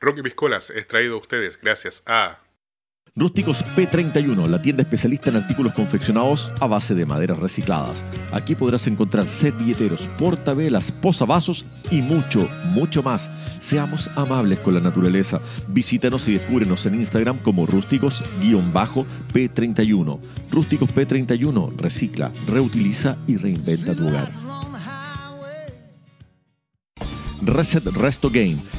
Rocky Piscolas es traído a ustedes gracias a Rústicos P31, la tienda especialista en artículos confeccionados a base de maderas recicladas. Aquí podrás encontrar servilleteros, portavelas, posavasos y mucho, mucho más. Seamos amables con la naturaleza. Visítanos y descúbrenos en Instagram como rústicos-p31. Rústicos P31, recicla, reutiliza y reinventa tu hogar. Reset Resto Game,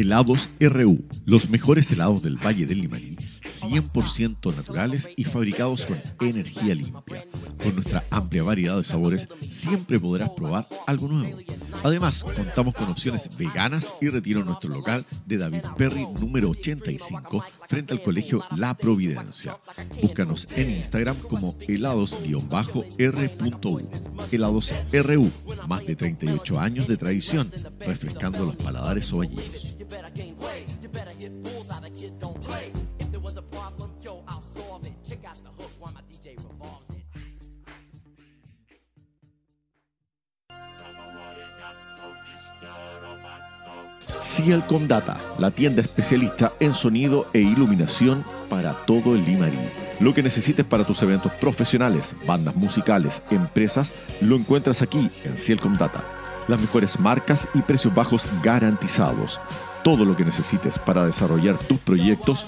Helados RU, los mejores helados del Valle del Limarí, 100% naturales y fabricados con energía limpia. Con nuestra amplia variedad de sabores, siempre podrás probar algo nuevo. Además, contamos con opciones veganas y retiro en nuestro local de David Perry número 85 frente al colegio La Providencia. Búscanos en Instagram como helados-r.u. Helados RU, más de 38 años de tradición, refrescando los paladares ovallinos. Cielcom Data, la tienda especialista en sonido e iluminación para todo el Limarí. Lo que necesites para tus eventos profesionales, bandas musicales, empresas, lo encuentras aquí en Cielcom Data. Las mejores marcas y precios bajos garantizados. Todo lo que necesites para desarrollar tus proyectos,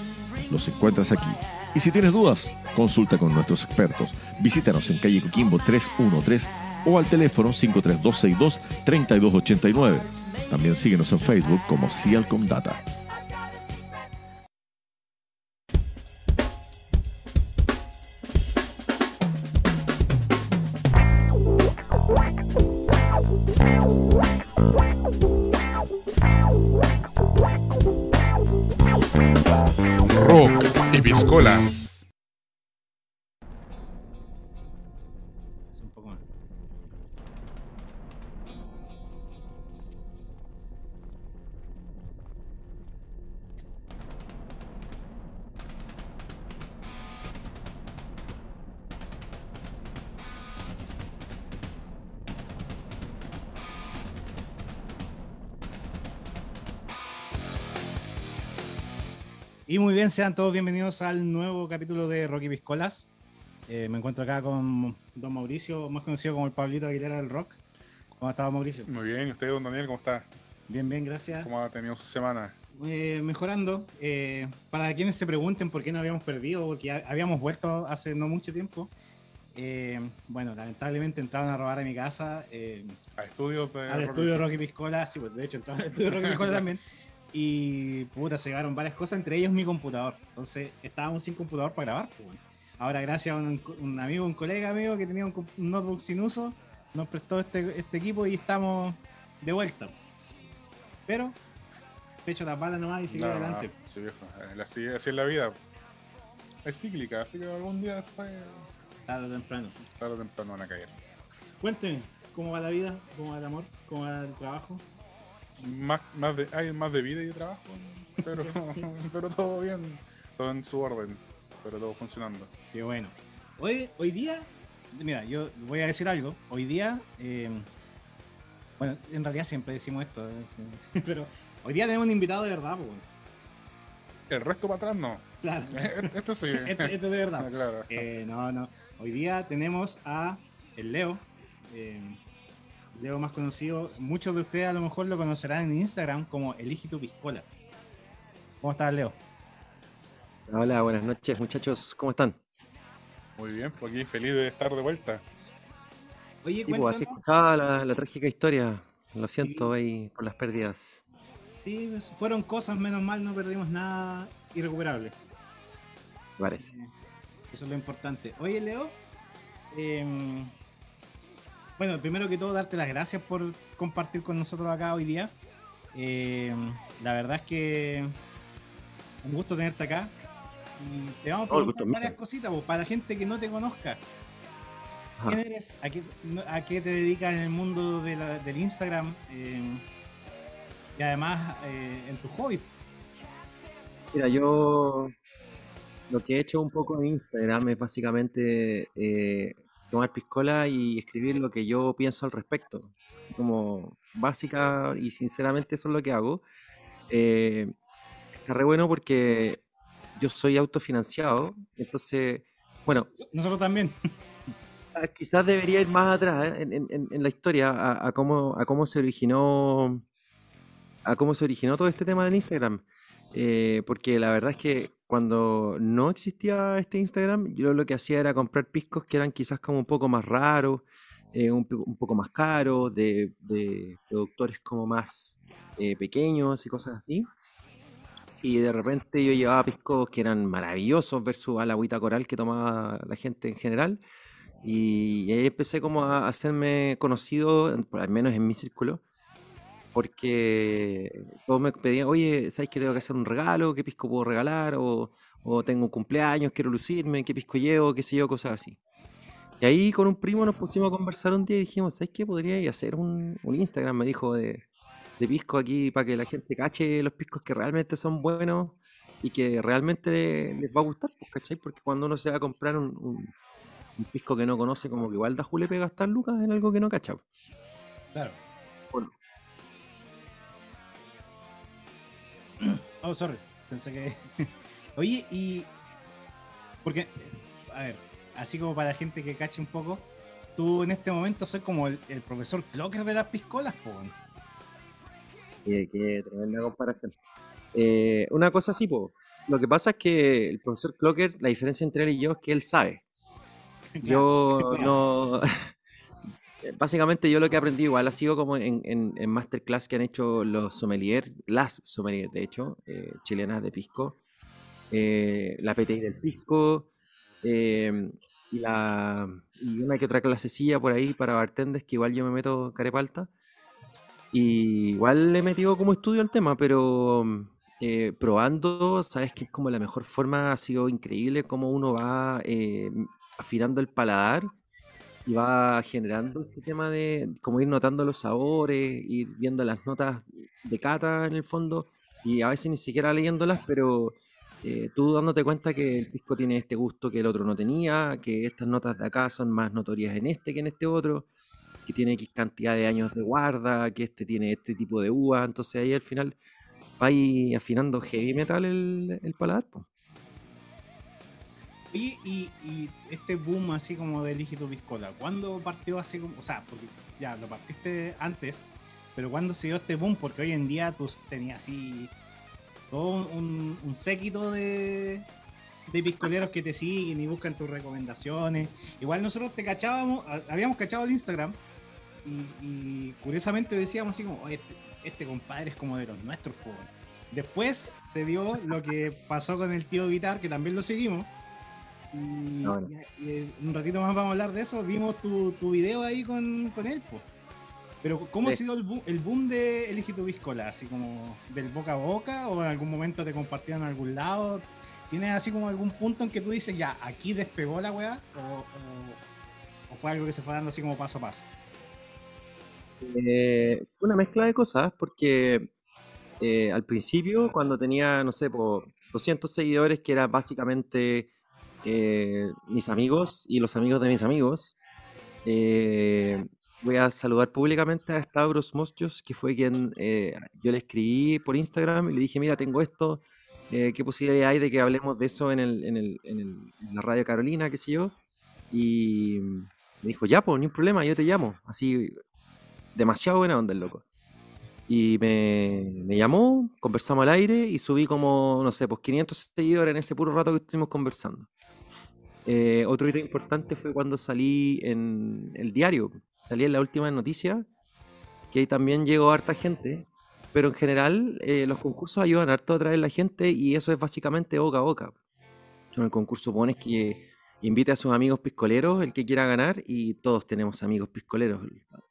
los encuentras aquí. Y si tienes dudas, consulta con nuestros expertos. Visítanos en calle Coquimbo 313 o al teléfono 53262-3289. También síguenos en Facebook como Cialcom Data. Rock y Piscolas. Y muy bien, sean todos bienvenidos al nuevo capítulo de Rocky Piscolas. Eh, me encuentro acá con don Mauricio, más conocido como el Pablito Aguilera del Rock. ¿Cómo estado Mauricio? Muy bien, ¿y usted, don Daniel, cómo está? Bien, bien, gracias. ¿Cómo ha tenido su semana? Eh, mejorando. Eh, para quienes se pregunten por qué no habíamos perdido, porque ha- habíamos vuelto hace no mucho tiempo. eh, bueno, lamentablemente entraron a robar a mi casa, eh, A estudios de al estudio Rocky Piscola, sí, pues de hecho entraron al estudio Rocky Piscola también. Y puta, se llevaron varias cosas, entre ellos mi computador. Entonces estábamos sin computador para grabar. pues, bueno. Ahora, gracias a un, un amigo, un colega amigo que tenía un, notebook sin uso, nos prestó este, este equipo y estamos de vuelta. Pero, pecho las balas nomás y sigue No, adelante. sí, viejo. eh, Así, así es la vida. Es cíclica, así que algún día después, Tarde o temprano. tarde o temprano van a caer. Cuénteme, ¿cómo va la vida? ¿Cómo va el amor? ¿Cómo va el trabajo? Más, más de, hay más de vida y de trabajo, pero, pero todo bien, todo en su orden, pero todo funcionando. Qué bueno. Hoy, hoy día, mira, yo voy a decir algo. Hoy día, eh, bueno, en realidad siempre decimos esto, eh, sí. pero hoy día tenemos un invitado de verdad, pues. El resto para atrás no. Claro, Este sí. este, este es de verdad. claro. Eh, no, no. Hoy día tenemos a el Leo. Eh, Leo más conocido, muchos de ustedes a lo mejor lo conocerán en Instagram como Elige tu Piscola. ¿Cómo estás, Leo? Hola, buenas noches muchachos, ¿cómo están? Muy bien, pues aquí feliz de estar de vuelta. Oye, Sí, pues, así escuchaba la, la trágica historia. Lo siento ahí por las pérdidas. Sí, pues, fueron cosas, menos mal, no perdimos nada irrecuperable. Parece. Sí, Eso es lo importante. Oye, Leo. em, bueno, primero que todo, darte las gracias por compartir con nosotros acá hoy día. Em, la verdad es que un gusto tenerte acá. Y te vamos a Oh, preguntar varias cositas, pues, para la gente que no te conozca. ¿Quién eres? ¿A qué, no- a qué te dedicas en el mundo de la- del Instagram? Eh, y además eh, en tu hobby. Mira, yo lo que he hecho un poco en Instagram es básicamente eh, tomar piscola y escribir lo que yo pienso al respecto. Así como básica y sinceramente eso es lo que hago. Eh, está re bueno porque yo soy autofinanciado, entonces, bueno, Nosotros también. Ah, Quizás debería ir más atrás ¿eh? en, en- en- en la historia a, a cómo, a cómo se originó a cómo se originó todo este tema del Instagram. Eh, porque la verdad es que cuando no existía este Instagram, yo lo que hacía era comprar piscos que eran quizás como un poco más raros, eh, un, un poco más caros, de, de productores como más eh, pequeños y cosas así. Y de repente yo llevaba piscos que eran maravillosos versus a la agüita coral que tomaba la gente en general. Y ahí empecé como a hacerme conocido, al menos en mi círculo, porque todos me pedían, oye, ¿sabes que tengo que hacer un regalo? ¿Qué pisco puedo regalar? O, tengo un cumpleaños, quiero lucirme, ¿qué pisco llevo? ¿Qué sé yo? Cosas así. Y ahí con un primo nos pusimos a conversar un día y dijimos, ¿sabes qué? Podría hacer un, Instagram, me dijo, de, de pisco aquí para que la gente cache los piscos que realmente son buenos y que realmente les va a gustar, pues, ¿cachai? Porque cuando uno se va a comprar un, un- pisco que no conoce, como que igual da julepe gastar lucas en algo que no cacha. pues. Claro. Oh, sorry. Pensé que. Oye, y. Porque, a ver, así como para la gente que cache un poco, tú en este momento soy como el, el profesor Clocker de las piscolas, po. Qué, qué tremenda comparación. Eh, una cosa así, po. Lo que pasa es que el profesor Clocker, la diferencia entre él y yo es que él sabe. Yo Claro. no. Básicamente yo lo que aprendí igual ha sido como en, en, en masterclass que han hecho los sommeliers, las sommeliers de hecho, eh, chilenas de pisco, eh, la PTI del pisco, eh, y, la, y una que otra clasecilla por ahí para bartenders que igual yo me meto carepalta. Y igual le he metido como estudio al tema, pero eh, probando, sabes que es como la mejor forma, ha sido increíble cómo uno va eh, afinando el paladar y va generando este tema de como ir notando los sabores, ir viendo las notas de cata en el fondo y a veces ni siquiera leyéndolas, pero eh, tú dándote cuenta que el pisco tiene este gusto que el otro no tenía, que estas notas de acá son más notorias en este que en este otro, que tiene X cantidad de años de guarda, que este tiene este tipo de uva, entonces ahí al final va ahí afinando heavy metal el, el paladar. po. Y, y este boom así como de Elige tu Piscola, ¿cuándo partió así como, o sea, porque ya lo partiste antes, pero ¿cuándo se dio este boom? Porque hoy en día tú tenías así todo un, séquito de, de piscoleros que te siguen y buscan tus recomendaciones. Igual nosotros te cachábamos, habíamos cachado el Instagram y, curiosamente decíamos así como, "Oye, este, este compadre es como de los nuestros, po". Después se dio lo que pasó con el tío Vitar, que también lo seguimos. Y, Ah, bueno. y- y un ratito más vamos a hablar de eso. Vimos tu, tu video ahí con, con él, po. Pero ¿cómo ha sido el boom, el boom de Elige tu Piscola? ¿Así como del boca a boca o en algún momento te compartieron en algún lado? ¿Tienes así como algún punto en que tú dices, ya, aquí despegó la weá? ¿O, o- o fue algo que se fue dando así como paso a paso? Eh, una mezcla de cosas, porque eh, al principio, cuando tenía, no sé, por 200 seguidores, que era básicamente eh, mis amigos y los amigos de mis amigos, eh, voy a saludar públicamente a Stavros Moschos, que fue quien eh, yo le escribí por Instagram y le dije, mira, tengo esto, ¿qué posibilidad hay de que hablemos de eso en la radio Carolina, qué sé yo? Y me dijo, ya, pues, ni un problema, yo te llamo. Así, demasiado buena onda el loco. Y me, me llamó, conversamos al aire y subí como, no sé, pues 500 seguidores en ese puro rato que estuvimos conversando. Eh, otro hito importante fue cuando salí en el diario, salí en la última noticia, que ahí también llegó harta gente, pero en general eh, los concursos ayudan harto a atraer la gente y eso es básicamente boca a boca. En el concurso pones que invite a sus amigos piscoleros, el que quiera ganar, y todos tenemos amigos piscoleros,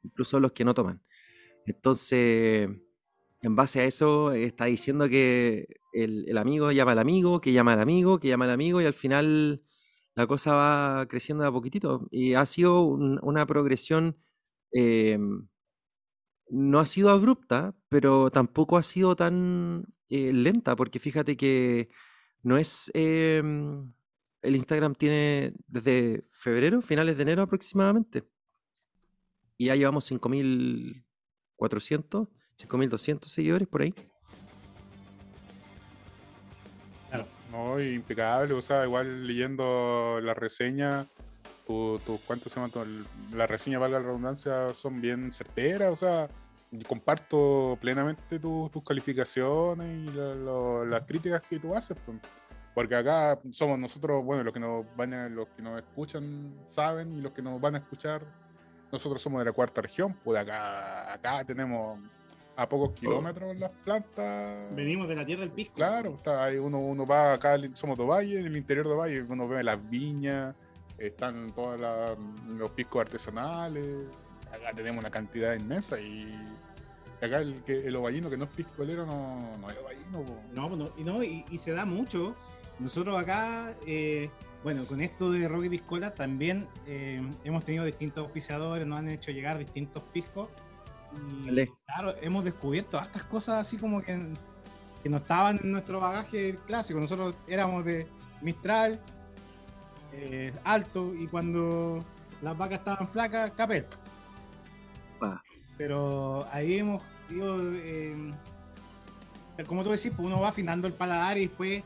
incluso los que no toman. Entonces, en base a eso, está diciendo que el, el amigo llama al amigo, que llama al amigo, que llama al amigo, y al final la cosa va creciendo de a poquitito. Y ha sido un- una progresión, em, no ha sido abrupta, pero tampoco ha sido tan eh, lenta, porque fíjate que no es... em, el Instagram tiene desde febrero, finales de enero aproximadamente, y ya llevamos 5.400, 5.200 seguidores por ahí. No, impecable, o sea, igual leyendo la reseña, tu, tu- ¿cuánto se llama? Tu- el- la reseña, valga la redundancia, son bien certeras, o sea, comparto plenamente tu- tus calificaciones y las críticas que tú haces, pues. porque acá somos nosotros, bueno, los que nos van a, los que nos escuchan saben y los que nos van a escuchar, nosotros somos de la cuarta región, pues acá, acá tenemos a pocos kilómetros las plantas. Venimos de la tierra del pisco. Claro, está ahí uno, uno va acá, somos de Valle, en el interior de Valle, uno ve las viñas, están todos los piscos artesanales, acá tenemos una cantidad inmensa y acá el, que, el ovallino que no es piscolero no, no es ovallino. po. No, no, y, no y, y se da mucho. Nosotros acá, eh, bueno, con esto de Rocky Piscola también eh, hemos tenido distintos auspiciadores, nos han hecho llegar distintos piscos. Y Vale. claro, hemos descubierto hartas cosas así como que, que no estaban en nuestro bagaje clásico. Nosotros éramos de Mistral, eh, Alto, y cuando las vacas estaban flacas, Capel. Ah. Pero ahí hemos ido, eh, como tú decís, pues uno va afinando el paladar y después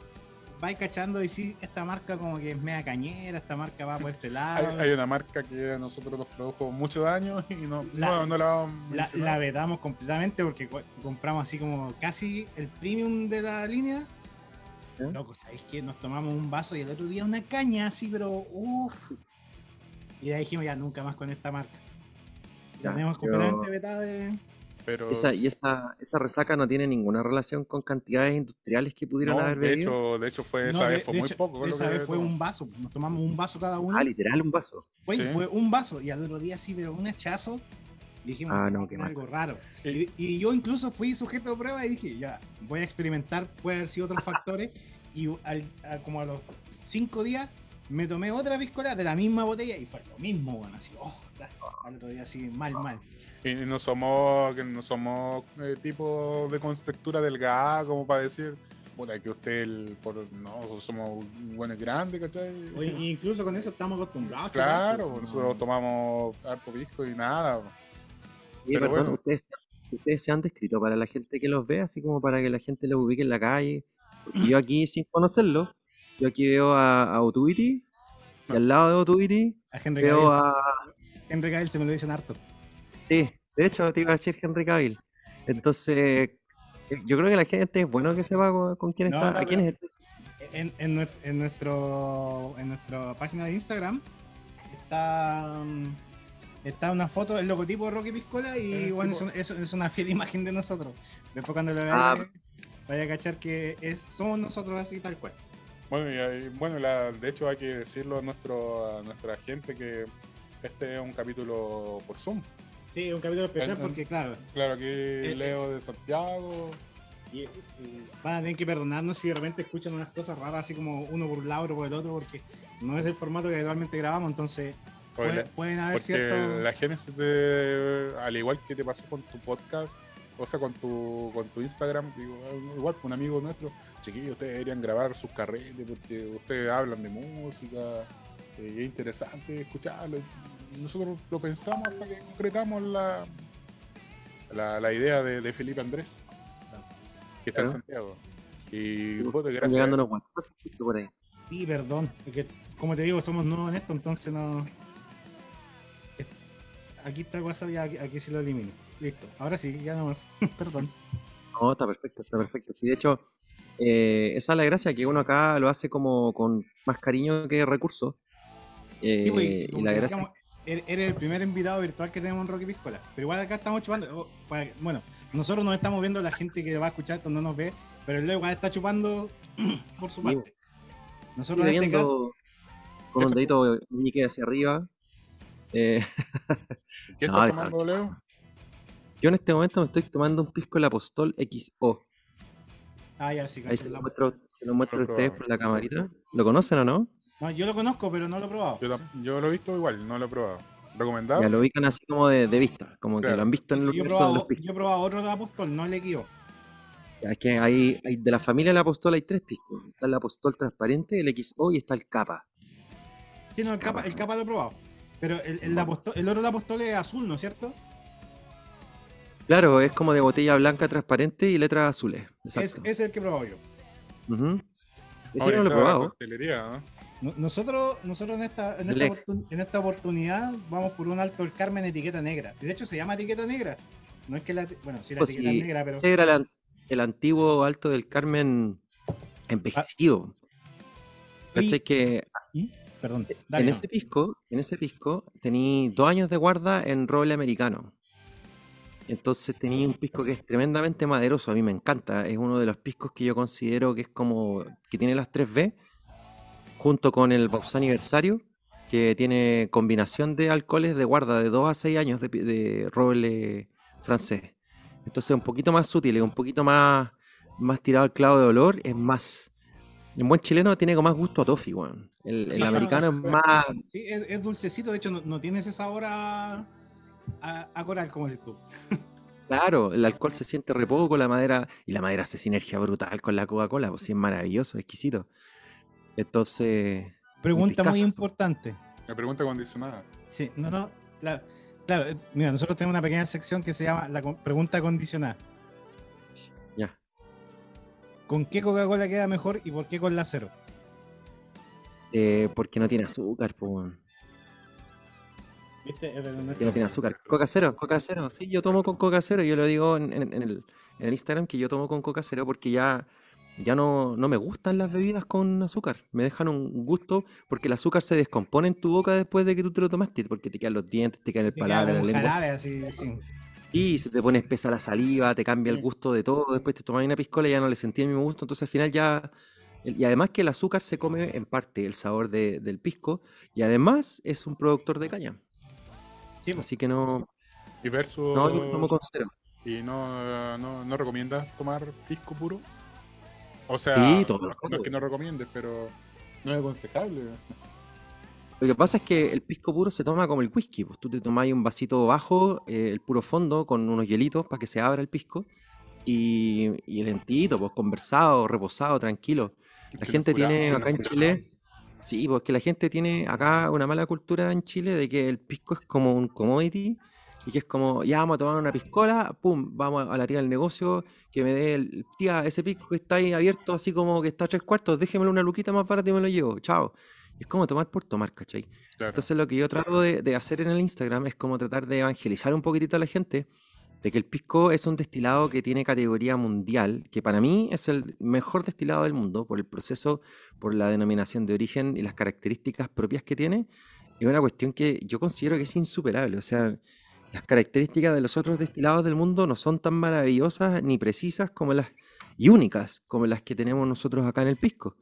va cachando y sí, esta marca como que es media cañera, esta marca va por este lado. hay una marca que a nosotros nos produjo muchos daños y no, La- no, no la vamos a La, vetamos completamente porque compramos así como casi el premium de la línea. ¿Eh? Loco, ¿sabéis qué? Nos tomamos un vaso y el otro día una caña así, pero uff. Y ahí dijimos ya nunca más con esta marca. La Ya, tenemos completamente vetada de. Pero Esa, y esa, esa resaca no tiene ninguna relación con cantidades industriales que pudieron no, haber de bebido. hecho, de hecho fue No, esa de- vez fue de muy hecho, poco. Esa que vez fue un vaso. Nos tomamos un vaso cada uno. Ah, literal, un vaso. Güey, Sí. fue un vaso y al otro día sí, pero un hachazo. Dijimos, Ah, no, no, qué algo raro. Y- Y, yo incluso fui sujeto de prueba y dije, ya, voy a experimentar, puede haber sido otros factores. Y al- a- como a los cinco días me tomé otra piscola de la misma botella y fue lo mismo, bueno, así, oh, al otro día así, mal, mal. Y no somos, que no somos eh, tipo de constructura delgada, como para decir, puta, que usted, el, por, no, somos buenos grandes, ¿cachai? Oye, incluso con eso estamos acostumbrados. claro, nosotros no- tomamos harto pisco y nada. Oye, Pero perdón, bueno. ustedes, ustedes se han descrito para la gente que los ve, así como para que la gente los ubique en la calle. Porque yo aquí, sin conocerlos, yo aquí veo a, a Otuiti, y al lado de Otuiti A Henry veo Cavill, a... Henry Cavill se me lo dicen harto. Sí, de hecho te iba a decir Henry Cavill. Entonces, eh, yo creo que la gente es bueno que sepa con, con quién No, está, no, a quién es En, en, en nuestro, en nuestra página de Instagram está, mm, está una foto del logotipo de Rocky Piscola y Eh, bueno, es, un- es- es una fiel imagen de nosotros. Después cuando lo Ah. veáis, vaya a cachar que es, somos nosotros así tal cual. Bueno, y, ahí- bueno la- de hecho hay que decirlo a, nuestro, a nuestra gente que este es un capítulo por Zoom. Sí, un capítulo especial porque claro, Claro, aquí Leo de Santiago. y- y van a tener que perdonarnos si de repente escuchan unas cosas raras así como uno por un lado, otro por el otro, porque no es el formato que habitualmente grabamos, entonces Porque puede- la- pueden haber Porque ciertos... la génesis de, al igual que te pasó con tu podcast, o sea, con tu, con tu Instagram, digo, igual un amigo nuestro, chiquillos, ustedes deberían grabar sus carretes porque ustedes hablan de música, eh, es interesante escucharlo. Nosotros lo pensamos hasta que concretamos la, la, la idea de, de Felipe Andrés, que está en. Santiago. Y gracias. por ahí. Sí, perdón. Porque, como te digo, somos nuevos en esto, entonces no. Aquí está WhatsApp y aquí, aquí sí lo elimino. Listo. Ahora sí, ya no más. perdón. No, está perfecto, está perfecto. Sí, de hecho, eh, esa es la gracia, que uno acá lo hace como con más cariño que recursos. Eh, Sí, pues, y como la gracia... decíamos, eres el primer invitado virtual que tenemos en Rocky Piscola. Pero igual acá estamos chupando. oh, bueno, nosotros nos estamos viendo, la gente que va a esto no nos ve, pero el Leo igual está chupando por su parte. Nosotros en este caso. viendo con un dedito meñique hacia arriba. Eh, ¿Qué No, estás está- tomando, Leo? yo en este momento me estoy tomando un pisco el Apostol XO. Ah, ya, sí. Ahí se lo muestro, se lo muestro a ustedes por la camarita. ¿Lo conocen o no? No, yo lo conozco, pero no lo he probado. Yo, lo he visto igual, no lo he probado. ¿Recomendado? Ya lo ubican así como de, de vista, como que lo han visto en el universo de los probado, piscos. yo he probado otro de Apostol, no el Equio. Ya, Es que hay, hay- de la familia del apostol hay tres piscos. Está el apostol transparente, el XO y está el capa. Sí, no, el capa, el capa lo he probado. Pero el, el, de Apostol- el oro de Apostol es azul, ¿no es cierto? Claro, es como de botella blanca transparente y letras azules. Es, Exacto. ese es el que he probado yo. Ese no lo he probado. ¿no? No- Nosotros, nosotros en, esta, en, esta oportun- en esta oportunidad vamos por un alto del Carmen etiqueta negra. Y de hecho se llama etiqueta negra. No es que la. Bueno, sí, la Pues etiqueta sí, negra, pero. Ese era el, el antiguo Alto del Carmen envejecido. ¿Cachai? Que ¿Mm? Perdón. dale, en no. ese pisco, en ese pisco, tení dos años de guarda en roble americano. Entonces tenía un pisco que es tremendamente maderoso, a mí me encanta. Es uno de los piscos que yo considero que es como que tiene las 3B, junto con el Box Aniversario, que tiene combinación de alcoholes de guarda de 2 a 6 años de, roble francés. Entonces es un poquito más sutil, es un poquito más, más tirado al clavo de olor, es más... En buen chileno tiene como más gusto a toffee, weón. El, Sí, el americano es más... Sí, es, es dulcecito, de hecho no, no tiene ese sabor a, a, a coral, como dices tú. Claro, el alcohol se siente re poco, la madera, y la madera hace sinergia brutal con la Coca-Cola, pues sí, es maravilloso, exquisito. Entonces, Pregunta muy importante. Me pregunta condicionada. Sí, no, no, claro. Claro, eh, mira, nosotros tenemos una pequeña sección que se llama la pregunta condicionada. ya. ¿Con qué Coca-Cola queda mejor y por qué con la cero? Eh, porque no tiene azúcar, pues. ¿Viste? Es Que no tiene azúcar. Coca cero, Coca cero. Sí, yo tomo con Coca cero. Yo lo digo en, en- en el, en el Instagram que yo tomo con Coca cero porque ya, ya no, no me gustan las bebidas con azúcar. Me dejan un gusto porque el azúcar se descompone en tu boca después de que tú te lo tomaste. Porque te quedan los dientes, te queda el paladar, la lengua. jarabe, así, sí. Y se te pone espesa la saliva, te cambia el gusto de todo. Después te tomas una piscola y ya no le sentí el mismo gusto. Entonces al final ya. Y además que el azúcar se come en parte el sabor de- del pisco. Y además es un productor de caña. Sí, pues. Así que no. Y versus. No, yo tomo con cero. ¿Y no, no, no recomiendas tomar pisco puro? O sea, Sí, todo no, es que no recomiendes, pero no es aconsejable. Lo que pasa es que el pisco puro se toma como el whisky. Pues tú te tomás un vasito bajo, eh, el puro fondo, con unos hielitos para que se abra el pisco. Y, y lentito, pues conversado, reposado, tranquilo. La Que gente curamos, tiene acá en Chile, sí, pues que la gente tiene acá una mala cultura en Chile de que el pisco es como un commodity y que es como, ya vamos a tomar una piscola, pum, vamos a la tía del negocio que me dé el, tía, ese pisco que está ahí abierto así como que está a tres cuartos, déjemelo una luquita más barata y me lo llevo, chao. Es como tomar por tomar, ¿cachai? Claro. Entonces lo que yo trato de, de hacer en el Instagram es como tratar de evangelizar un poquitito a la gente de que el pisco es un destilado que tiene categoría mundial, que para mí es el mejor destilado del mundo por el proceso, por la denominación de origen y las características propias que tiene. Es una cuestión que yo considero que es insuperable. O sea, las características de los otros destilados del mundo no son tan maravillosas ni precisas como las y únicas como las que tenemos nosotros acá en el pisco.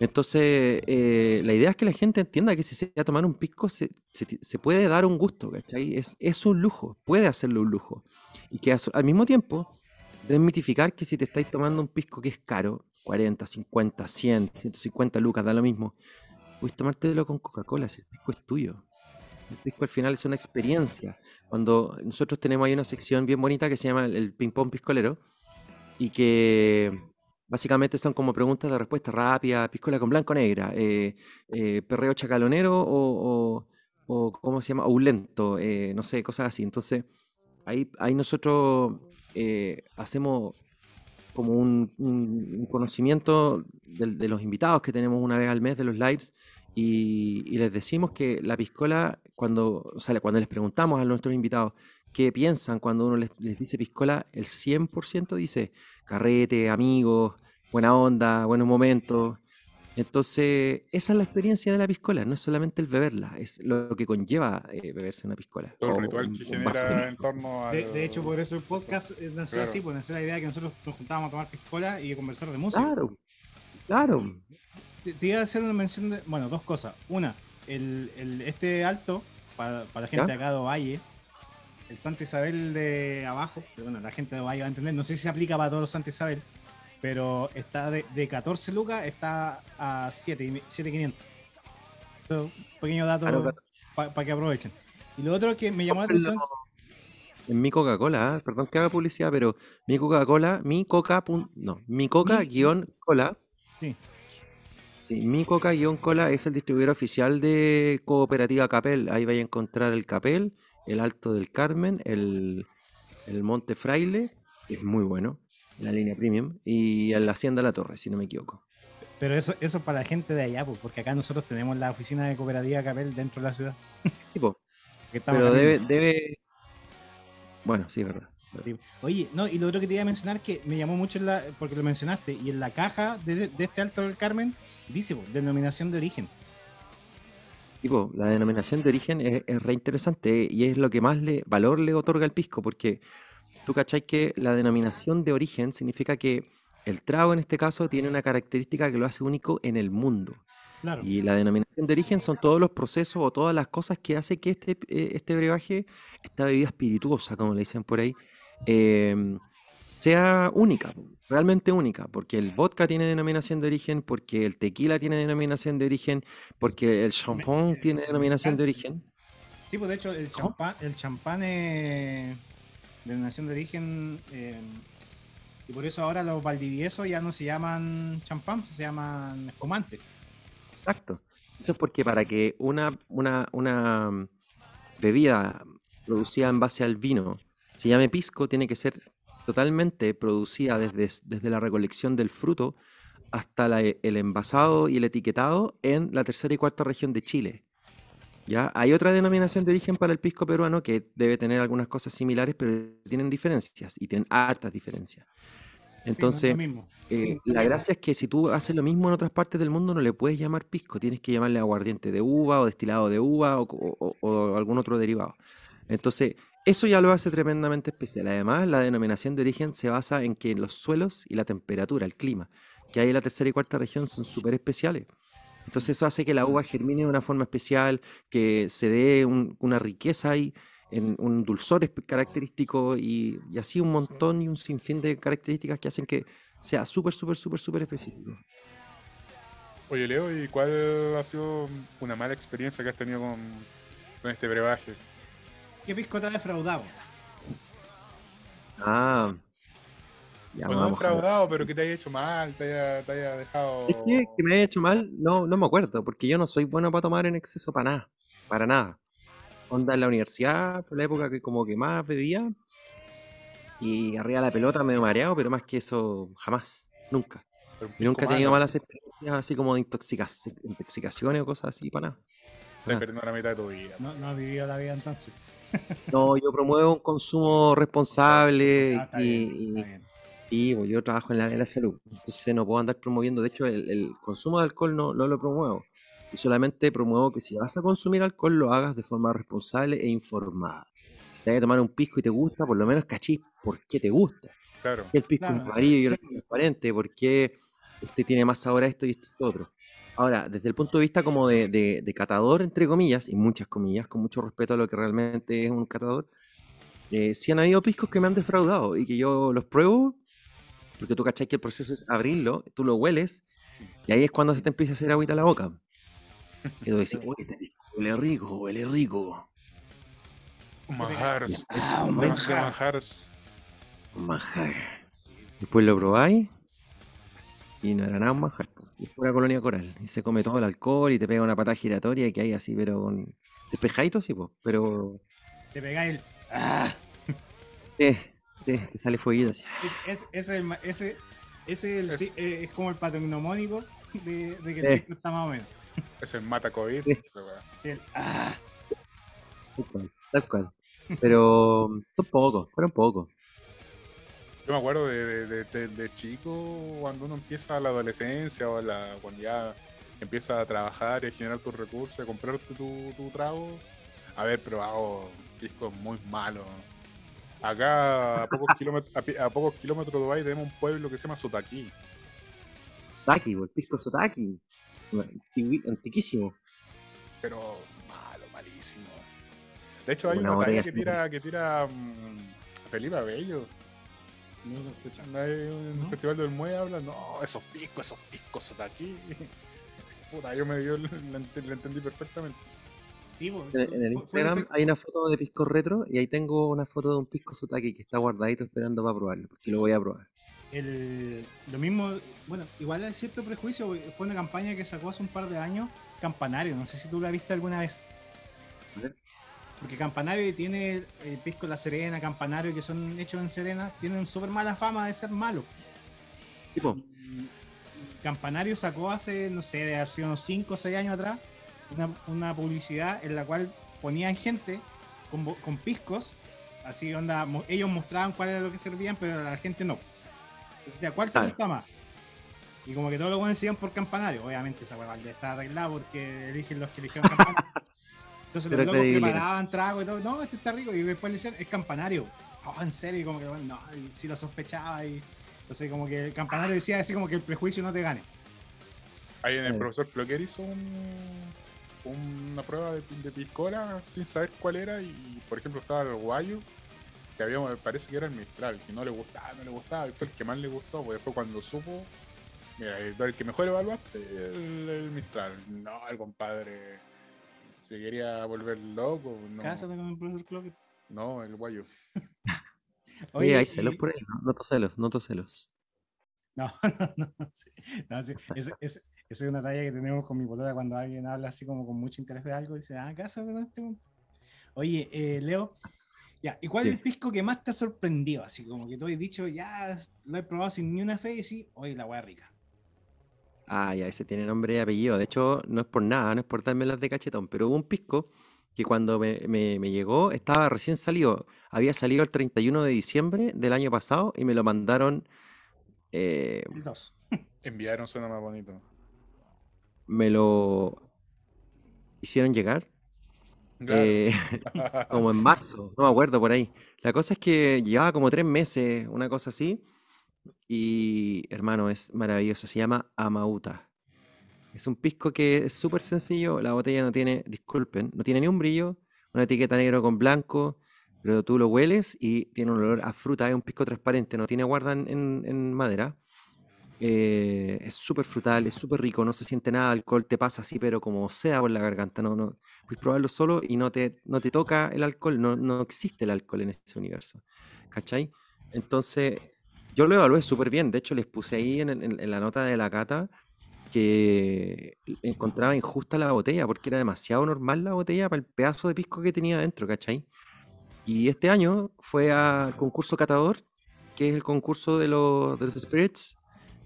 Entonces, eh, la idea es que la gente entienda que si se va a tomar un pisco se, se puede dar un gusto, ¿cachai? Es, es un lujo, puede hacerlo un lujo. Y que al mismo tiempo, desmitificar que si te estáis tomando un pisco que es caro, 40, 50, 100, 150 lucas, da lo mismo, puedes tomártelo con Coca-Cola, si el pisco es tuyo. El pisco al final es una experiencia. Cuando nosotros tenemos ahí una sección bien bonita que se llama el, ping-pong piscolero y que básicamente son como preguntas de respuesta rápida, piscola con blanco negra, eh, eh, perreo chacalonero o, o, ¿cómo se llama? O lento, eh, no sé, cosas así. Entonces, ahí, ahí nosotros eh, hacemos como un, conocimiento de, los invitados que tenemos una vez al mes de los lives y, y les decimos que la piscola, cuando, o sea, cuando les preguntamos a nuestros invitados qué piensan cuando uno les, les dice piscola, el 100% dice carrete, amigos, buena onda, buenos momentos. Entonces, esa es la experiencia de la piscola, no es solamente el beberla, es lo que conlleva eh, beberse una piscola. Todo el ritual un- que genera en torno a. De, de hecho, por eso el podcast eh, nació Claro. así, pues nació la idea de que nosotros nos juntábamos a tomar piscola y a conversar de música. Claro, claro. Te, te iba a hacer una mención de, bueno, dos cosas. Una, el, el- este alto, para, para la gente ¿Ya? de acá de Ovalle, el Santa Isabel de abajo, pero bueno, la gente de Ovalle va a entender, no sé si se aplica para todos los Santa Isabel, pero está de, de 14 lucas, está a 7, y- 7,500. Eso, pequeño dato Claro, claro. para que aprovechen. Y lo otro que me llamó la atención, En mi Coca-Cola, ¿eh? perdón que haga publicidad, pero mi Coca-Cola, mi Coca, no, mi Coca guion cola. Sí. Sí, mi Coca guion cola es el distribuidor oficial de Cooperativa Capel. Ahí vais a encontrar el Capel, el Alto del Carmen, el, el Monte Fraile, que es muy bueno, la línea premium, y la Hacienda La Torre, si no me equivoco. pero eso, eso es para la gente de allá, pues, porque acá nosotros tenemos la oficina de cooperativa Capel dentro de la ciudad. Tipo, pero debe, debe. Bueno, sí, verdad. Oye, no, y lo otro que te iba a mencionar que me llamó mucho en la, porque lo mencionaste, y en la caja de, de este Alto del Carmen dice, pues, denominación de origen. Tipo, la denominación de origen es, es re interesante y es lo que más le, valor le otorga al pisco, porque tú cachai que la denominación de origen significa que el trago en este caso tiene una característica que lo hace único en el mundo. Claro. Y la denominación de origen son todos los procesos o todas las cosas que hace que este, eh, este brebaje, esta bebida espirituosa, como le dicen por ahí, em, sea única, realmente única, porque el vodka tiene denominación de origen, porque el tequila tiene denominación de origen, porque el champán tiene denominación de origen. Sí, pues de hecho el champán, el champán es denominación de origen eh, y por eso ahora los valdiviesos ya no se llaman champán, se llaman espumantes. Exacto. Eso es porque para que una, una, una mm, bebida producida en base al vino se llame pisco, tiene que ser totalmente producida desde, desde la recolección del fruto hasta la- el envasado y el etiquetado en la tercera y cuarta región de Chile. ¿Ya? Hay otra denominación de origen para el pisco peruano que debe tener algunas cosas similares, pero tienen diferencias y tienen hartas diferencias. Sí, no es Entonces, eh, la gracia es que si tú haces lo mismo en otras partes del mundo, no le puedes llamar pisco, tienes que llamarle aguardiente de uva o destilado de uva o- o algún otro derivado. Entonces, eso ya lo hace tremendamente especial. Además, la denominación de origen se basa en que los suelos y la temperatura, el clima, que hay en la tercera y cuarta región son súper especiales. Entonces, eso hace que la uva germine de una forma especial, que se dé un- una riqueza ahí, en un dulzor característico y, y así un montón y un sinfín de características que hacen que sea súper, súper, súper, súper específico. Oye, Leo, ¿y cuál ha sido una mala experiencia que has tenido con, con este brebaje? ¿Qué pisco te ha defraudado? Ah, ya Bueno, defraudado, pero que te haya hecho mal, te haya, te haya dejado. Es que, que me haya hecho mal, no, no me acuerdo, porque yo no soy bueno para tomar en exceso para nada, para nada. Onda en la universidad, por la época que como que más bebía, y arriba de la pelota medio mareado, pero más que eso, jamás, nunca. Y nunca he tenido malo, malas experiencias así como de intoxica- intoxicaciones o cosas así, para nada. Estás perdiendo la mitad de tu vida. No, no has vivido la vida entonces. No, yo promuevo un consumo responsable Ah, y, bien, y- sí, pues yo trabajo en la, en la salud, entonces no puedo andar promoviendo, de hecho el, el consumo de alcohol no, no lo promuevo, yo solamente promuevo que si vas a consumir alcohol lo hagas de forma responsable e informada. Si te vas a tomar un pisco y te gusta, por lo menos cachis por qué te gusta. Claro. ¿Por qué el pisco Claro, es sí. amarillo y el transparente? ¿Por qué este tiene más sabor a esto y esto es otro? Ahora, desde el punto de vista como de, de- de catador, entre comillas, y muchas comillas, con mucho respeto a lo que realmente es un catador, eh, sí han habido piscos que me han defraudado y que yo los pruebo, porque tú cachai que el proceso es abrirlo, tú lo hueles, y ahí es cuando se te empieza a hacer agüita a la boca. Y tú decís, uy, este huele rico, huele rico. Manjares. Ah, un manjar. Un manjar. Después lo probáis y no era nada un manjar. Y es pura colonia coral. Y se come todo el alcohol y te pega una patada giratoria que hay así, pero con despejadito, sí, po, pero Te pegáis el. ¡Ah! eh, eh, te sale fueguito. así. Es, es- ese, es el ma- ese, ese es, el Es- sí, eh, es como el patronomónico de, de que Sí. el está más o menos. Es el mata COVID. Sí. Sí, el- ¡Ah! Tal cual, tal cual. Pero son pocos, fueron pocos. Yo me acuerdo de, de, de- de- de chico, cuando uno empieza la adolescencia o la, cuando ya empieza a trabajar y a generar tus recursos, a comprarte tu, tu trago, haber probado discos muy malos. Acá a pocos, kilómetros, a, pocos kilómetros de Dubái tenemos un pueblo que se llama Sotaki, Sotaki, po, el pisco Sotaki. Antiquísimo. pero malo, malísimo. De hecho hay Una una, talla que tira, que tira mm, Felipe Abello. No lo escucha. Nadie en el ¿No? Festival del Mue habla, no, esos piscos, esos piscos de aquí. Puta, yo me dio, lo ent- lo entendí perfectamente. Sí, po, En, en el Instagram hay una foto de pisco retro y ahí tengo una foto de un pisco sotaki que está guardadito esperando para probarlo, porque lo voy a probar. el, lo mismo, bueno, igual hay cierto prejuicio, porque fue una campaña que sacó hace un par de años, Campanario, no sé si tú la viste alguna vez. Porque Campanario tiene el, el Pisco La Serena, Campanario, que son hechos en Serena, tienen súper mala fama de ser malos. Tipo, Campanario sacó hace, no sé, de haber sido unos 5 o 6 años atrás, una, una publicidad en la cual ponían gente con, con piscos, así onda, mo- ellos mostraban cuál era lo que servían, pero la gente no. O sea, ¿cuál te gusta más? Y como que todos los buenos decían por Campanario, obviamente esa hueá está arreglada porque eligen los que eligieron Campanario. Entonces Pero los locos credibilidad. preparaban trago y todo, no, este está rico, y después le decían, es Campanario. Oh, en serio, y como que, bueno, no, si lo sospechaba y... Entonces como que el Campanario decía así como que el prejuicio no te gane. Ahí en el Sí. profesor Ploquer hizo un, una prueba de, de piscola sin saber cuál era y por ejemplo estaba el guayo que había, parece que era el Mistral, que no le gustaba, no le gustaba, y fue el que más le gustó, pues después cuando supo, mira, el, el que mejor evaluaste, el, el Mistral. No, el compadre se quería volver loco, no, Cásate con el profesor Clocker. no, el guayo. oye, hay y- celos por ahí, ¿no? Noto celos, noto celos. No, no, no, sí. No, sí, es, es- esa es una talla que tenemos con mi polola cuando alguien habla así como con mucho interés de algo y dice, ah, cásate con este weón". Oye, eh, Leo, ya, ¿y cuál Sí. es el pisco que más te ha sorprendido? Así como que tú has dicho, ya lo he probado sin ni una fe y sí, oye, la hueá rica. Ah, ya, ese tiene nombre y apellido. De hecho, no es por nada, no es por darme las de cachetón, pero hubo un pisco que cuando me, me- me llegó estaba recién salido. Había salido el 31 de diciembre del año pasado y me lo mandaron, eh, El 2. Enviaron suena más bonito. me lo hicieron llegar Claro. eh, como en marzo, no me acuerdo por ahí. La cosa es que llevaba como tres meses, una cosa así, y hermano, es maravilloso, se llama Amauta. Es un pisco que es súper sencillo, la botella no tiene, disculpen, no tiene ni un brillo, una etiqueta negro con blanco, pero tú lo hueles y tiene un olor a fruta, es un pisco transparente, no tiene guarda en, madera. Eh, es súper frutal, es súper rico, no se siente nada de alcohol, te pasa así, pero como sea por la garganta, no, no, puedes probarlo solo y no te, no te toca el alcohol, no, no existe el alcohol en ese universo, ¿cachai? Entonces, yo lo evalué súper bien, de hecho les puse ahí en, la nota de la cata que encontraba injusta la botella porque era demasiado normal la botella para el pedazo de pisco que tenía dentro, ¿cachai? Y este año fue al concurso catador, que es el concurso de los, de spirits,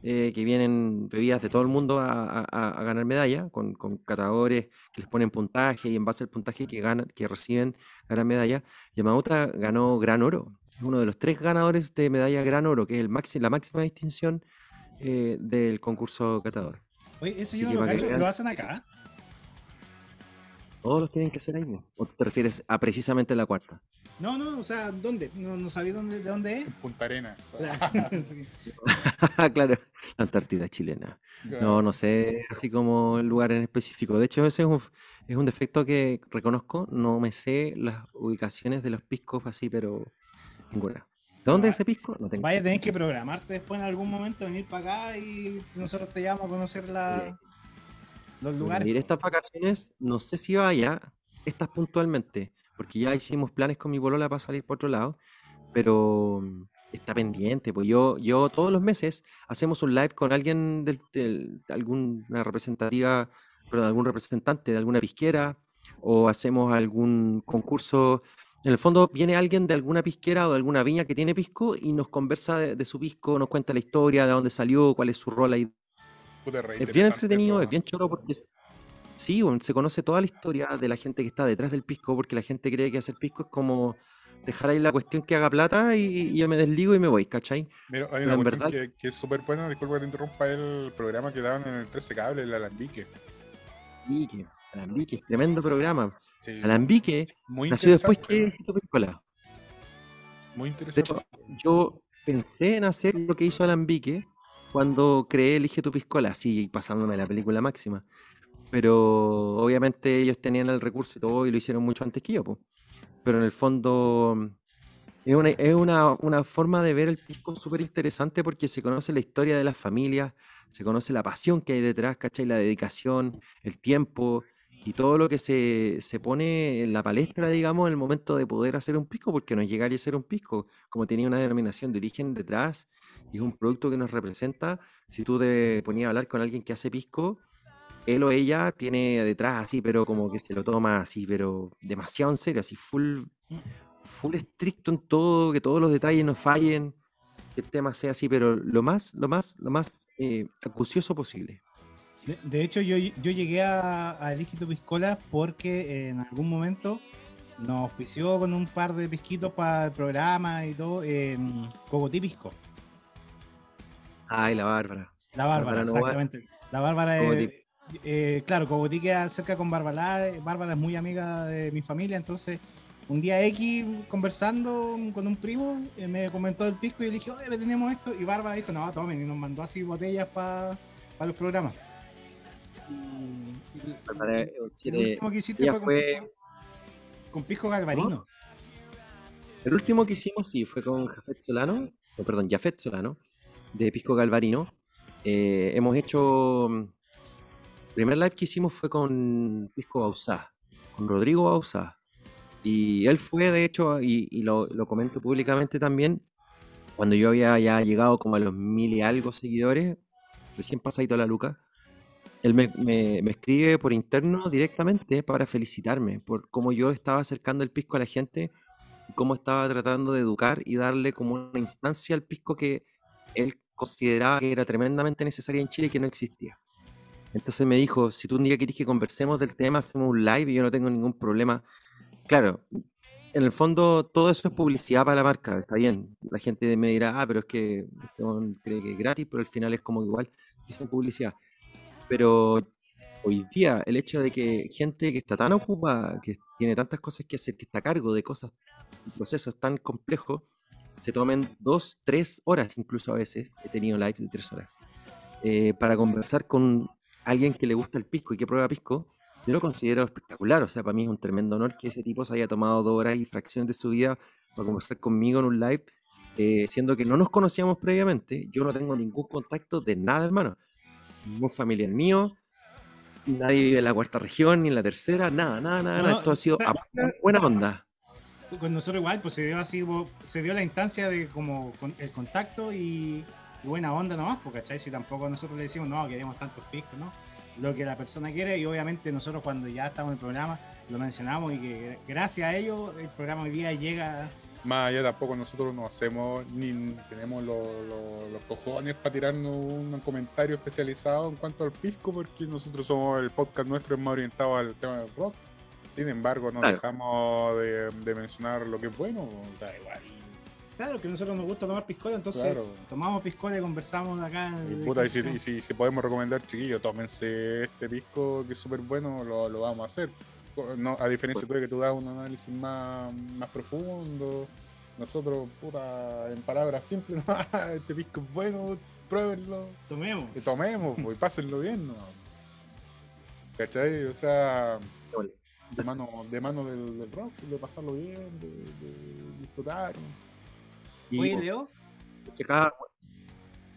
eh, que vienen bebidas de todo el mundo a, ganar medalla, con, catadores que les ponen puntaje y en base al puntaje que ganan, que reciben, ganan medalla. Yamauta ganó Gran Oro, uno de los tres ganadores de medalla Gran Oro, que es el máximo, la máxima distinción eh, del concurso catador. Oye, eso Así yo no lo que hacen acá. Todos los tienen que hacer ahí. ¿no? ¿O te refieres a precisamente la cuarta? No, no, o sea, ¿dónde? No, no sabía dónde, de dónde es. Punta Arenas. Claro, la Antártida chilena. No, no sé, así como el lugar en específico. De hecho, ese es un, es un defecto que reconozco. No me sé las ubicaciones de los piscos así, pero ninguna. ¿De dónde es ese pisco? No tengo. Vaya a tener que programarte después en algún momento, venir para acá y nosotros te llamamos a conocer la, los lugares. ir estas vacaciones, no sé si vaya, estas puntualmente, porque ya hicimos planes con mi polola para salir por otro lado, pero mm, está pendiente, pues yo, yo todos los meses hacemos un live con alguien del, del- de alguna representativa, perdón, algún representante de alguna pisquera, o hacemos algún concurso. En el fondo viene alguien de alguna pisquera o de alguna viña que tiene pisco y nos conversa de, de su pisco, nos cuenta la historia, de dónde salió, cuál es su rol ahí Puta, es bien entretenido, eso. es bien choro porque sí, se conoce toda la historia de la gente que está detrás del pisco, porque la gente cree que hacer pisco es como dejar ahí la cuestión que haga plata y, y yo me desligo y me voy, ¿cachai? Mira, hay una en cuestión verdad- que, que es súper buena, disculpa que te interrumpa, el programa que daban en el 13 Cable, el Alambique. Alambique, Alambique, tremendo programa. Sí, Alambique muy nació después que hizo Piscola. Muy De interesante. hecho, yo pensé en hacer lo que hizo Alambique cuando creé Elige tu Piscola, así pasándome la película máxima. Pero obviamente ellos tenían el recurso y todo y lo hicieron mucho antes que yo. po. Pero en el fondo Es una, es una, una forma de ver el pisco súper interesante porque se conoce la historia de las familias, se conoce la pasión que hay detrás, ¿cachai? La dedicación, el tiempo y todo lo que se, se pone en la palestra, digamos, en el momento de poder hacer un pisco, porque no es llegar y hacer un pisco, como tenía una denominación de origen detrás y es un producto que nos representa. Si tú te ponías a hablar con alguien que hace pisco, él o ella tiene detrás así, pero como que se lo toma así, pero demasiado en serio, así full, full estricto en todo, que todos los detalles no fallen, que el tema sea así, pero lo más, lo más, lo más eh, acucioso posible. De, de hecho, yo, yo llegué a, a Lígito Piscola porque en algún momento nos auspició con un par de pisquitos para el programa y todo en Cogotí Pisco. Ay, la Bárbara. La Bárbara, exactamente. La Bárbara es. eh, claro, Cogotí queda cerca con Bárbara. Bárbara es muy amiga de mi familia, entonces un día X conversando con un primo eh, me comentó el pisco y le dije, oye, tenemos esto. Y Bárbara dijo, no, tomen, y nos mandó así botellas para los programas. El último que hiciste fue con, pisco, con pisco galvarino. El último que hicimos, sí, fue con Jafet Solano, no, perdón, Jafet Solano, de Pisco Galvarino. Eh, hemos hecho. mm, El primer live que hicimos fue con Pisco Bausá, con Rodrigo Bausá. Y él fue, de hecho, y, y lo, lo comento públicamente también, cuando yo había ya llegado como a los mil y algo seguidores, recién pasadito la luca, él me, me- escribe por interno directamente para felicitarme por cómo yo estaba acercando el pisco a la gente cómo estaba tratando de educar y darle como una instancia al pisco que él consideraba que era tremendamente necesaria en Chile y que no existía. Entonces me dijo, si tú un día querés que conversemos del tema, hacemos un live y yo no tengo ningún problema. Claro, en el fondo todo eso es publicidad para la marca, está bien. La gente me dirá, ah, pero es que este cree que es gratis, pero al final es como igual, dicen publicidad. Pero hoy día el hecho de que gente que está tan ocupada, que tiene tantas cosas que hacer, que está a cargo de cosas, procesos tan complejos, se tomen dos, tres horas incluso a veces, he tenido lives de tres horas, eh, para conversar con alguien que le gusta el pisco y que prueba pisco, yo lo considero espectacular. O sea, para mí es un tremendo honor que ese tipo se haya tomado dos horas y fracciones de su vida para conversar conmigo en un live, eh, siendo que no nos conocíamos previamente. Yo no tengo ningún contacto de nada, hermano. Ningún familiar mío, nadie vive en la cuarta región ni en la tercera, nada, nada, nada. No, Esto ha sido a buena onda. Con nosotros igual, pues se dio así, se dio la instancia de como con- el contacto y, y buena onda nomás, pues, ¿cachai? Si tampoco nosotros le decimos, no, queremos tantos piscos, ¿no? Lo que la persona quiere y obviamente nosotros cuando ya estamos en el programa lo mencionamos y que gracias a ello el programa hoy día llega Más allá tampoco nosotros no hacemos ni tenemos los, cojones para tirarnos un comentario especializado en cuanto al pisco, porque nosotros somos el podcast nuestro es más orientado al tema del rock. Sin embargo, no Claro. dejamos de, de mencionar lo que es bueno. O sea, igual. Claro, que a nosotros nos gusta tomar piscola, entonces Claro. tomamos piscola y conversamos acá. Y, puta, y si, y si- si podemos recomendar, chiquillos, tómense este pisco que es súper bueno, lo, lo vamos a hacer. No, a diferencia Pues de que tú das un análisis más, más profundo, nosotros, puta, en palabras simples, ¿no? este pisco es bueno, pruébenlo, Tomemos. y tomemos, pues, y pásenlo bien, ¿no? ¿Cachai? O sea, de mano, de mano del, del rock, de pasarlo bien, de, de disfrutar. Y, Oye, Leo, se acaba-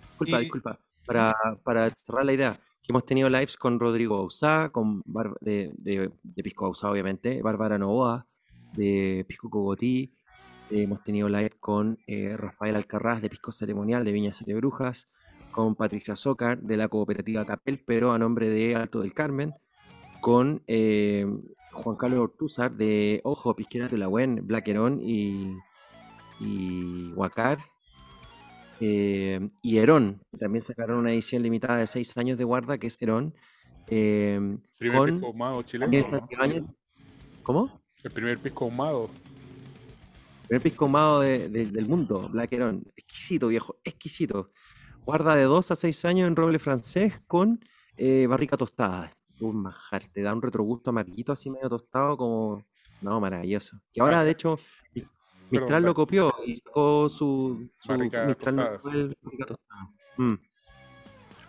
Disculpa, Y- disculpa. Para, para cerrar la idea, que hemos tenido lives con Rodrigo Bausá, con de, Pisco Bausá, obviamente, Bárbara Novoa, de Pisco Cogotí. hemos tenido live con eh, Rafael Alcarraz, de Pisco Ceremonial, de Viña Siete Brujas, con Patricia Zócar, de la cooperativa Capel, pero a nombre de Alto del Carmen, con eh, Juan Carlos Ortúzar, de Ojo, Pisquera de la Buen, Black Herón y, y Huacar. Eh, y Herón, también sacaron una edición limitada de 6 años de guarda, que es Herón. eh, Primer con pisco ahumado chileno. ¿Cómo? El primer pisco ahumado. primer pisco ahumado de- de- del mundo, Black Heron. Exquisito, viejo, exquisito. Guarda de 2 a 6 años en roble francés con eh, barrica tostada. Un manjar, te da un retrogusto amarguito así medio tostado como... No, maravilloso. Que ahora, de hecho, Mi- Mistral lo copió y sacó su, su Mistral. Mm.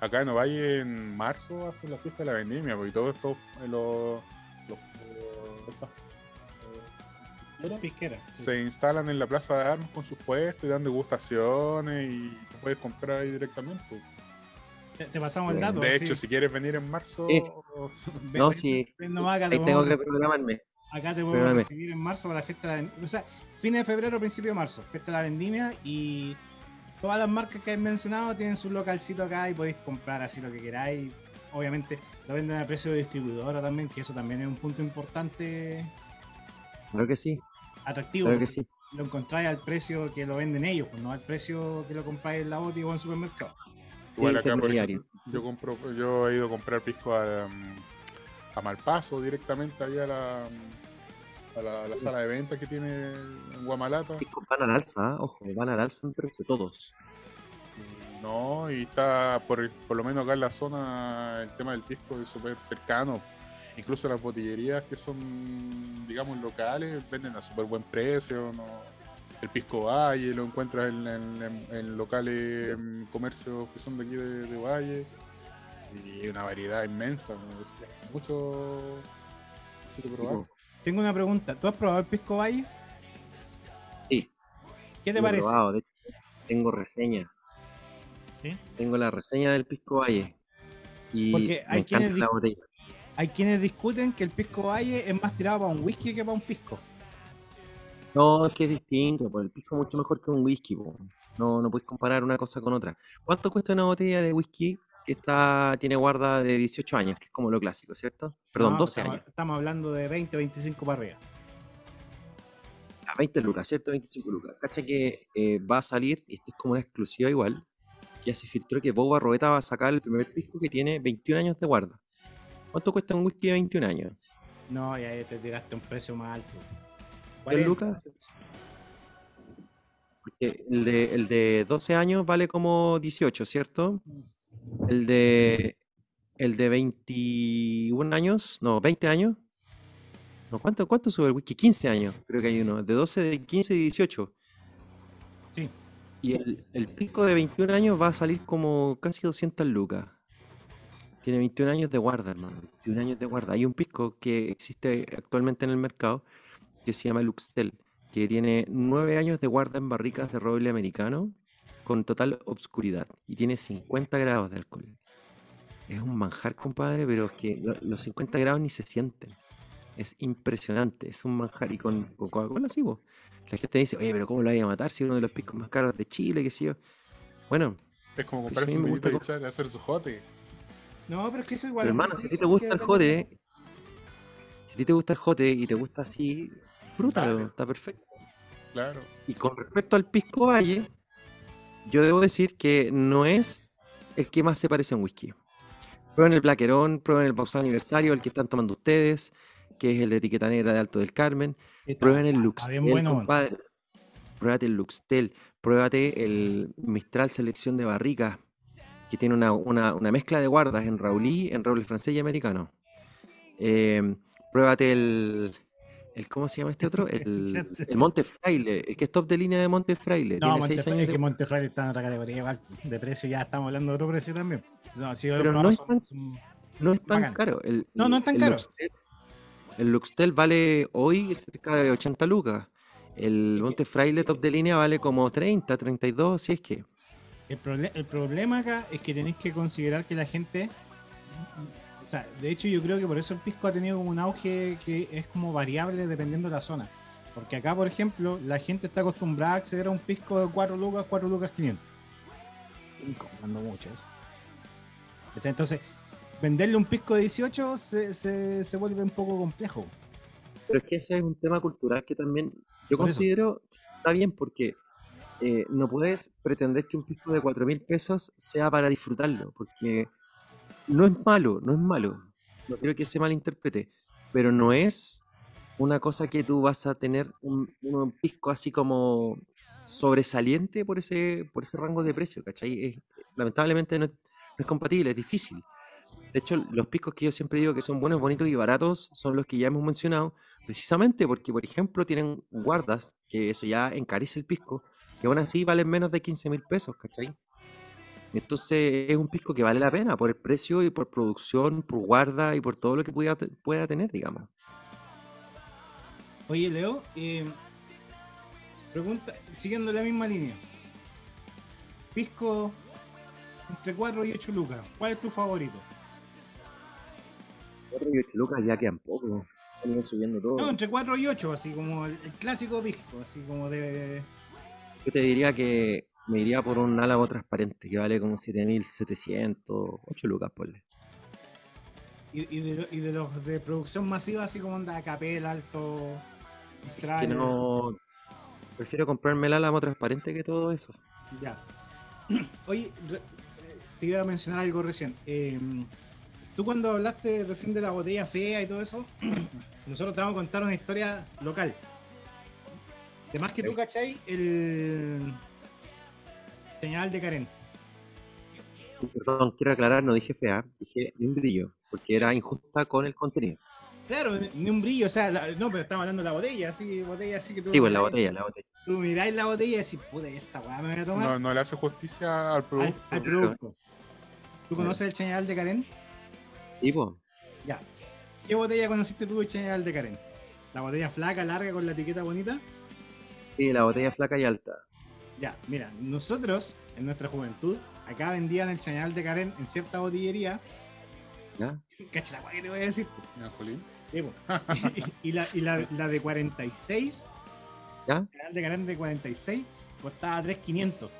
Acá en Ovalle en marzo hacen la fiesta de la vendimia, porque todo esto, eh, los, los, Pisquera. sí. se instalan en la plaza de armas con sus puestos y dan degustaciones y tú puedes comprar ahí directamente. Te, te pasamos el dato. De sí. hecho, si quieres venir en marzo, Sí. Ven- No, sí. ven nomás, acá te Ahí tengo que recibir- programarme. Acá te podemos recibir en marzo para la fiesta de la vendimia. O sea, fines de febrero, principio de marzo, fiesta de la vendimia y todas las marcas que he mencionado tienen su localcito acá y podéis comprar así lo que queráis. Obviamente lo venden a precio de distribuidora también, que eso también es un punto importante Claro que sí, atractivo. claro que sí. Lo encontráis al precio que lo venden ellos, pues, no al precio que lo compráis en la boti o en el supermercado. igual acá, por ejemplo, yo compro, yo he ido a comprar pisco a, um, a Malpaso directamente ahí a la, a la, a la sala de ventas que tiene en Guamalata. Van al alza, ¿ah? ojo, van al alza en precio todos. No, y está por, por lo menos acá en la zona el tema del pisco es súper cercano. Incluso las botillerías que son, digamos, locales venden a súper buen precio. ¿no? El pisco Valle lo encuentras en, en- locales, en comercios que son de aquí de, de Valle. Y una variedad inmensa. Mucho, mucho que probar. Tengo una pregunta. ¿Tú has probado el Pisco Valle? Sí. ¿Qué te lo parece? probado, de hecho, tengo reseña. ¿Sí? Tengo la reseña del Pisco Valle. Y Porque me hay quienes la botella. Hay quienes discuten que el Pisco Valle es más tirado para un whisky que para un pisco. No, es que es distinto, pues el pisco es mucho mejor que un whisky, po. No, no puedes comparar una cosa con otra. ¿Cuánto cuesta una botella de whisky que está, tiene guarda de 18 años, que es como lo clásico, ¿cierto? Perdón, No, 12 estamos, años. Estamos hablando de 20, 25 para arriba. A 20 lucas, ¿cierto? 25 lucas. Cacha que eh, va a salir, y esto es como una exclusiva igual, ya se filtró que Boba Robeta va a sacar el primer pisco que tiene 21 años de guarda. ¿Cuánto cuesta un whisky de 21 años? No, ya te tiraste un precio más alto. 10 40. lucas. Porque el de, el de 12 años vale como 18, ¿cierto? El de el de 21 años, no, 20 años. No, ¿cuánto, cuánto sube el whisky? 15 años, creo que hay uno. De 12, de 15 y 18. Sí. Y el, el pico de 21 años va a salir como casi 200 lucas. Tiene 21 años de guarda, hermano. 21 años de guarda. Hay un pisco que existe actualmente en el mercado que se llama Luxtel, que tiene 9 años de guarda en barricas de roble americano con total obscuridad y tiene 50 grados de alcohol. Es un manjar, compadre, pero es que lo- los 50 grados ni se sienten. Es impresionante, es un manjar. Y con, con Coca-Cola, sí, po. La gente dice, oye, pero ¿cómo lo voy a matar si es uno de los piscos más caros de Chile, qué sé yo? Bueno, Es como mí un me vinito y gusta echarle a hacer su jote. No, pero es que eso igual. pero hermano, si a ti te gusta el jote, si a ti te gusta el jote y te gusta así, disfrútalo, Dale. está perfecto. Claro. Y con respecto al Pisco Valle, yo debo decir que no es el que más se parece a un whisky. Prueben el Blaquerón, prueben el Bausá Aniversario, el que están tomando ustedes, que es el de etiqueta negra de Alto del Carmen. Prueben el Luxtel, bien bueno, compadre. Pruébate el Luxtel, pruébate el Mistral Selección de Barricas, que tiene una, una- una mezcla de guardas en Raulí, en roble francés y americano. Eh, pruébate el, el. ¿Cómo se llama este otro? El, el Monte Fraile, el que es top de línea de Monte Fraile. No, 6 Montefray, años de que Montefray está en otra categoría. De precio ya estamos hablando de otro precio también. No, si Pero no es tan- son- No es tan caro. El, No, no es tan el caro. Luxtel, el Luxtel vale hoy cerca de 80 lucas. El Monte Fraile top de línea vale como 30, 32, si es que. El, el problema acá es que tenéis que considerar que la gente. Sea, de hecho, yo creo que por eso el pisco ha tenido como un auge que es como variable dependiendo de la zona. Porque acá, por ejemplo, la gente está acostumbrada a acceder a un pisco de 4 lucas, 4 lucas 500. 5, cuando mucho eso. ¿Cachai? Entonces, venderle un pisco de 18 se, se, se vuelve un poco complejo. Pero es que ese es un tema cultural que también yo Por eso. considero está bien porque eh, no puedes pretender que un pisco de 4 mil pesos sea para disfrutarlo, porque no es malo, no es malo. No quiero que se malinterprete, pero no es una cosa que tú vas a tener un, pisco así como sobresaliente por ese, por ese rango de precio, ¿cachai? Lamentablemente no es, compatible, es difícil. De hecho, los piscos que yo siempre digo que son buenos, bonitos y baratos son los que ya hemos mencionado, precisamente porque, por ejemplo, tienen guardas, que eso ya encarece el pisco, y aún así valen menos de 15 mil pesos, ¿cachai? Entonces es un pisco que vale la pena por el precio y por producción, por guarda y por todo lo que pueda, pueda tener, digamos. Oye, Leo, eh, pregunta, siguiendo la misma línea. Pisco entre 4 y 8 lucas. ¿Cuál es tu favorito? 4 y 8 lucas ya quedan poco. Ido subiendo todo. No, entre 4 y 8, así como el, el clásico pisco, así como de... Yo te diría que me iría por un álamo transparente que vale como 7700, 8 lucas, ponle. Y, y de, y de los de producción masiva, así como onda Capel, Alto, Que Mistral, no. Prefiero comprarme el álamo transparente que todo eso. Ya. Oye, eh, te iba a mencionar algo recién. Eh, tú cuando hablaste recién de la botella fea y todo eso, nosotros te vamos a contar una historia local. Además que tú, ¿cachai? El señal de Karen. Perdón, quiero aclarar, no dije fea, dije ni un brillo, porque era injusta con el contenido. Claro, ni un brillo, o sea, la- no, pero estamos hablando de la botella, así, botella así que tú. Sí, pues la botella, la botella. Tú miráis la botella y decís, puta, ¿y esta weá me voy a tomar. No, no le hace justicia al producto. al producto. ¿Tú conoces el señal de Karen? Sí. Ya. ¿Qué botella conociste tú de Cheñal de Karen? ¿La botella flaca, larga, con la etiqueta bonita? Sí, la botella flaca y alta. Ya, mira, nosotros, en nuestra juventud, acá vendían el Cheñal de Karen en cierta botillería. ¿Ya? Cacha la guay que te voy a decir. Mira, Jolín. Sí, po. y y la, y la, la de 46, ¿Ya? Cheñal de Karen de 46, costaba 3.500.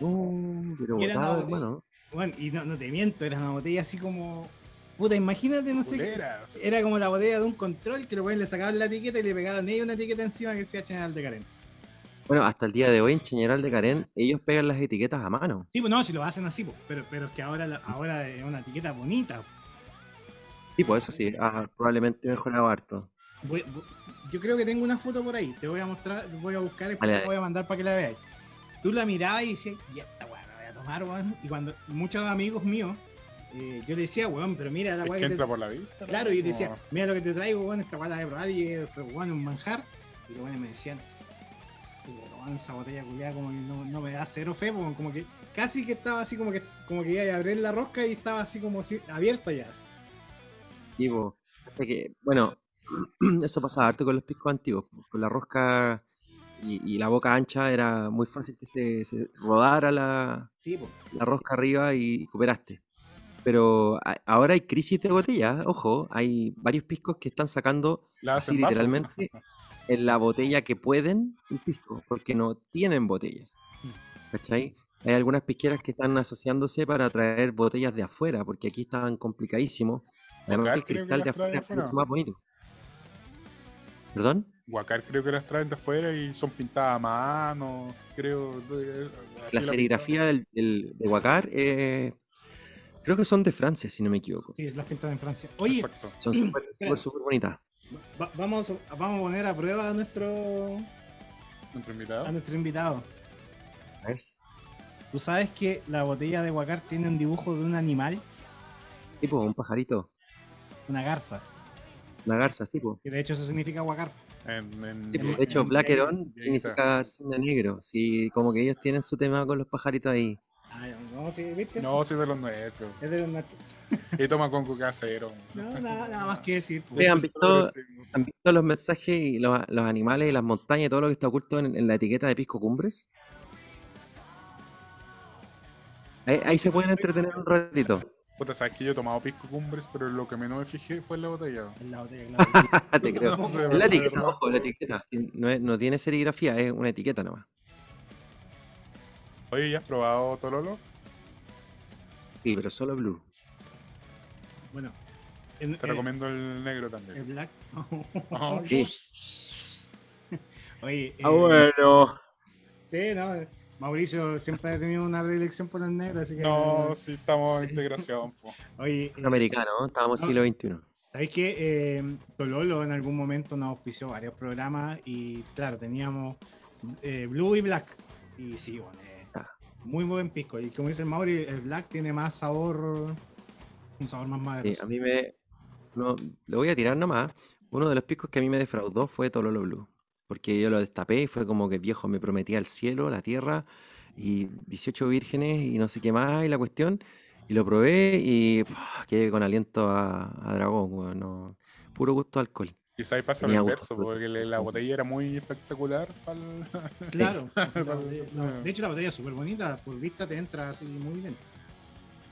No, pero Y era botado, una hermano. Bueno, y no, no te miento, era una botella así como. Puta, imagínate, no sé. qué- Culeras. Era como la botella de un control que lo le sacaban la etiqueta y le pegaron ellos una etiqueta encima que decía Cheñal de Karen. Bueno, hasta el día de hoy en General de Karen, ellos pegan las etiquetas a mano. Sí, pues no, si lo hacen así, pues, pero, pero es que ahora, la- ahora es una etiqueta bonita. Sí, pues eso sí, ha probablemente mejorado harto. Voy- voy- yo creo que tengo una foto por ahí, te voy a mostrar, voy a buscar, después te voy a mandar para que la veáis. Tú la mirabas y decías, ya esta weá la voy a tomar, weón. Y cuando muchos amigos míos, eh, yo le decía, weón, pero mira la Es weá que que entra te... por la vista. Claro, y yo te decía, No. mira lo que te traigo, weón, esta weá la voy a probar y es weón, un manjar. Y los weones me decían, "Puta, weón, esa botella culiada como que no, no me da cero fe, como que casi que estaba así como que como que iba a abrir la rosca y estaba así como si, abierta ya. Hasta que, bueno, eso pasaba harto con los piscos antiguos. Con la rosca y, y la boca ancha era muy fácil que se, se rodara la, Sí, la rosca arriba y cooperaste. Pero a- ahora hay crisis de botella, ojo, hay varios piscos que están sacando La así literalmente en la botella que pueden pisco, porque no tienen botellas. ¿Cachai? Hay algunas pisqueras que están asociándose para traer botellas de afuera, porque aquí estaban complicadísimos. Además Guacar el cristal de afuera es mucho más bonito. ¿Perdón? Guacar creo que las traen de afuera y son pintadas a mano, creo. así La serigrafía del, del- de Huacar, eh, creo que son de Francia, si no me equivoco. Sí, las pintas en Francia. Oye, Exacto. Son súper bonitas. Va- vamos, vamos a poner a prueba a nuestro, Nuestro invitado. a nuestro invitado. ¿Tú sabes que la botella de Huacar tiene un dibujo de un animal? tipo un pajarito, Una garza. una garza, tipo. Que de hecho eso significa Huacar. En, en- Sí, En- pues, de hecho, Black Heron significa cisne negro. Sí, como que ellos tienen su tema con los pajaritos ahí. No, sí, ¿viste? No, sí, de los nuestros. Es de los nat- Y toma con coca cero. No, nada, nada más que decir. pues. Sí, han visto, han visto los mensajes y los, los animales y las montañas y todo lo que está oculto en, en la etiqueta de Pisco Cumbres? Ahí, ahí se pueden entretener un ratito. Puta, sabes que yo he tomado pisco cumbres, pero lo que menos me fijé fue en la botella. En la botella, claro. Te creo. No sé, Es la etiqueta, ojo, la etiqueta. No, es- no tiene serigrafía, es una etiqueta nomás. Oye, ¿ya has probado Tololo? Sí, pero solo blue. Bueno. En, Te eh, recomiendo el negro El también. Blacks. Ajá. Sí. Oye, eh, Ah, bueno. sí, no. Mauricio siempre ha tenido una predilección por el negro, así que. No, sí, estamos en integración. po. Oye, eh, Americano, ¿no? estábamos siglo XXI. ¿sabéis que eh, Tololo en algún momento nos auspició varios programas y, claro, teníamos eh, Blue y Black. Y sí, bueno. Muy buen pisco. Y como dice el Mauri, el Black tiene más sabor, un sabor más Sí, maderoso. a mí me. No, le voy a tirar nomás. Uno de los picos que a mí me defraudó fue Tololo Blue. Porque yo lo destapé y fue como que el viejo me prometía el cielo, la tierra y 18 vírgenes y no sé qué más y la cuestión. Y lo probé y quedé con aliento a, a dragón, no, puro gusto de alcohol. Quizá ahí pasa lo Tenía inverso, porque la botella era muy espectacular. pa'l- Claro. la de hecho, la botella es súper bonita. Por vista te entra así muy bien.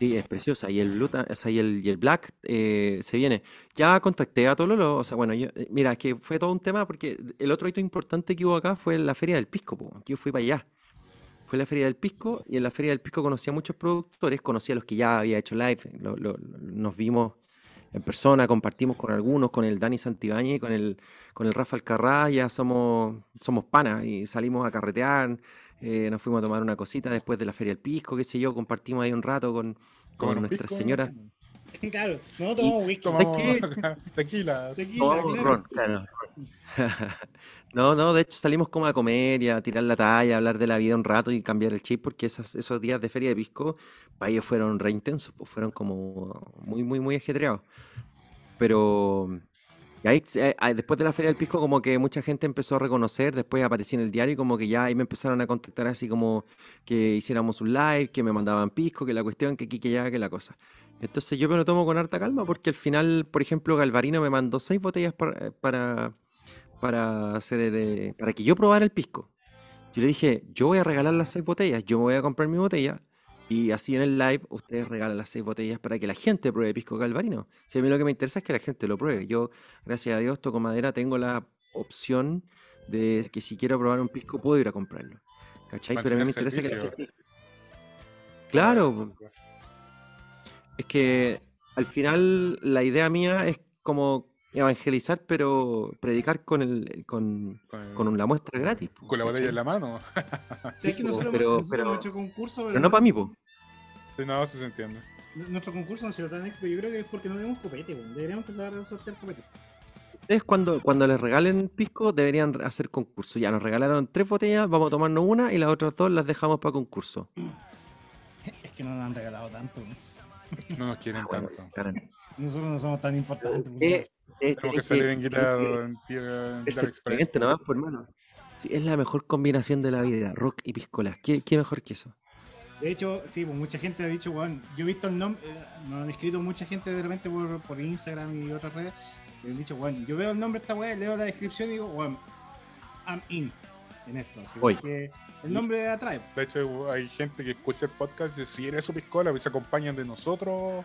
Sí, es preciosa. Y el Blue, o sea, y el, y el Black eh, se viene. Ya contacté a Tololo, o sea, bueno, yo, eh, mira, es que fue todo un tema porque el otro hito importante que hubo acá fue la Feria del Pisco, po. Yo fui para allá. Fue la Feria del Pisco y en la Feria del Pisco conocí a muchos productores, conocí a los que ya había hecho live, lo- lo- nos vimos en persona, compartimos con algunos, con el Dani Santibáñez con el, con el Rafa Alcarrá, ya somos, somos panas y salimos a carretear, eh, nos fuimos a tomar una cosita después de la Feria del Pisco, qué sé yo, compartimos ahí un rato con, con nuestras señoras. Claro, no tomamos whisky. Tomamos qué? tequilas. Tequila, Tomamos claro. ron, claro. No, no, de hecho salimos como a comer y a tirar la talla, a hablar de la vida un rato y cambiar el chip, porque esas, esos días de feria de pisco para ellos fueron re intensos, pues fueron como muy, muy, muy ajetreados. Pero ahí, eh, ah, después de la feria del pisco, como que mucha gente empezó a reconocer, después aparecí en el diario y como que ya ahí me empezaron a contactar así como que hiciéramos un live, que me mandaban pisco, que la cuestión, que aquí, que allá, que la cosa. Entonces yo me lo tomo con harta calma porque al final, por ejemplo, Galvarino me mandó seis botellas para, para, para hacer eh, para que yo probara el pisco. Yo le dije, yo voy a regalar las seis botellas, yo me voy a comprar mi botella y así en el live ustedes regalan las seis botellas para que la gente pruebe pisco Galvarino. Si a mí lo que me interesa es que la gente lo pruebe. Yo, gracias a Dios, toco madera, tengo la opción de que si quiero probar un pisco puedo ir a comprarlo. ¿Cachai? Pero a mí me interesa que la gente... Claro, es que al final la idea mía es como evangelizar, pero predicar con el con, Con, con la muestra gratis. po, con la botella en la mano. Sí, es que po, nosotros, pero- nosotros pero- hemos hecho concurso, pero, Pero no para mí, po. Sí, No, eso se entiende. nuestro concurso no ha sido tan éxito. Yo creo que es porque no tenemos copete, weón. Deberíamos empezar a sortear copete. Ustedes cuando, cuando les regalen pisco deberían hacer concurso. Ya nos regalaron tres botellas, vamos a tomarnos una y las otras dos las dejamos para concurso. Es que no nos han regalado tanto, weón. No nos quieren Ah, bueno, tanto. Nosotros no somos tan importantes. Eh, eh, Tenemos que es salir que- en Guitar, es que- en Guitar- en Es Guitar Express. excelente nomás, por hermano. Sí, es la mejor combinación de la vida, rock y piscolas. ¿Qué, qué mejor que eso? De hecho, sí, pues mucha gente ha dicho, weón, yo he visto el nombre, eh, nos han escrito mucha gente de repente por, por Instagram y otras redes, y han dicho, weón, yo veo el nombre de esta weá, leo la descripción y digo, weón, I'm in en esto. Así Voy. que el nombre atrae. De hecho, hay gente que escucha el podcast y dice, si eres su piscola, pues se acompañan de nosotros.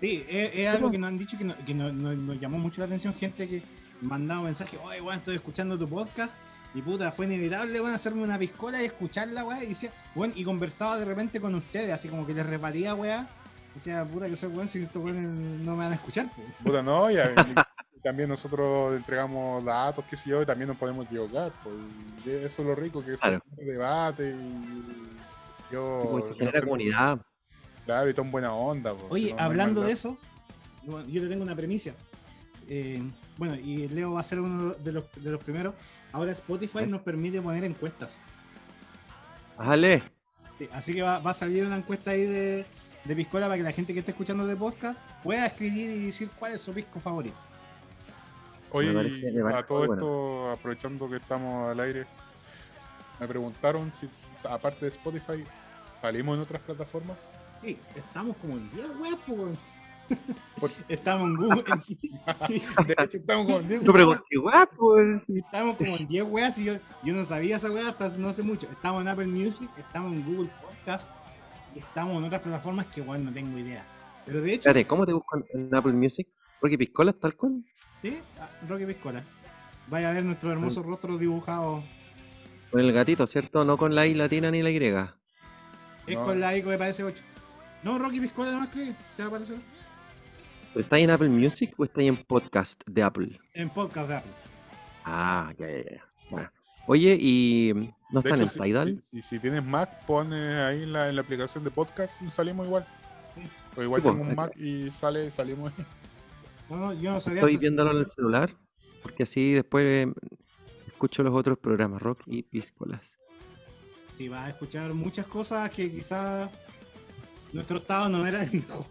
Sí, es, es algo que nos han dicho que, no- que no- no- nos llamó mucho la atención, gente que mandaba mensajes, oye, weón, estoy escuchando tu podcast. Y puta, fue inevitable, weón, hacerme una piscola y escucharla, weón. Y decía, weón, y conversaba de repente con ustedes, así como que les repatía, weón. Decía, puta, que soy weón, si estos weones no me van a escuchar, pues. Puta, no, y, y también nosotros entregamos datos, qué sé yo, y también nos podemos equivocar. Pues, y eso es lo rico, que Claro. es un debate y qué sé yo. Genera te- comunidad. Claro, y tan buena onda. pues, Oye, si no- no hay hablando de eso, yo te tengo una premisa. Eh, bueno, y Leo va a ser uno de los, de los primeros. Ahora Spotify ¿Eh? nos permite poner encuestas. Bájale. Sí, así que va, va a salir una encuesta ahí de, de Piscola para que la gente que esté escuchando de podcast pueda escribir y decir cuál es su pisco favorito. Oye, Me parece- me a todo esto, aprovechando que estamos al aire, me preguntaron si, aparte de Spotify, salimos en otras plataformas. Sí, estamos como en 10 weas, po, weón. Estamos en Google. sí, sí, De hecho, estamos Diego. Yo pregunté, guapo. estamos como en 10 weas y yo, yo no sabía esa wea hasta no hace mucho. Estamos en Apple Music, estamos en Google Podcast y estamos en otras plataformas que, weón, no tengo idea. Pero de hecho, Espérate, ¿cómo te buscan en Apple Music? Rocky Piscolas, tal cual. sí, ah, Rocky Piscola. Vaya a ver nuestro hermoso rostro dibujado. Con el gatito, ¿cierto? No con la I latina ni la Y. Es No. con la I que me parece 8. No, Rocky Piscola nomás que te va a aparecer ¿Pero ¿Está ahí en Apple Music o está ahí en podcast de Apple? en podcast de Apple. Ah, ya, ya, ya. Bueno. Oye, ¿y no De están hecho, en Tidal? si- si tienes Mac, pones ahí en la, en la aplicación de podcast y salimos igual. O igual Sí, po, tengo un. Mac y sale, salimos ahí. No, no, yo no sabía. Estoy viéndolo en el celular, porque así después eh, escucho los otros programas, Rock y Piscolas. Y vas a escuchar muchas cosas que quizás nuestro estado no era el mejor.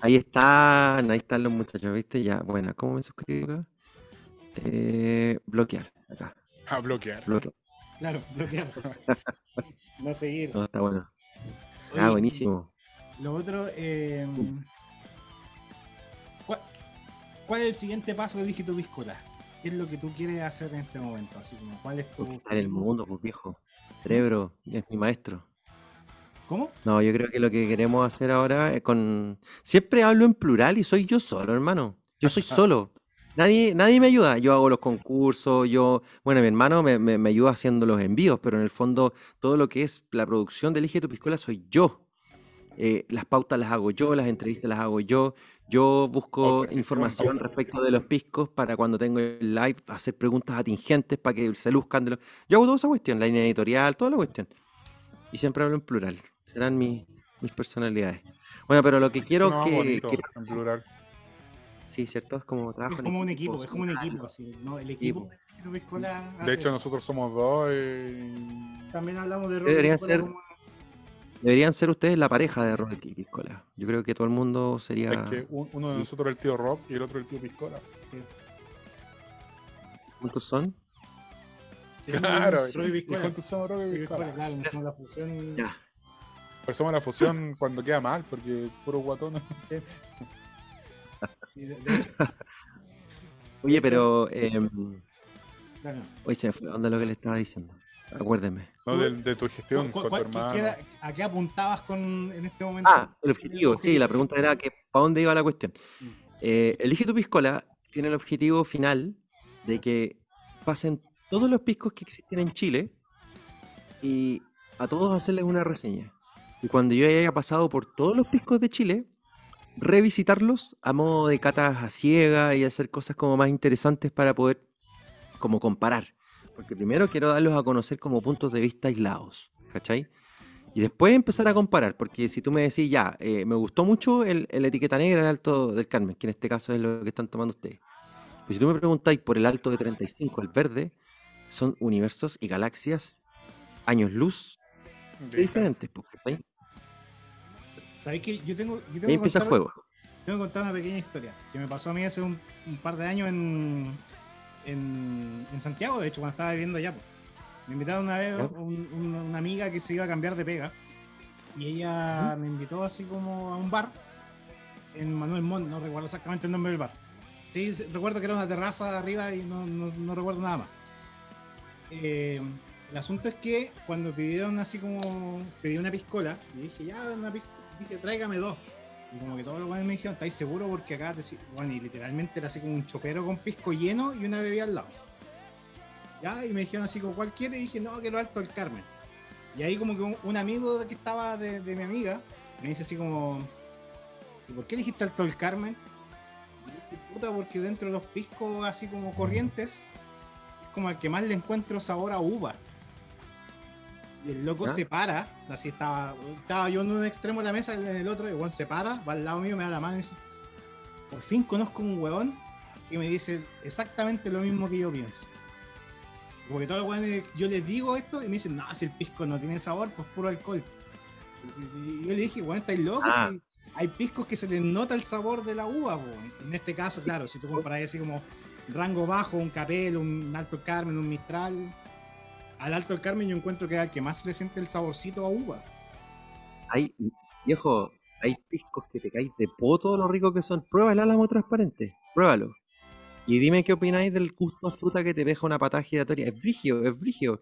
Ahí están, ahí están los muchachos, ¿viste? Ya, bueno, ¿cómo me suscribo acá? Eh, bloquear, acá, A bloquear. bloquear. Claro, bloquear. no seguir. No, está bueno. Oye, Ah, buenísimo. Lo otro, eh, ¿cuál, es el siguiente paso de Dígito Piscola? ¿qué es lo que tú quieres hacer en este momento? Así como, ¿cuál es tu. Conquistar el mundo, pues viejo. Cerebro es mi maestro. ¿Cómo? No, yo creo que lo que queremos hacer ahora es con. Siempre hablo en plural y soy yo solo, hermano. Yo soy solo. Nadie, nadie me ayuda. Yo hago los concursos, yo. Bueno, mi hermano me, me- me ayuda haciendo los envíos, pero en el fondo todo lo que es la producción de Elige tu Piscola soy yo. Eh, las pautas las hago yo, las entrevistas las hago yo. Yo busco información respecto de los piscos para cuando tengo el live, hacer preguntas atingentes para que se luzcan de los... Yo hago toda esa cuestión, la línea editorial, toda la cuestión. Y siempre hablo en plural. Serán mis, mis personalidades. Bueno, pero lo que quiero más que, bonito, que- en plural. Sí, ¿cierto? Es como trabajo Es en como un equipo, equipo, es como un equipo. Así, ¿no? El equipo. piscola De hecho, nosotros somos dos. y- también hablamos de Deberían ser- como- Deberían ser ustedes la pareja de Rock y Piscola. Yo creo que todo el mundo sería... Es que un- uno de nosotros es el tío Rock y el otro el tío Piscola. sí. ¿Cuántos son? Claro, y Piscola. juntos somos Rock y Piscola. Claro, hacemos la fusión. Ya. Pero somos la fusión cuando queda mal, porque puro guatón. Oye, pero... em, claro. hoy se me fue onda lo que le estaba diciendo. Acuérdeme. No de, de tu gestión ¿Cu- con tu cuál- hermano. qué era- ¿A qué apuntabas con, en este momento? Ah, el objetivo. Sí, la pregunta era que ¿para dónde iba la cuestión? Mm. Eh, Elige tu Piscola tiene el objetivo final de que pasen todos los piscos que existen en Chile y a todos hacerles una reseña. Y cuando yo haya pasado por todos los piscos de Chile, revisitarlos a modo de catas a ciega y hacer cosas como más interesantes para poder como comparar. Porque primero quiero darlos a conocer como puntos de vista aislados, ¿cachai? Y después empezar a comparar, porque si tú me decís, ya, eh, me gustó mucho el, el etiqueta negra de Alto del Carmen, que en este caso es lo que están tomando ustedes. Pues si tú me preguntáis por el Alto de 35, el verde, son universos y galaxias, años luz, diferentes. ¿cachai? ¿Sabéis que yo tengo, yo tengo que empieza el contar- juego. Tengo que contar una pequeña historia que me pasó a mí hace un, un par de años en, en, en Santiago, de hecho, cuando estaba viviendo allá. pues. Me invitaron una vez un- un- una amiga que se iba a cambiar de pega y ella me invitó así como a un bar en Manuel Montt, no recuerdo exactamente el nombre del bar. Sí, recuerdo que era una terraza arriba y no, no- no recuerdo nada más. Eh, el asunto es que cuando pidieron así como pedí una piscola, y dije, ya, una piscola, dije, tráigame dos. Y como que todos los buenos me dijeron, ¿estáis seguros? Porque acá, te... si-". bueno, y literalmente era así como un chopero con pisco lleno y una bebida al lado. Ya, y me dijeron así como, ¿cuál quiere? Y dije, no, quiero Alto del Carmen. Y ahí como que un, un amigo que estaba de, mi amiga me dice así como, ¿y por qué dijiste Alto del Carmen? Y dije, puta, porque dentro de los piscos así como corrientes, es como el que más le encuentro sabor a uva. Y el loco se para, así estaba, estaba yo en un extremo de la mesa, en el otro, y el weón se para, va al lado mío, me da la mano y dice, por fin conozco un weón que me dice exactamente lo mismo que yo pienso. Porque todos los weones, yo les digo esto y me dicen, no, si el pisco no tiene sabor, pues puro alcohol. Y yo le dije, weón, estáis locos, Ah. si hay piscos que se les nota el sabor de la uva, po". En este caso, claro, si tú comparas así como rango bajo, un capel, un alto carmen, un mistral, al alto carmen yo encuentro que es el que más le siente el saborcito a uva. Hay, viejo, hay piscos que te caes de poto lo rico que son. Prueba el álamo transparente, pruébalo. Y dime qué opináis del gusto a fruta que te deja una patada giratoria. Es brigio, es brigio.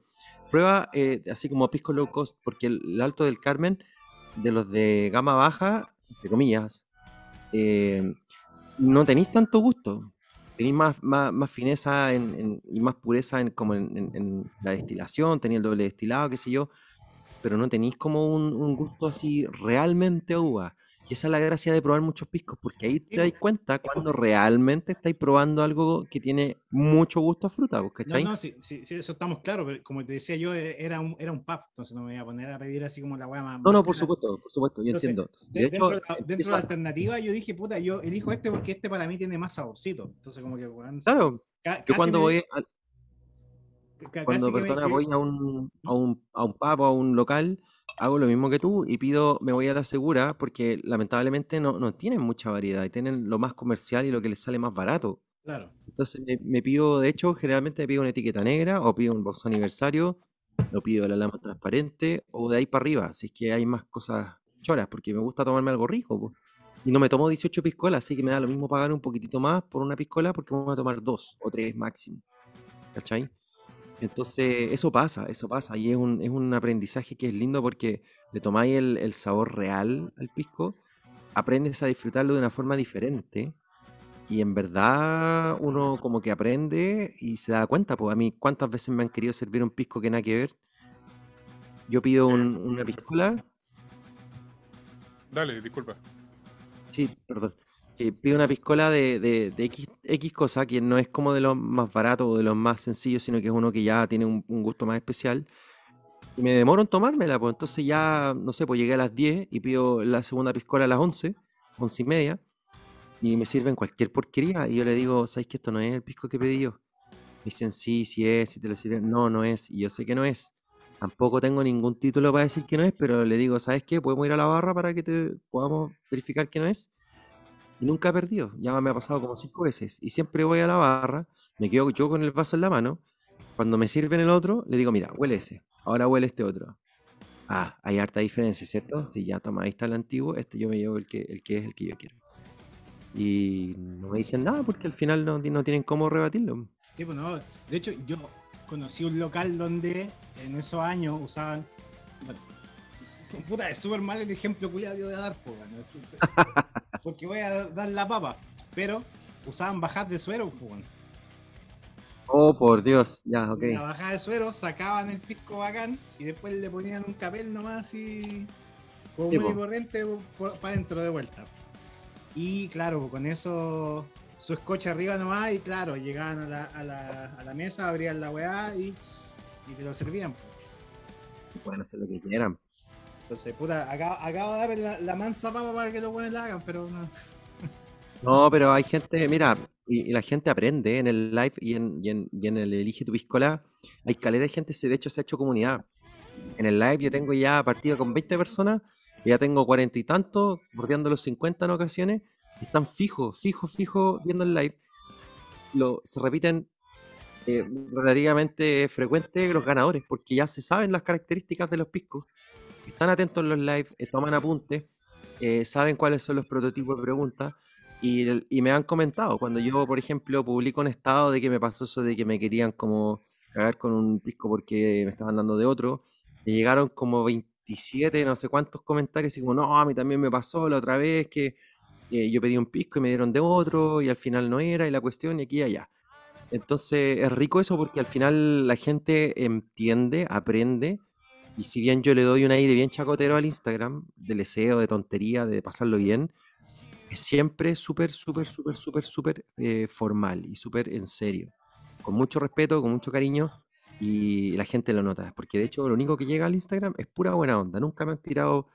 Prueba eh, así como pisco low cost, porque el, el alto del Carmen, de los de gama baja, entre comillas, eh, no tenéis tanto gusto. Tenéis más, más, más fineza en- y más pureza en, como en, la destilación, tenéis el doble destilado, qué sé yo pero no tenéis como un, un gusto así realmente uva. Y esa es la gracia de probar muchos piscos, porque ahí te dais cuenta cuando realmente estáis probando algo que tiene mucho gusto a fruta, ¿vos No, ¿cachai? no, sí, sí, sí, eso estamos claros, pero como te decía yo, eh, era un, era un pub, entonces no me voy a poner a pedir así como la weá más. No, no, por supuesto, por supuesto, yo Entonces, entiendo. De- De dentro, de la, dentro de empieza- la alternativa, yo dije, puta, yo elijo este porque este para mí tiene más saborcito. Entonces, como que, claro, yo cuando me- voy, a- cuando me- que- voy a un, a un, a un pub o a un local, hago lo mismo que tú y pido, me voy a la segura, porque lamentablemente no, no tienen mucha variedad y tienen lo más comercial y lo que les sale más barato. Claro. Entonces me, me pido, de hecho, generalmente me pido una etiqueta negra o pido un box aniversario, lo pido la lama transparente o de ahí para arriba, si es que hay más cosas choras, porque me gusta tomarme algo rico. Y no me tomo 18 piscolas, así que me da lo mismo pagar un poquitito más por una piscola porque me voy a tomar dos o tres máximo. ¿Cachai? Entonces, eso pasa, eso pasa. Y es un, es un aprendizaje que es lindo porque le tomáis el, el sabor real al pisco, aprendes a disfrutarlo de una forma diferente. Y en verdad uno como que aprende y se da cuenta, pues a mí cuántas veces me han querido servir un pisco que nada que ver. Yo pido un- una piscola Dale, disculpa. Sí, perdón. Que pide una piscola de, de, de X, X cosa que no es como de los más baratos o de los más sencillos, sino que es uno que ya tiene un, un gusto más especial. Y me demoro en tomármela, pues entonces ya, no sé, pues llegué a las 10 y pido la segunda piscola a las 11, 11 y media, y me sirven cualquier porquería. Y yo le digo, ¿sabes que esto no es el pisco que pedí yo? Me dicen, sí, sí es, si te lo sirven. No, no es. Y yo sé que no es. Tampoco tengo ningún título para decir que no es, pero le digo, ¿sabes qué? Podemos ir a la barra para que te podamos verificar que no es. Y nunca he perdido. Ya me ha pasado como cinco veces. Y siempre voy a la barra, me quedo yo con el vaso en la mano. Cuando me sirven el otro, le digo, mira, huele ese. Ahora huele este otro. Ah, hay harta diferencia, ¿cierto? Si ya toma, ahí está el antiguo, este yo me llevo el que, el que es el que yo quiero. Y no me dicen nada porque al final no, no tienen cómo rebatirlo. Sí, pues no. De hecho, yo conocí un local donde en esos años usaban. Bueno, puta, es súper mal el ejemplo culiado que voy a dar, pues, bueno, porque voy a dar la papa. Pero usaban bajas de suero, pues. Oh, por Dios, ya, ok. La bajada de suero, sacaban el pisco bacán y después le ponían un capel nomás y. Sí, muy po. corriente para adentro de vuelta. Y claro, con eso su escocha arriba nomás y claro, llegaban a la, a la, a la mesa, abrían la weá y, y te lo servían. Pueden hacer lo que quieran. Entonces, puta, acabo, de dar la, mansa papa para que los buenos la hagan, pero no. No, pero hay gente, mira, y, la gente aprende en el live y en, el Elige tu Piscola. Hay calidad de gente, de hecho se ha hecho comunidad. En el live yo tengo ya partido con 20 personas, ya tengo cuarenta y tantos, bordeando los 50 en ocasiones, están fijos, fijos, fijos viendo el live. Lo, se repiten eh, relativamente frecuente los ganadores, porque ya se saben las características de los piscos, están atentos en los live, eh, toman apuntes, eh, saben cuáles son los prototipos de preguntas. Y, me han comentado, cuando yo, por ejemplo, publico un estado de que me pasó eso de que me querían como cagar con un disco porque me estaban dando de otro, me llegaron como 27, no sé cuántos comentarios, y como, no, a mí también me pasó la otra vez que yo pedí un pisco y me dieron de otro, y al final no era, y la cuestión, y aquí y allá. Entonces es rico eso porque al final la gente entiende, aprende, y si bien yo le doy un aire bien chacotero al Instagram, de leseo, de tontería, de pasarlo bien, es siempre súper, súper, súper, súper, súper eh, formal y súper en serio. Con mucho respeto, con mucho cariño y la gente lo nota. Porque de hecho lo único que llega al Instagram es pura buena onda. Nunca me han tirado,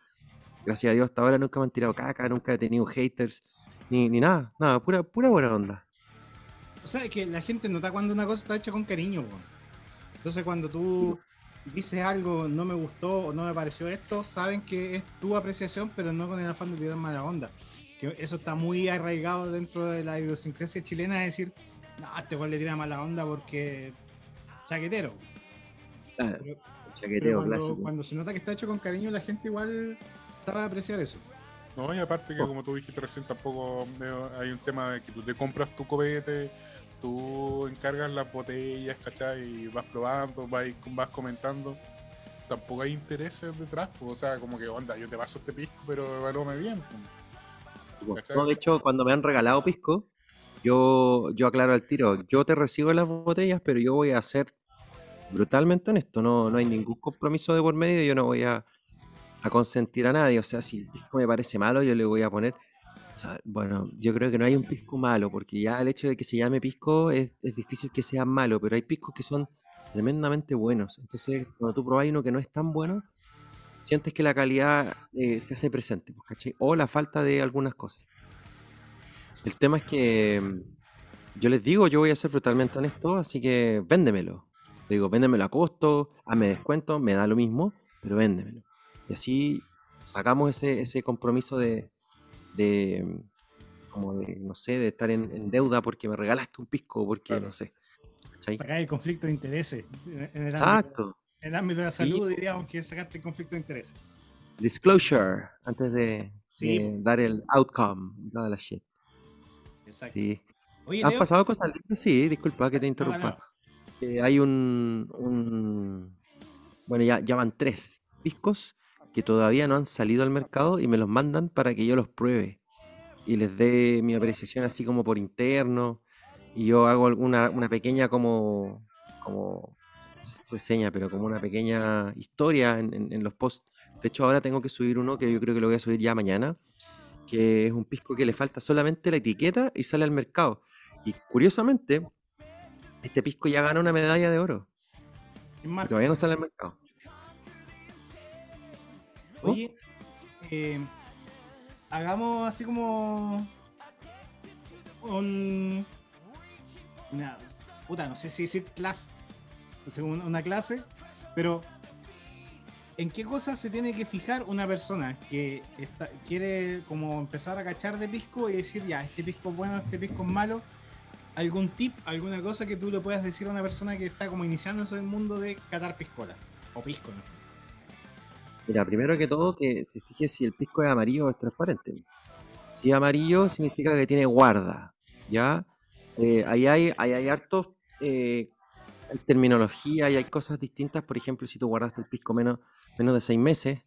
gracias a Dios hasta ahora, nunca me han tirado caca, nunca he tenido haters, ni, ni nada, nada, pura, pura buena onda. O sea, es que la gente nota cuando una cosa está hecha con cariño. Entonces, cuando tú dices algo, no me gustó o no me pareció esto, saben que es tu apreciación, pero no con el afán de tirar mala onda. Que eso está muy arraigado dentro de la idiosincrasia chilena, es decir, no, este igual le tira mala onda porque chaquetero. Claro, Pero, chaqueteo pero cuando, clásico. cuando se nota que está hecho con cariño, la gente igual sabe apreciar eso. No, y aparte que Oh. como tú dijiste recién, tampoco eh, hay un tema de que tú te compras tu copete, tú encargas las botellas, ¿cachai? Y vas probando, vas, vas comentando. Tampoco hay intereses detrás, pues, o sea, como que onda, yo te paso este pisco, pero evalúame bien. pues. ¿cachai? No, de hecho, cuando me han regalado pisco, yo, yo aclaro al tiro, yo te recibo las botellas, pero yo voy a ser brutalmente honesto, no, no hay ningún compromiso de por medio, yo no voy a, a consentir a nadie, o sea, si el pisco me parece malo, yo le voy a poner, bueno, yo creo que no hay un pisco malo, porque ya el hecho de que se llame pisco es, es difícil que sea malo, pero hay piscos que son tremendamente buenos, entonces cuando tú probáis uno que no es tan bueno, sientes que la calidad eh, se hace presente, pues, ¿cachai? O la falta de algunas cosas. El tema es que mm, yo les digo, yo voy a ser brutalmente honesto, así que véndemelo. Le digo, véndemelo a costo, hazme descuento, me da lo mismo, pero véndemelo. Y así sacamos ese, ese compromiso de, de, mm, como de, no sé, de estar en, en deuda porque me regalaste un pisco, porque Claro. no sé. ¿cachai? Sacar el conflicto de intereses. En en el, ámbito, Exacto. en el ámbito de la Sí. salud, diríamos que es sacarte el conflicto de intereses. Disclosure, antes de, Sí, eh, dar el outcome, toda la shit. exacto. Sí. Oye, ¿Han Leo, pasado cosas lindas? Sí, disculpa que te no, interrumpa. no, Eh, hay un, un- Bueno, ya, ya van tres discos que todavía no han salido al mercado y me los mandan para que yo los pruebe y les dé mi apreciación así como por interno y yo hago alguna una pequeña como como reseña, pero como una pequeña historia en, en- en los posts. De hecho, ahora tengo que subir uno que yo creo que lo voy a subir ya mañana, que es un pisco que le falta solamente la etiqueta y sale al mercado. Y curiosamente, este pisco ya gana una medalla de oro. todavía no sale al mercado. Oye, eh, hagamos así como un una puta, no sé si decir clase, una clase, pero ¿en qué cosas se tiene que fijar una persona que está- quiere como empezar a cachar de pisco y decir ya, este pisco es bueno, este pisco es malo? ¿Algún tip, alguna cosa que tú le puedas decir a una persona que está como iniciándose en el mundo de catar piscola? O pisco, ¿no? Mira, primero que todo, que te fijes si el pisco es amarillo o es transparente. Si es amarillo, significa que tiene guarda, ¿ya? Eh, ahí hay, ahí hay hartos eh, terminología y hay cosas distintas. Por ejemplo, si tú guardaste el pisco menos, menos de seis meses,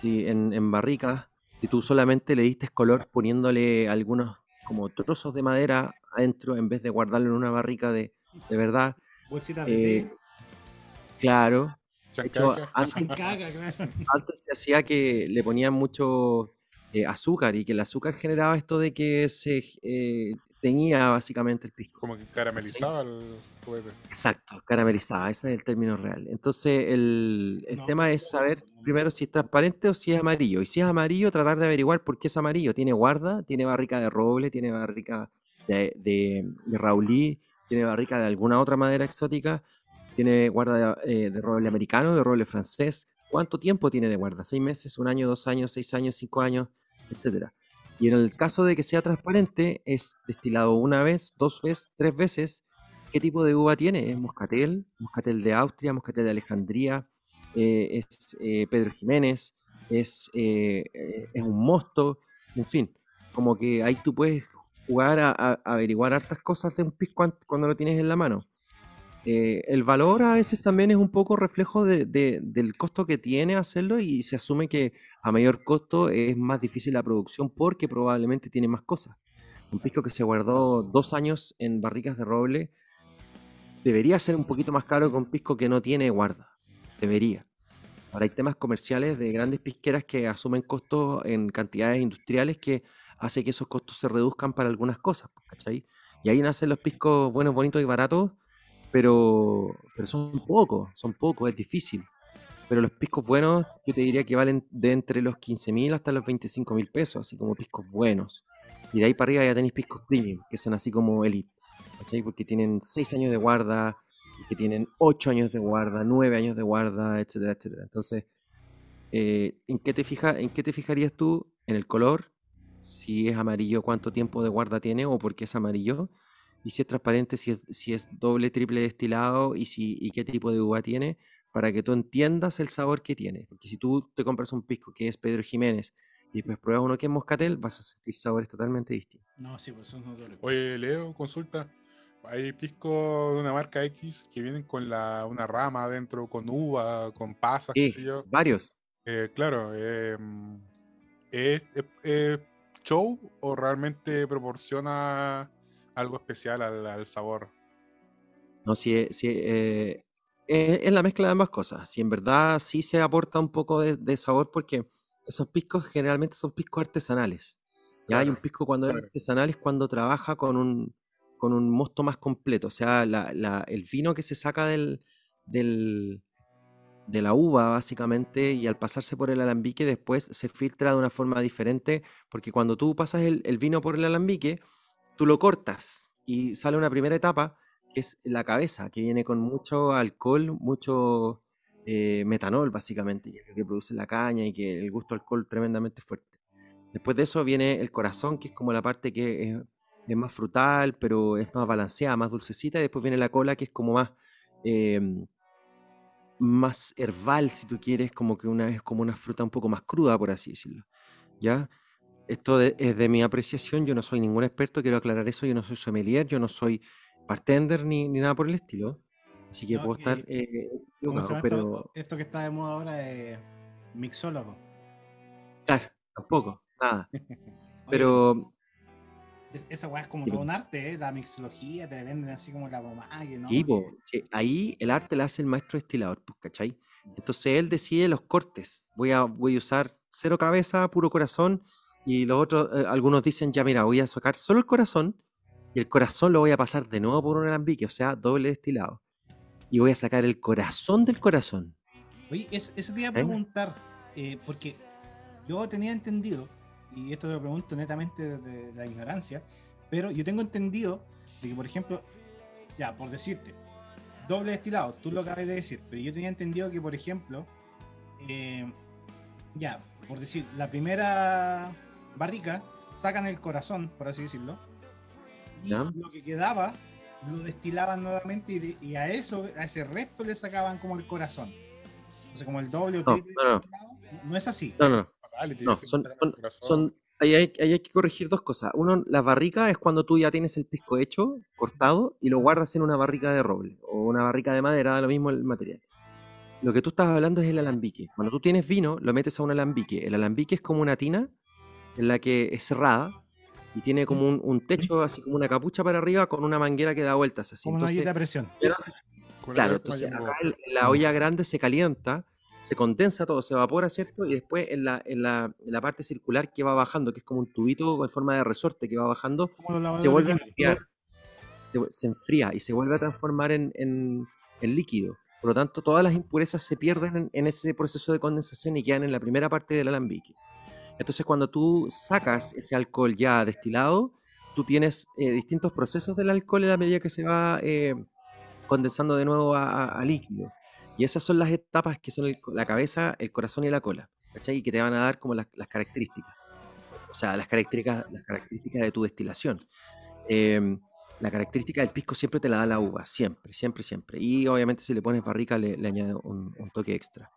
si en, en barricas, si tú solamente le diste color poniéndole algunos como trozos de madera adentro en vez de guardarlo en una barrica de, de verdad, Bolsita eh, claro. Hecho, antes, Caga, claro. antes se hacía que le ponían mucho eh, azúcar y que el azúcar generaba esto de que se eh, teñía básicamente el pisco. Como que caramelizaba el juguete. Exacto, caramelizada, ese es el término real. Entonces, el, el No. tema es saber primero si es transparente o si es amarillo. Y si es amarillo, tratar de averiguar por qué es amarillo. Tiene guarda, tiene barrica de roble, tiene barrica de, de, de raulí, tiene barrica de alguna otra madera exótica, tiene guarda de, eh, de roble americano, de roble francés. ¿Cuánto tiempo tiene de guarda? ¿Seis meses, un año, dos años, seis años, cinco años, etcétera? Y en el caso de que sea transparente, es destilado una vez, dos veces, tres veces. ¿Qué tipo de uva tiene? Es moscatel, moscatel de Austria, moscatel de Alejandría, eh, es eh, Pedro Jiménez, es, eh, eh, es un mosto, en fin, como que ahí tú puedes jugar a, a- averiguar hartas cosas de un pisco an- cuando lo tienes en la mano. Eh, el valor a veces también es un poco reflejo de- de- del costo que tiene hacerlo y se asume que a mayor costo es más difícil la producción porque probablemente tiene más cosas. Un pisco que se guardó dos años en barricas de roble debería ser un poquito más caro que un pisco que no tiene guarda. Debería. Ahora hay temas comerciales de grandes pisqueras que asumen costos en cantidades industriales que hace que esos costos se reduzcan para algunas cosas, pues, ¿cachai? Y ahí nacen los piscos buenos, bonitos y baratos, pero, pero son pocos, son pocos, es difícil. Pero los piscos buenos, yo te diría que valen de entre los 15 mil hasta los 25 mil pesos, así como piscos buenos. Y de ahí para arriba ya tenéis piscos premium, que son así como elite, ¿cachai? Porque tienen 6 años de guarda, que tienen 8 años de guarda, 9 años de guarda, etcétera, etcétera. Entonces, eh, ¿en, qué te fija, ¿en qué te fijarías tú? En el color, si es amarillo, cuánto tiempo de guarda tiene o por qué es amarillo, y si es transparente, si es, si es doble, triple destilado y, si, y qué tipo de uva tiene, para que tú entiendas el sabor que tiene. Porque si tú te compras un pisco que es Pedro Jiménez y después pruebas uno que es Moscatel, vas a sentir sabores totalmente distintos. No, sí, pues son notorios. Oye, Leo, consulta. Hay piscos de una marca X que vienen con la, una rama adentro, con uva, con pasas, qué Sí, sé yo. varios. Eh, claro, eh, ¿es, es- es show o realmente proporciona algo especial al, al sabor? No, si, si, eh, es, es la mezcla de ambas cosas. Si en verdad sí se aporta un poco de, de sabor, porque esos piscos generalmente son piscos artesanales. Ya hay un pisco cuando es claro. artesanal es cuando trabaja con un, con un mosto más completo. O sea, la- la- el vino que se saca del, del, de la uva, básicamente, y al pasarse por el alambique, después se filtra de una forma diferente, porque cuando tú pasas el, el vino por el alambique, tú lo cortas y sale una primera etapa, que es la cabeza, que viene con mucho alcohol, mucho eh, metanol, básicamente, que produce la caña y que el gusto alcohol tremendamente fuerte. Después de eso viene el corazón, que es como la parte que es, más frutal, pero es más balanceada, más dulcecita, y después viene la cola, que es como más... em, más herbal, si tú quieres, como que una, es como una fruta un poco más cruda, por así decirlo. ¿Ya? Esto de- es de mi apreciación, yo no soy ningún experto, quiero aclarar eso, yo no soy sommelier, yo no soy bartender ni, ni nada por el estilo. Así que No, puedo estar eh, eh, ¿Cómo se equivocado, llama pero esto? Esto que está de moda ahora es mixólogo. claro, tampoco, nada. Pero es- esa weá es como todo un arte, ¿eh? la mixología, te venden así como la pomague, ¿no? Sí, po, sí, ahí el arte la hace el maestro destilador, pues, ¿cachai? Entonces él decide los cortes. Voy a, voy a usar cero cabeza, puro corazón, y los otros, eh, algunos dicen, ya mira, voy a sacar solo el corazón, y el corazón lo voy a pasar de nuevo por un alambique, o sea, doble destilado. Y voy a sacar el corazón del corazón. Oye, eso, eso te iba a preguntar, eh, porque yo tenía entendido, y esto te lo pregunto netamente desde la ignorancia, pero yo tengo entendido de que, por ejemplo, ya, por decirte, doble destilado, tú lo acabas de decir, pero yo tenía entendido que, por ejemplo, eh, ya, por decir, la primera barrica sacan el corazón, por así decirlo, y Ya. lo que quedaba lo destilaban nuevamente y, de- y a eso, a ese resto le sacaban como el corazón. O sea, como el doble o No, triple no, no. no es así. No, no, no. Fatality, No, son, son, corazón. son- ahí, hay, ahí hay que corregir dos cosas. Uno, las barricas es cuando tú ya tienes el pisco hecho, cortado, y lo guardas en una barrica de roble o una barrica de madera, da lo mismo el material. Lo que tú estás hablando es el alambique. Cuando tú tienes vino, lo metes a un alambique. El alambique es como una tina en la que es cerrada y tiene como un, un techo, así como una capucha para arriba con una manguera que da vueltas así. Como una Entonces, ollita de presión. Claro, entonces acá la olla grande se calienta, se condensa todo, se evapora, ¿cierto? Y después en la, en la, en la parte circular que va bajando, que es como un tubito en forma de resorte que va bajando, se vuelve a enfriar, se, se enfría y se vuelve a transformar en, en- en líquido. Por lo tanto, todas las impurezas se pierden en, en ese proceso de condensación y quedan en la primera parte del alambique. Entonces, cuando tú sacas ese alcohol ya destilado, tú tienes eh, distintos procesos del alcohol a la medida que se va eh, condensando de nuevo a, líquido. Y esas son las etapas que son la cabeza, el corazón y la cola, ¿cachai? Y que te van a dar como las, características. O sea, las características, las características de tu destilación. Em, la característica del pisco siempre te la da la uva, siempre, siempre, siempre. Y obviamente si le pones barrica le, le añade un, un toque extra.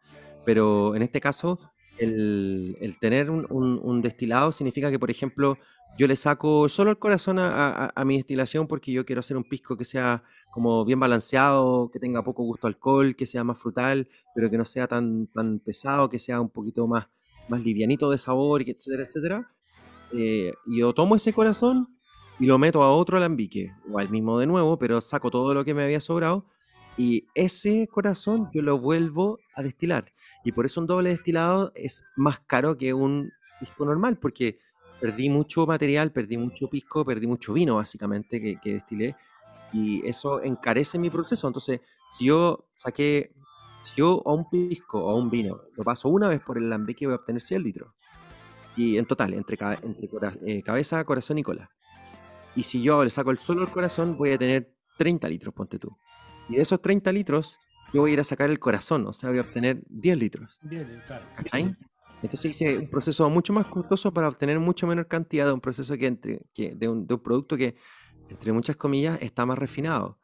Pero en este caso, el, tener un, destilado significa que, por ejemplo, yo le saco solo el corazón a, mi destilación porque yo quiero hacer un pisco que sea como bien balanceado, que tenga poco gusto alcohol, que sea más frutal, pero que no sea tan, pesado, que sea un poquito más, livianito de sabor, etcétera, etcétera. Eh, y yo tomo ese corazón y lo meto a otro alambique, o al mismo de nuevo, pero saco todo lo que me había sobrado y ese corazón yo lo vuelvo a destilar. Y por eso un doble destilado es más caro que un pisco normal, porque perdí mucho material, perdí mucho pisco, perdí mucho vino básicamente que, que destilé y eso encarece mi proceso. Entonces, si yo saqué, si yo a un pisco o a un vino lo paso una vez por el alambique voy a obtener 100 litros. Y en total, entre, entre eh, cabeza, corazón y cola. Y si yo le saco el solo el corazón, voy a tener 30 litros, ponte tú. Y de esos 30 litros, yo voy a ir a sacar el corazón, o sea, voy a obtener 10 litros. Bien, claro. ¿Cachai? Entonces hice un proceso mucho más costoso para obtener mucho menor cantidad de un proceso que entre, que, de, un, de un producto que, entre muchas comillas, está más refinado.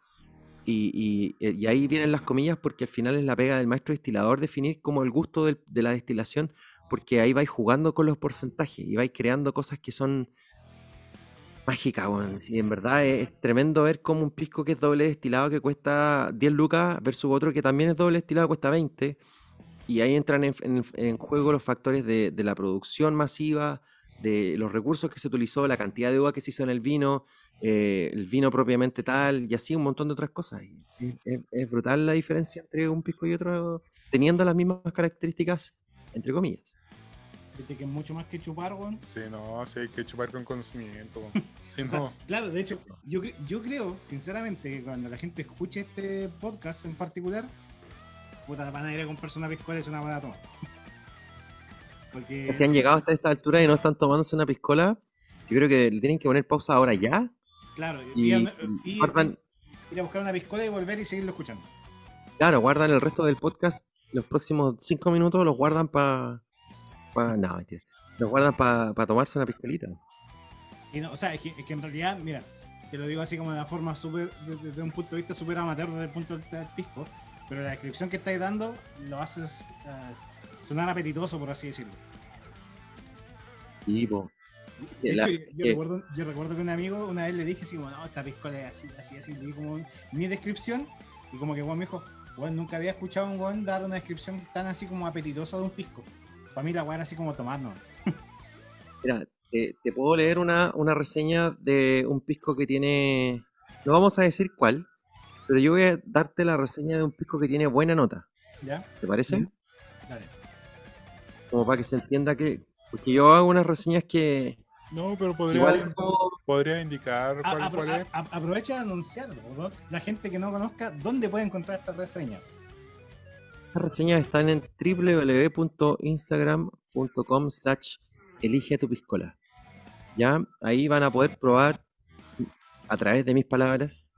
Y, y- y ahí vienen las comillas porque al final es la pega del maestro destilador definir como el gusto del- de la destilación, porque ahí vais jugando con los porcentajes y vais creando cosas que son mágicas, weón. Sí, en verdad es, es tremendo ver cómo un pisco que es doble destilado que cuesta 10 lucas versus otro que también es doble destilado cuesta 20. Y ahí entran en, en- en juego los factores de, de la producción masiva, de los recursos que se utilizó, la cantidad de uva que se hizo en el vino, eh, el vino propiamente tal, y así un montón de otras cosas. Y es, es- es brutal la diferencia entre un pisco y otro, teniendo las mismas características, entre comillas. Viste que es mucho más que chupar, weón. Sí, no, sí, hay que chupar con conocimiento. O sea, no, claro, de hecho, yo, yo creo, sinceramente, que cuando la gente escuche este podcast en particular, puta, van a ir a comprarse una piscola y se la van a tomar. Porque. Si han llegado hasta esta altura y no están tomándose una piscola, yo creo que le tienen que poner pausa ahora ya Claro, y, y, y y- guardan, ir a buscar una piscola y volver y seguirlo escuchando. Claro, guardan el resto del podcast, los próximos cinco minutos los guardan para... Pa, no, mentira. Los guardan para tomarse una piscolita. Y no, o sea, es que, es que en realidad, mira, te lo digo así como de una forma súper, de- desde un punto de vista súper amateur desde el punto de vista del pisco, pero la descripción que estáis dando lo haces eh, sonar apetitoso, por así decirlo. Y, po. De hecho, yo, recuerdo, yo recuerdo que un amigo una vez le dije así como, no, esta piscola es así, así, así, le di como mi descripción y como que Juan me dijo, Juan, nunca había escuchado a un Juan dar una descripción tan así como apetitosa de un pisco. Para mí la weá era así como tomarnos. Mira, te, te puedo leer una, una reseña de un pisco que tiene. No vamos a decir cuál, pero yo voy a darte la reseña de un pisco que tiene buena nota. ¿Ya? ¿Te parece? Ujú. Dale. Como para que se entienda que. Porque yo hago unas reseñas que. No, pero podría, Igual es como. podría indicar A- cuál, apro- cuál es. a- a- aprovecha de anunciarlo. ¿no? La gente que no conozca, ¿dónde puede encontrar esta reseña? Las reseñas están en www.instagram.com slash elige tu piscola. Ya, ahí van a poder probar a través de mis palabras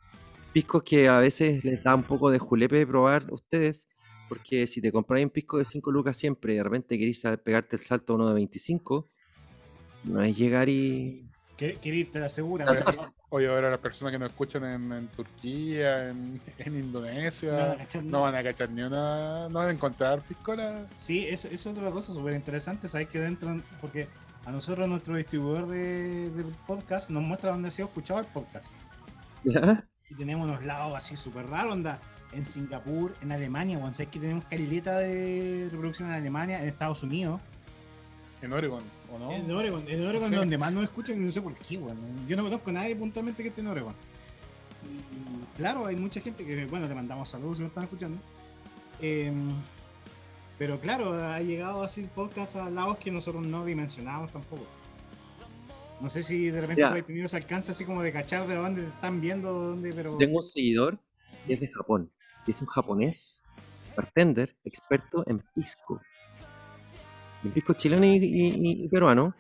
piscos que a veces les da un poco de julepe probar ustedes, porque si te compráis un pisco de 5 lucas siempre y de repente querís pegarte el salto a uno de 25, no es llegar y... Que- Querer irte la segura. Lanzar. pero- Oye, ahora las personas que nos escuchan en, en Turquía, en, Indonesia, no van a cachar ni una. No van a encontrar piscola. Sí, eso, eso es otra cosa súper interesante. Sabes que dentro, porque a nosotros nuestro distribuidor de, de podcast nos muestra dónde ha sido escuchado el podcast. ¿Ya? Y tenemos unos lados así súper raros, onda. En Singapur, en Alemania, bueno, sabes que tenemos caleta de reproducción en Alemania, en Estados Unidos. En Oregon, ¿o no? En Oregon, en Oregon Sí. donde más nos escuchan, y no sé por qué, bueno. Yo no conozco a nadie puntualmente que esté en Oregon. Y, claro, hay mucha gente que, bueno, le mandamos saludos si nos están escuchando. Em, pero claro, ha llegado así el podcast a lados que nosotros no dimensionábamos tampoco. No sé si de repente has tenido ese alcance así como de cachar de dónde te están viendo, dónde, pero. Tengo un seguidor que es de Japón. que Es un japonés, bartender, experto en pisco. Pisco chileno y, y- y peruano.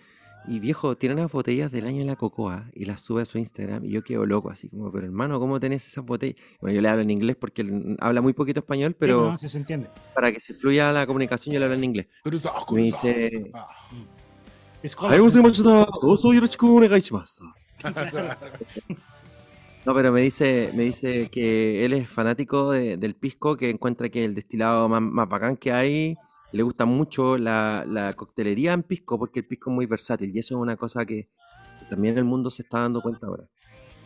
Y viejo, tiene unas botellas del año de la cocoa y las sube a su Instagram. Y yo quedo loco, así como, pero hermano, ¿cómo tenés esas botellas? Bueno, yo le hablo en inglés porque él habla muy poquito español, Sí, pero no, sí se entiende. para que se fluya la comunicación yo le hablo en inglés. Me dice- No, pero me dice, me dice que él es fanático de- del pisco, que encuentra que el destilado más, más bacán que hay, le gusta mucho la, la coctelería en pisco, porque el pisco es muy versátil, y eso es una cosa que, que también el mundo se está dando cuenta ahora.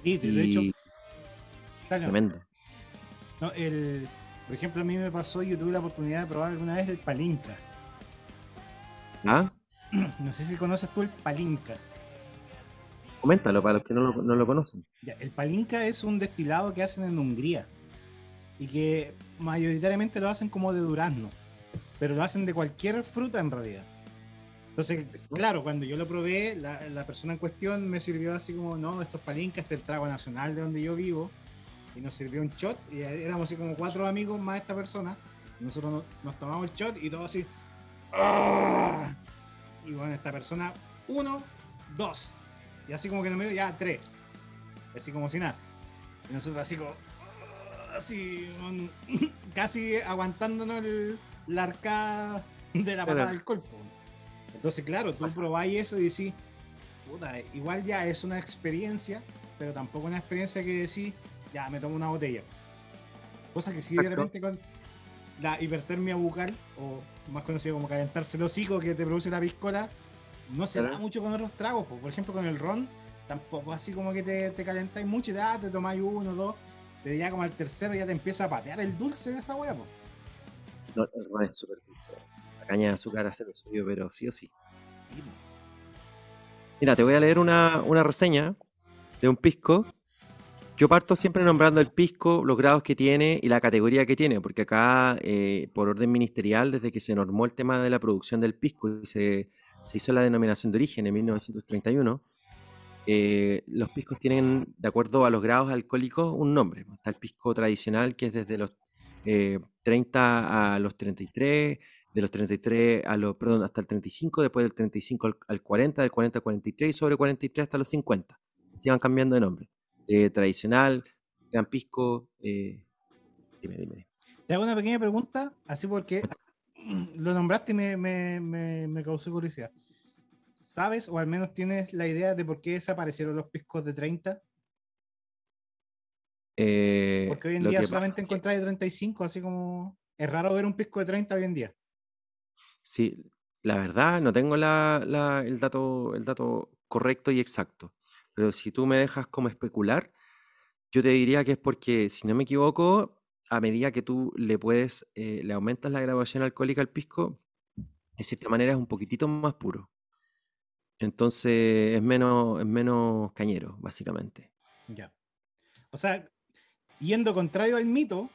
Y de hecho, Y claro, tremendo. no, el, por ejemplo, a mí me pasó, yo tuve la oportunidad de probar alguna vez el palinka. ¿Ah? No sé si conoces tú el palinka. Coméntalo para los que no lo, no lo conocen. Ya, el palinka es un destilado que hacen en Hungría y que mayoritariamente lo hacen como de durazno, pero lo hacen de cualquier fruta en realidad. Entonces, claro, cuando yo lo probé, la, la persona en cuestión me sirvió así como, no, estos palinkas, este es el trago nacional de donde yo vivo, y nos sirvió un shot, y éramos así como cuatro amigos más esta persona, y nosotros nos, nos tomamos el shot y todo así. ¡ah! Y bueno, esta persona, uno, dos, y así como que no me ya tres, así como si nada. Y nosotros así como, así, un- casi aguantándonos el, la arcada de la patada Claro. del cuerpo. Entonces, claro, tú probáis eso y decís, puta, igual ya es una experiencia, pero tampoco una experiencia que decís, ya me tomo una botella. Cosa que sí de repente con la hipertermia bucal, o más conocido como calentarse el hocico que te produce la piscola, no se da mucho con otros tragos. po. Por ejemplo, con el ron, tampoco así como que te, te calentáis mucho y te, ah, te tomáis uno, dos, pero ya como al tercero ya te empieza a patear el dulce de esa hueá. po. No, ron es súper dulce. La caña de azúcar hace lo suyo, pero sí o sí. Mira, te voy a leer una, una reseña de un pisco. Yo parto siempre nombrando el pisco, los grados que tiene y la categoría que tiene, porque acá, eh, por orden ministerial, desde que se normó el tema de la producción del pisco y se, se hizo la denominación de origen en 1931, eh, los piscos tienen, de acuerdo a los grados alcohólicos, un nombre. Está el pisco tradicional, que es desde los eh, 30 a los 33, de los 33 a los, perdón, hasta el 35, después del 35 al, al 40, del 40 al 43 y sobre 43 hasta los 50. Así van cambiando de nombre. Eh, tradicional, gran pisco, eh, dime, dime. dime. Te hago una pequeña pregunta, así porque lo nombraste y me, me, me, me causó curiosidad. ¿Sabes o al menos tienes la idea de por qué desaparecieron los piscos de 30? Eh, Porque hoy en día solamente encontráis de 35, así como... Es raro ver un pisco de 30 hoy en día. Sí, la verdad, no tengo la, la- el, dato, el dato correcto y exacto. Pero si tú me dejas como especular, yo te diría que es porque, si no me equivoco, a medida que tú le puedes, eh, le aumentas la graduación alcohólica al pisco, de cierta manera es un poquitito más puro. Entonces es menos, es menos cañero, básicamente. Ya. O sea, yendo contrario al mito,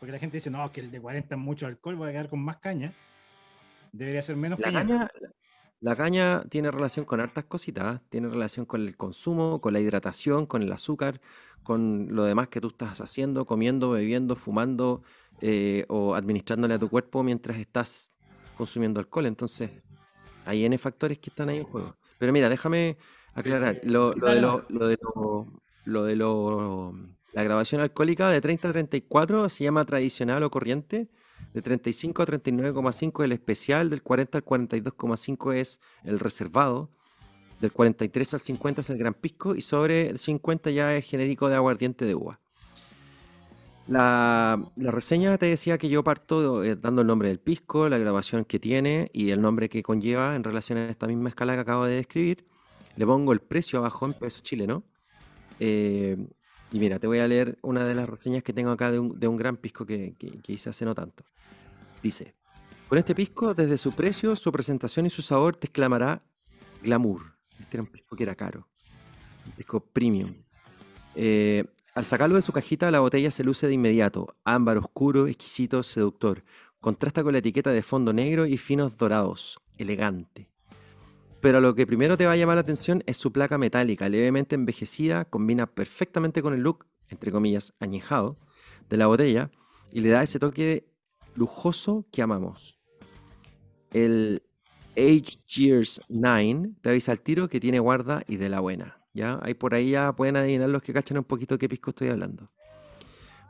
porque la gente dice, no, que el de 40 es mucho alcohol, voy a quedar con más caña. Debería ser menos La caña, la caña tiene relación con hartas cositas, ¿ah? tiene relación con el consumo, con la hidratación, con el azúcar, con lo demás que tú estás haciendo, comiendo, bebiendo, fumando eh, o administrándole a tu cuerpo mientras estás consumiendo alcohol. Entonces, hay N factores que están ahí en juego. Pero mira, déjame aclarar. Lo, lo de lo, lo de lo, lo de lo- la grabación alcohólica de 30 a 34 se llama tradicional o corriente. De 35 a 39,5 es el especial, del 40 al 42,5 es el reservado, del 43 al 50 es el gran pisco y sobre el 50 ya es genérico de aguardiente de uva. La, la reseña te decía que yo parto eh, dando el nombre del pisco, la grabación que tiene y el nombre que conlleva en relación a esta misma escala que acabo de describir. Le pongo el precio abajo en peso chileno. Eh, y mira, te voy a leer una de las reseñas que tengo acá de un, de un gran pisco que, que- que hice hace no tanto. Dice, con este pisco, desde su precio, su presentación y su sabor, te exclamará glamour. Este era un pisco que era caro. Un pisco premium. Eh, al sacarlo de su cajita, la botella se luce de inmediato. Ámbar oscuro, exquisito, seductor. Contrasta con la etiqueta de fondo negro y finos dorados. Elegante. Pero lo que primero te va a llamar la atención es su placa metálica, levemente envejecida, combina perfectamente con el look, entre comillas, añejado, de la botella y le da ese toque lujoso que amamos. El Age Years 9 te avisa al tiro que tiene guarda y de la buena. ¿ya? Ahí por ahí ya pueden adivinar los que cachan un poquito qué pisco estoy hablando.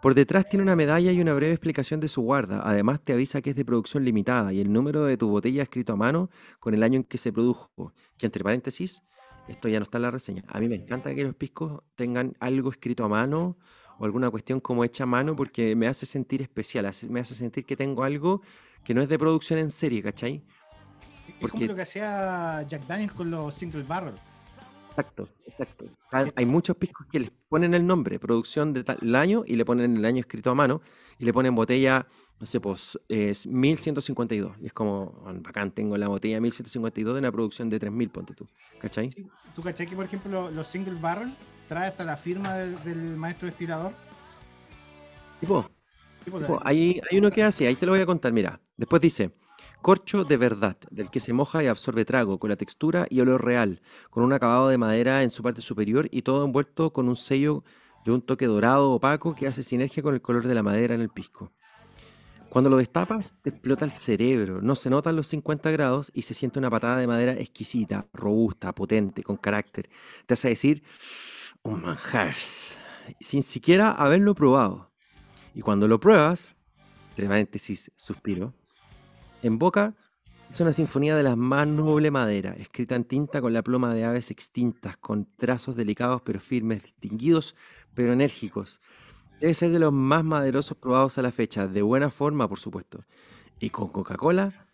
Por detrás tiene una medalla y una breve explicación de su guarda. Además te avisa que es de producción limitada y el número de tu botella escrito a mano con el año en que se produjo. Que entre paréntesis, esto ya no está en la reseña. A mí me encanta que los piscos tengan algo escrito a mano o alguna cuestión como hecha a mano porque me hace sentir especial, me hace sentir que tengo algo que no es de producción en serie, ¿cachai? Es Porque- como lo que hacía Jack Daniels con los single barrel. Exacto, exacto. Hay, muchos piscos que les ponen el nombre, producción de tal año, y le ponen el año escrito a mano, y le ponen botella, no sé, pues es 1152. Y es como, "Oh, bacán, tengo la botella 1152 de una producción de 3000, ponte tú. ¿Cachai? Sí, ¿Tú caché que, por ejemplo, lo- los single barrel trae hasta la firma del, del maestro destilador? Tipo, Tipo, tipo, hay uno que hace, ahí te lo voy a contar, mira. Después dice, corcho de verdad, del que se moja y absorbe trago, con la textura y olor real, con un acabado de madera en su parte superior y todo envuelto con un sello de un toque dorado opaco que hace sinergia con el color de la madera en el pisco. Cuando lo destapas, te explota el cerebro, no se notan los 50 grados y se siente una patada de madera exquisita, robusta, potente, con carácter. Te hace decir, un manjar, sin siquiera haberlo probado. Y cuando lo pruebas, entre paréntesis, suspiro, en boca es una sinfonía de la más noble madera, escrita en tinta con la pluma de aves extintas, con trazos delicados pero firmes, distinguidos pero enérgicos. Debe ser de los más maderosos probados a la fecha, de buena forma, por supuesto. Y con Coca-Cola,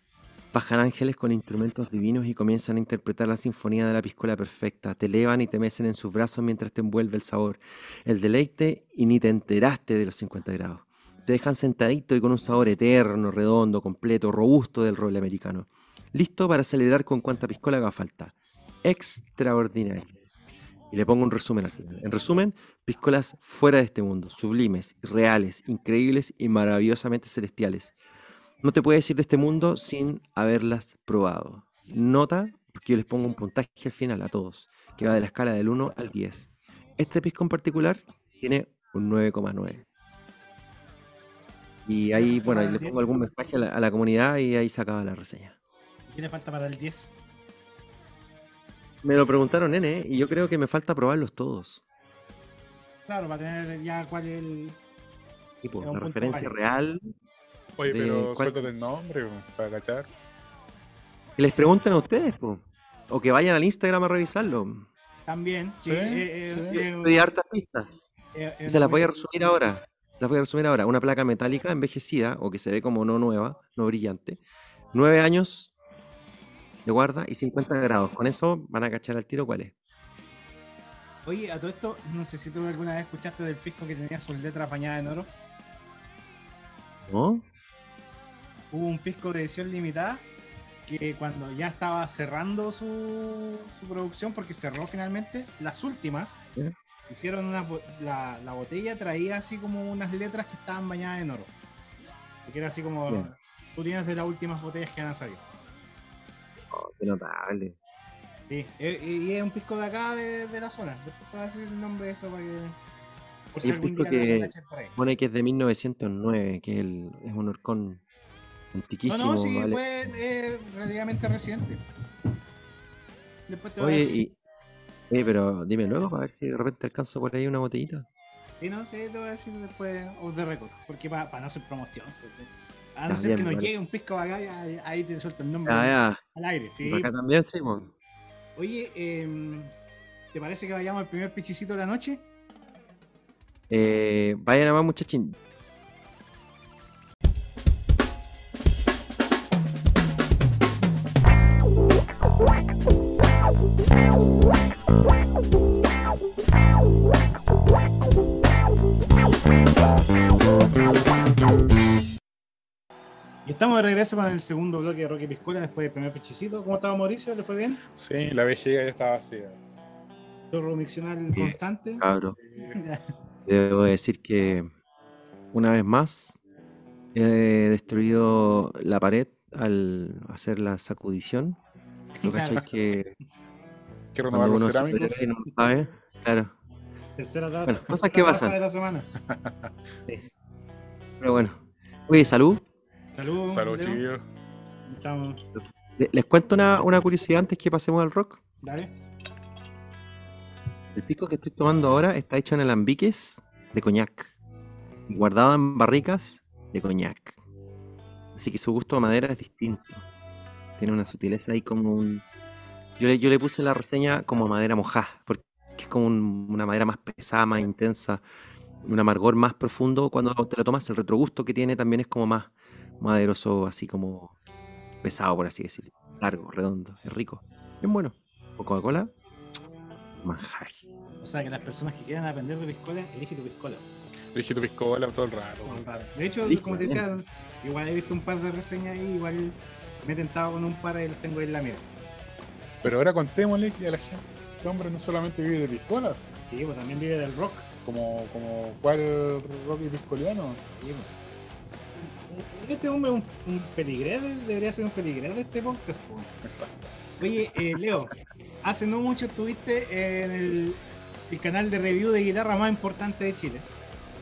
bajan ángeles con instrumentos divinos y comienzan a interpretar la sinfonía de la piscola perfecta. Te elevan y te mecen en sus brazos mientras te envuelve el sabor, el deleite y ni te enteraste de los 50 grados. Te dejan sentadito y con un sabor eterno, redondo, completo, robusto del roble americano. Listo para celebrar con cuanta piscola haga falta. Extraordinario. Y le pongo un resumen al final. En resumen, piscolas fuera de este mundo, sublimes, reales, increíbles y maravillosamente celestiales. No te puedes ir de este mundo sin haberlas probado. Nota, porque yo les pongo un puntaje al final a todos, que va de la escala del 1 al 10. Este pisco en particular tiene un 9,9. Y ahí, ¿Cuánto bueno, le 10? pongo algún mensaje a la, a la comunidad y ahí se acaba la reseña. ¿Qué le falta para el 10? Me lo preguntaron, nene, y yo creo que me falta probarlos todos. Claro, para tener ya cuál es el. Tipo, Es un la referencia real. Oye, pero cuál- suéltate el nombre, po, para cachar. Que les pregunten a ustedes, po. o que vayan al Instagram a revisarlo. También. Sí, Sí, eh, eh, sí. eh, Pedí hartas pistas. eh, eh, Y se las voy a resumir ahora. Las voy a resumir ahora. Una placa metálica envejecida o que se ve como no nueva, no brillante. Nueve años de guarda y 50 grados. Con eso van a cachar al tiro cuál es. Oye, a todo esto, no sé si tú alguna vez escuchaste del pisco que tenía sus letras bañadas en oro. ¿No? Hubo un pisco de edición limitada que cuando ya estaba cerrando su, su producción, porque cerró finalmente, las últimas, ¿Ya? Hicieron una, la, la botella traía así como unas letras que estaban bañadas en oro. Que era así como, Bien. tú tienes de las últimas botellas que han salido. Oh, qué notable. Sí, e- y es un pisco de acá, de, de la zona. Después te voy a decir el nombre de eso para que... Por un pisco lo que-. Pone que es de 1909, que es, el- es un horcón No, antiquísimo. no, sí, ¿vale? fue eh, relativamente reciente. Después te voy a decir. Oye, pero dime luego para ver si de repente alcanzo por ahí una botellita. Sí, no, sí, te voy a decir después, o de récord, porque para no hacer promoción. pues, sí. A no ser que nos vale. llegue un pisco acá, ya- ahí te suelto el nombre Ah, ya. al aire, sí. Acá también, sí, pues. Oye, em, ¿te parece que vayamos al primer pichicito de la noche? Eh, vayan a más muchachín. Y estamos de regreso con el segundo bloque de Rocky Piscola después del primer pichicito. ¿Cómo estaba Mauricio? ¿Le fue bien? Sí, la vejiga ya estaba vacía. Chorro miccional constante. Cabro. Debo decir que una vez más he destruido la pared al hacer la sacudición. ¿Lo que Hay que renovar cuando los cerámicos. no sabe? Claro. Tercera taza, Bueno, cosas que pasan. de la semana. Pero bueno. Oye, salud. Salud, Leo. chiquillos. Estamos. Le- Les cuento una, una curiosidad antes que pasemos al rock. Dale. El pisco que estoy tomando ahora está hecho en alambiques de coñac. Guardado en barricas de coñac. Así que su gusto a madera es distinto. Tiene una sutileza ahí como un... Yo le, yo le puse la reseña como madera mojada, porque es como un- una madera más pesada, más intensa, un amargor más profundo. Cuando te lo tomas, el retrogusto que tiene también es como más maderoso, así como pesado, por así decirlo. Largo, redondo, es rico. Bien bueno. ¿O Coca-Cola? Manjar. O sea, que las personas que quieran aprender de piscola, elige tu piscola. Dije tu piscola todo el rato. Todo el rato. De hecho, Listo, como te decía, igual he visto un par de reseñas ahí, igual me he tentado con un par y los tengo ahí en la mira. Pero ahora contémosle que a la gente, este hombre no solamente vive de piscolas, Sí, pues también vive del rock. como, como cuál Rocky piscoliano. Sí, pues. Este hombre es un, un feligrés, debería ser un feligrés de este podcast. pues. Exacto. Oye, eh, Leo, hace no mucho estuviste en el, el canal de review de guitarra más importante de Chile.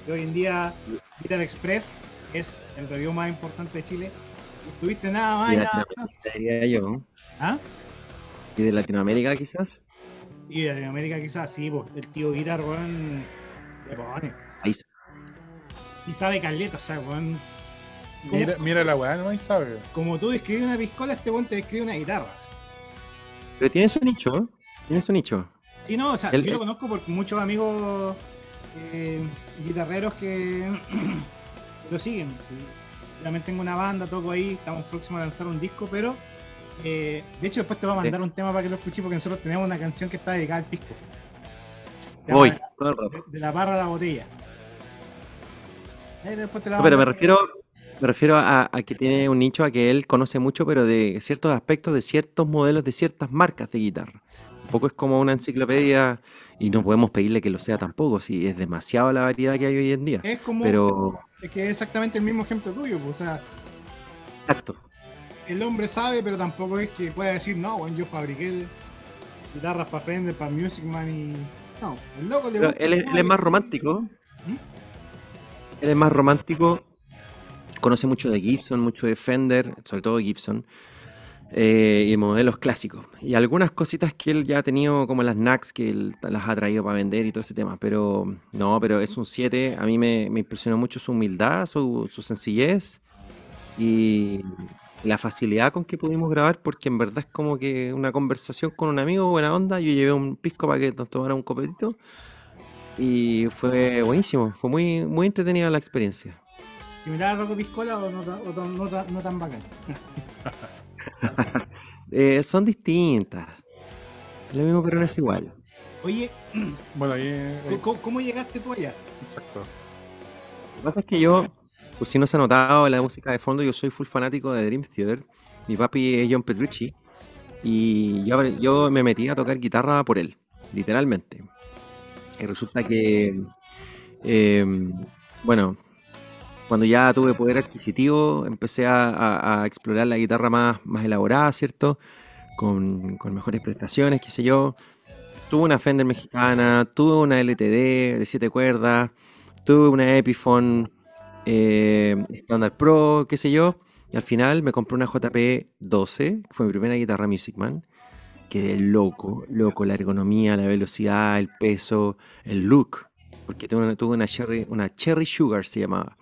Que hoy en día Guitar Express es el review más importante de Chile. Estuviste nada más Y y de nada diría yo. ¿Ah? Y de Latinoamérica quizás. Y de Latinoamérica quizás sí, pues el tío Guitar, weón, le pone. Ahí se- Y sabe caleta, o sea, weón. Mira, mira la weá, no sabe. como tú describes una piscola, este weón te describe una guitarra. así. Pero tiene su nicho, ¿eh? Tiene su nicho. Sí, no, o sea, El- yo lo conozco porque muchos amigos eh, guitarreros que lo siguen. sí. También tengo una banda, toco ahí, estamos próximos a lanzar un disco, pero eh, de hecho después te voy a mandar un tema para que lo escuches porque nosotros tenemos una canción que está dedicada al pisco. Voy. De, de la barra a la botella. Ahí después te la No, pero me refiero, me refiero a, a que tiene un nicho, a que él conoce mucho, pero de ciertos aspectos, de ciertos modelos, de ciertas marcas de guitarra. Un poco es como una enciclopedia y no podemos pedirle que lo sea tampoco, si es demasiado la variedad que hay hoy en día. Es como Pero, es que es exactamente el mismo ejemplo tuyo, pues, o sea, exacto. El hombre sabe, pero tampoco es que pueda decir, no, bueno, yo fabriqué guitarras para Fender, para Music Man y. No, el loco le gusta él, es, él es más romántico. ¿Mm? Él es más romántico. Conoce mucho de Gibson, mucho de Fender, sobre todo Gibson. eh, y modelos clásicos. Y algunas cositas que él ya ha tenido, como las NACs, que él las ha traído para vender y todo ese tema. Pero no, pero es un 7. A mí me, me impresionó mucho su humildad, su, su sencillez y la facilidad con que pudimos grabar, porque en verdad es como que una conversación con un amigo, buena onda. Yo llevé un pisco para que nos tomara un copetito. Y fue buenísimo, fue muy, muy entretenida la experiencia. Similar a Rocco Piscola o no, o tan- no ta- no tan bacán. Eh, son distintas. Lo mismo, pero no es igual. Oye, Bueno, ahí. ahí- ¿cómo, cómo llegaste tú allá? exacto. Lo que pasa es que yo, por si no se ha notado la música de fondo, yo soy full fanático de Dream Theater. Mi papi es John Petrucci. Y yo, me metí a tocar guitarra por él, literalmente. Y resulta que, eh, bueno, cuando ya tuve poder adquisitivo, empecé a, explorar la guitarra más, elaborada, ¿cierto? Con, mejores prestaciones, qué sé yo. Tuve una Fender mexicana, tuve una LTD de 7 cuerdas, tuve una Epiphone eh, Standard Pro, qué sé yo. Y al final me compré una JP 12, que fue mi primera guitarra Music Man. Quedé loco, loco, la ergonomía, la velocidad, el peso, el look. Porque tuve una, Cherry, una Cherry Sugar se llamaba,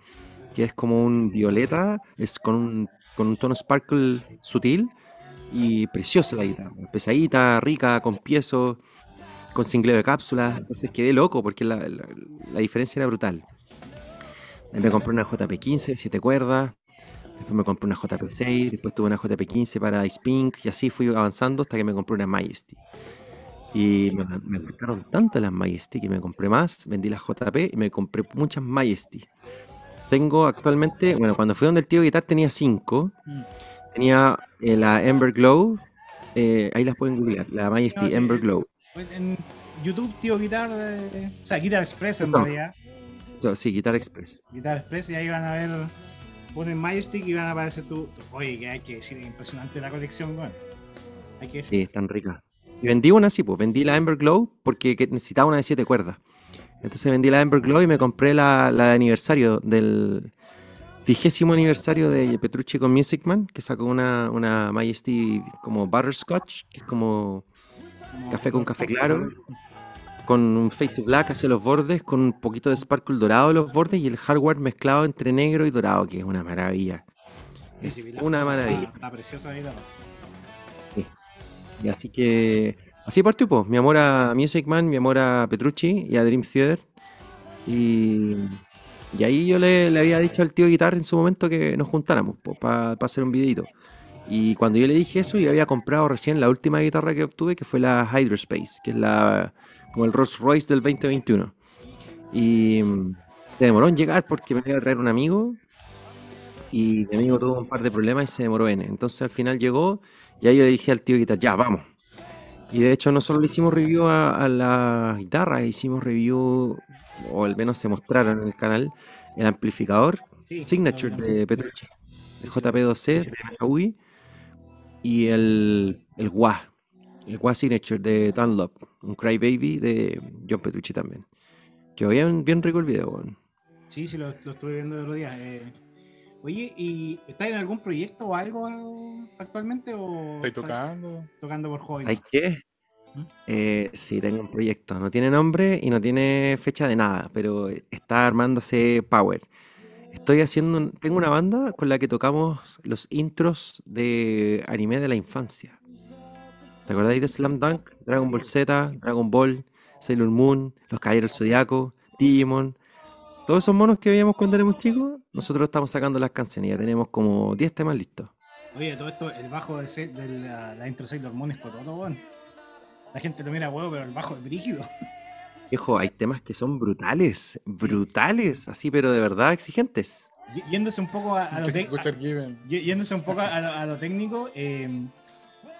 que es como un violeta, es con un, tono sparkle sutil y preciosa la guitarra. Pesadita, rica, con piezo, con cingleo de cápsulas. Entonces quedé loco porque la diferencia era brutal. Me compré una JP15, 7 cuerdas. Después me compré una JP6, después tuve una JP15 para Ice Pink y así fui avanzando hasta que me compré una Majesty. Y me, me gustaron tanto las Majesty que me compré más, vendí las JP y me compré muchas Majesty. Tengo actualmente, bueno, cuando fui donde el tío Guitar tenía 5. Mm. Tenía eh, la Ember Glow, eh, ahí las pueden googlear, la Majesty No, sí, Ember eh, Glow. En YouTube, tío Guitar, eh, o sea, Guitar Express en No. realidad. So, sí, Guitar Express. Guitar Express y ahí van a ver, ponen Majestic y van a aparecer tu, tu- oye, que hay que decir, es impresionante la colección, bueno. Hay que decir. Sí, están ricas. Y vendí una así, pues vendí la Ember Glow porque que- necesitaba una de 7 cuerdas. Entonces vendí la Ember Glow y me compré la, la de aniversario del vigésimo aniversario de Petrucci con Music Man, que sacó una, una Majesty como Butterscotch, que es como- café con café claro. Con un fade to black hacia los bordes, con un poquito de sparkle dorado en los bordes y el hardware mezclado entre negro y dorado, que es una maravilla. Es la- una maravilla. Está preciosa la guitarra. Y así que así partió, pues, mi amor a Music Man, mi amor a Petrucci y a Dream Theater. Y, y ahí yo le, le había dicho al tío Guitar en su momento que nos juntáramos para hacer un videito. Y cuando yo le dije eso, yo había comprado recién la última guitarra que obtuve, que fue la Hydrospace, que es la como el Rolls Royce del 2021. Y mm, se demoró en llegar porque me iba a traer un amigo. Y mi amigo tuvo un par de problemas y se demoró en. Entonces al final llegó y ahí yo le dije al tío Guitar, ya, vamos. Y de hecho no solo le hicimos review a, a la guitarra, hicimos review, o al menos se mostraron en el canal, el amplificador Sí, Signature no, no, de Petrucci, el JP2C de Maui y el, el WA, el WA Signature de Dunlop, un Crybaby de John Petrucci también. Quedó bien, bien rico el video. weón. Sí, sí, lo, lo estuve viendo el otro día. eh. Oye, ¿y estás en algún proyecto o algo actualmente? O ¿Estoy estás tocando? tocando por hobby? ¿Sabes qué? ¿Mm? Eh, sí, tengo un proyecto. No tiene nombre y no tiene fecha de nada, pero está armándose Power. Estoy haciendo, un- tengo una banda con la que tocamos los intros de anime de la infancia. ¿Te acordáis de Slam Dunk, Dragon Ball Z, Dragon Ball, Sailor Moon, Los Caballeros del Zodiaco, Digimon? Todos esos monos que veíamos cuando éramos chicos, nosotros estamos sacando las canciones. Ya tenemos como 10 temas listos. Oye, todo esto, el bajo de, se- de la, la intro 6 de hormones Cototo, weón. La gente lo mira a huevo, pero el bajo es brígido. Viejo, hay temas que son brutales, brutales, así, pero de verdad exigentes. Y- Yéndose un poco a, a lo, Given. y- yéndose un poco a lo, a lo técnico, eh,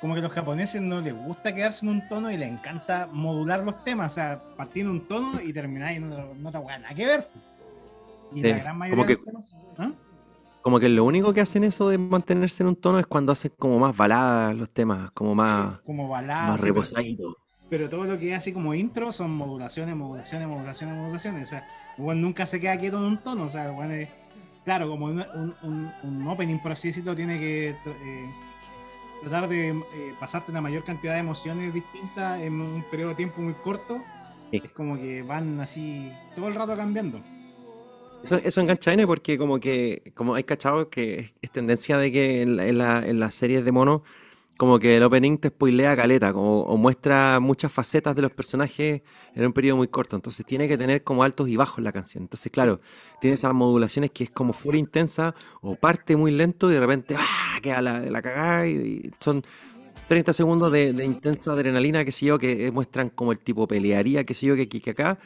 como que a los japoneses no les gusta quedarse en un tono y les encanta modular los temas, o sea, partir en un tono y terminar en otra, en otra nada que ver. Y Sí, la gran mayoría como de que- los temas, ¿ah? Como que lo único que hacen eso de mantenerse en un tono es cuando hacen como más baladas los temas, como más, como baladas, más sí, pero- reposaditos. pero todo lo que es así como intro son modulaciones, modulaciones, modulaciones, modulaciones. O sea, weón nunca se queda quieto en un tono. O sea, weón es, claro, como un, un- un opening, por así decirlo, tiene que eh, tratar de eh, pasarte la mayor cantidad de emociones distintas en un periodo de tiempo muy corto. Sí. Es como que van así todo el rato cambiando. Eso, eso engancha N porque como que, como hay cachados que es, es tendencia de que en, la- en la- en las series de monos, como que el opening te spoilea caleta, como, o muestra muchas facetas de los personajes en un periodo muy corto. Entonces tiene que tener como altos y bajos la canción. Entonces, claro, tiene esas modulaciones que es como full intensa, o parte muy lento y de repente ¡ah! queda la, la cagada y, son 30 segundos de, intensa adrenalina, qué sé yo, que muestran como el tipo pelearía, qué sé yo, que que acá.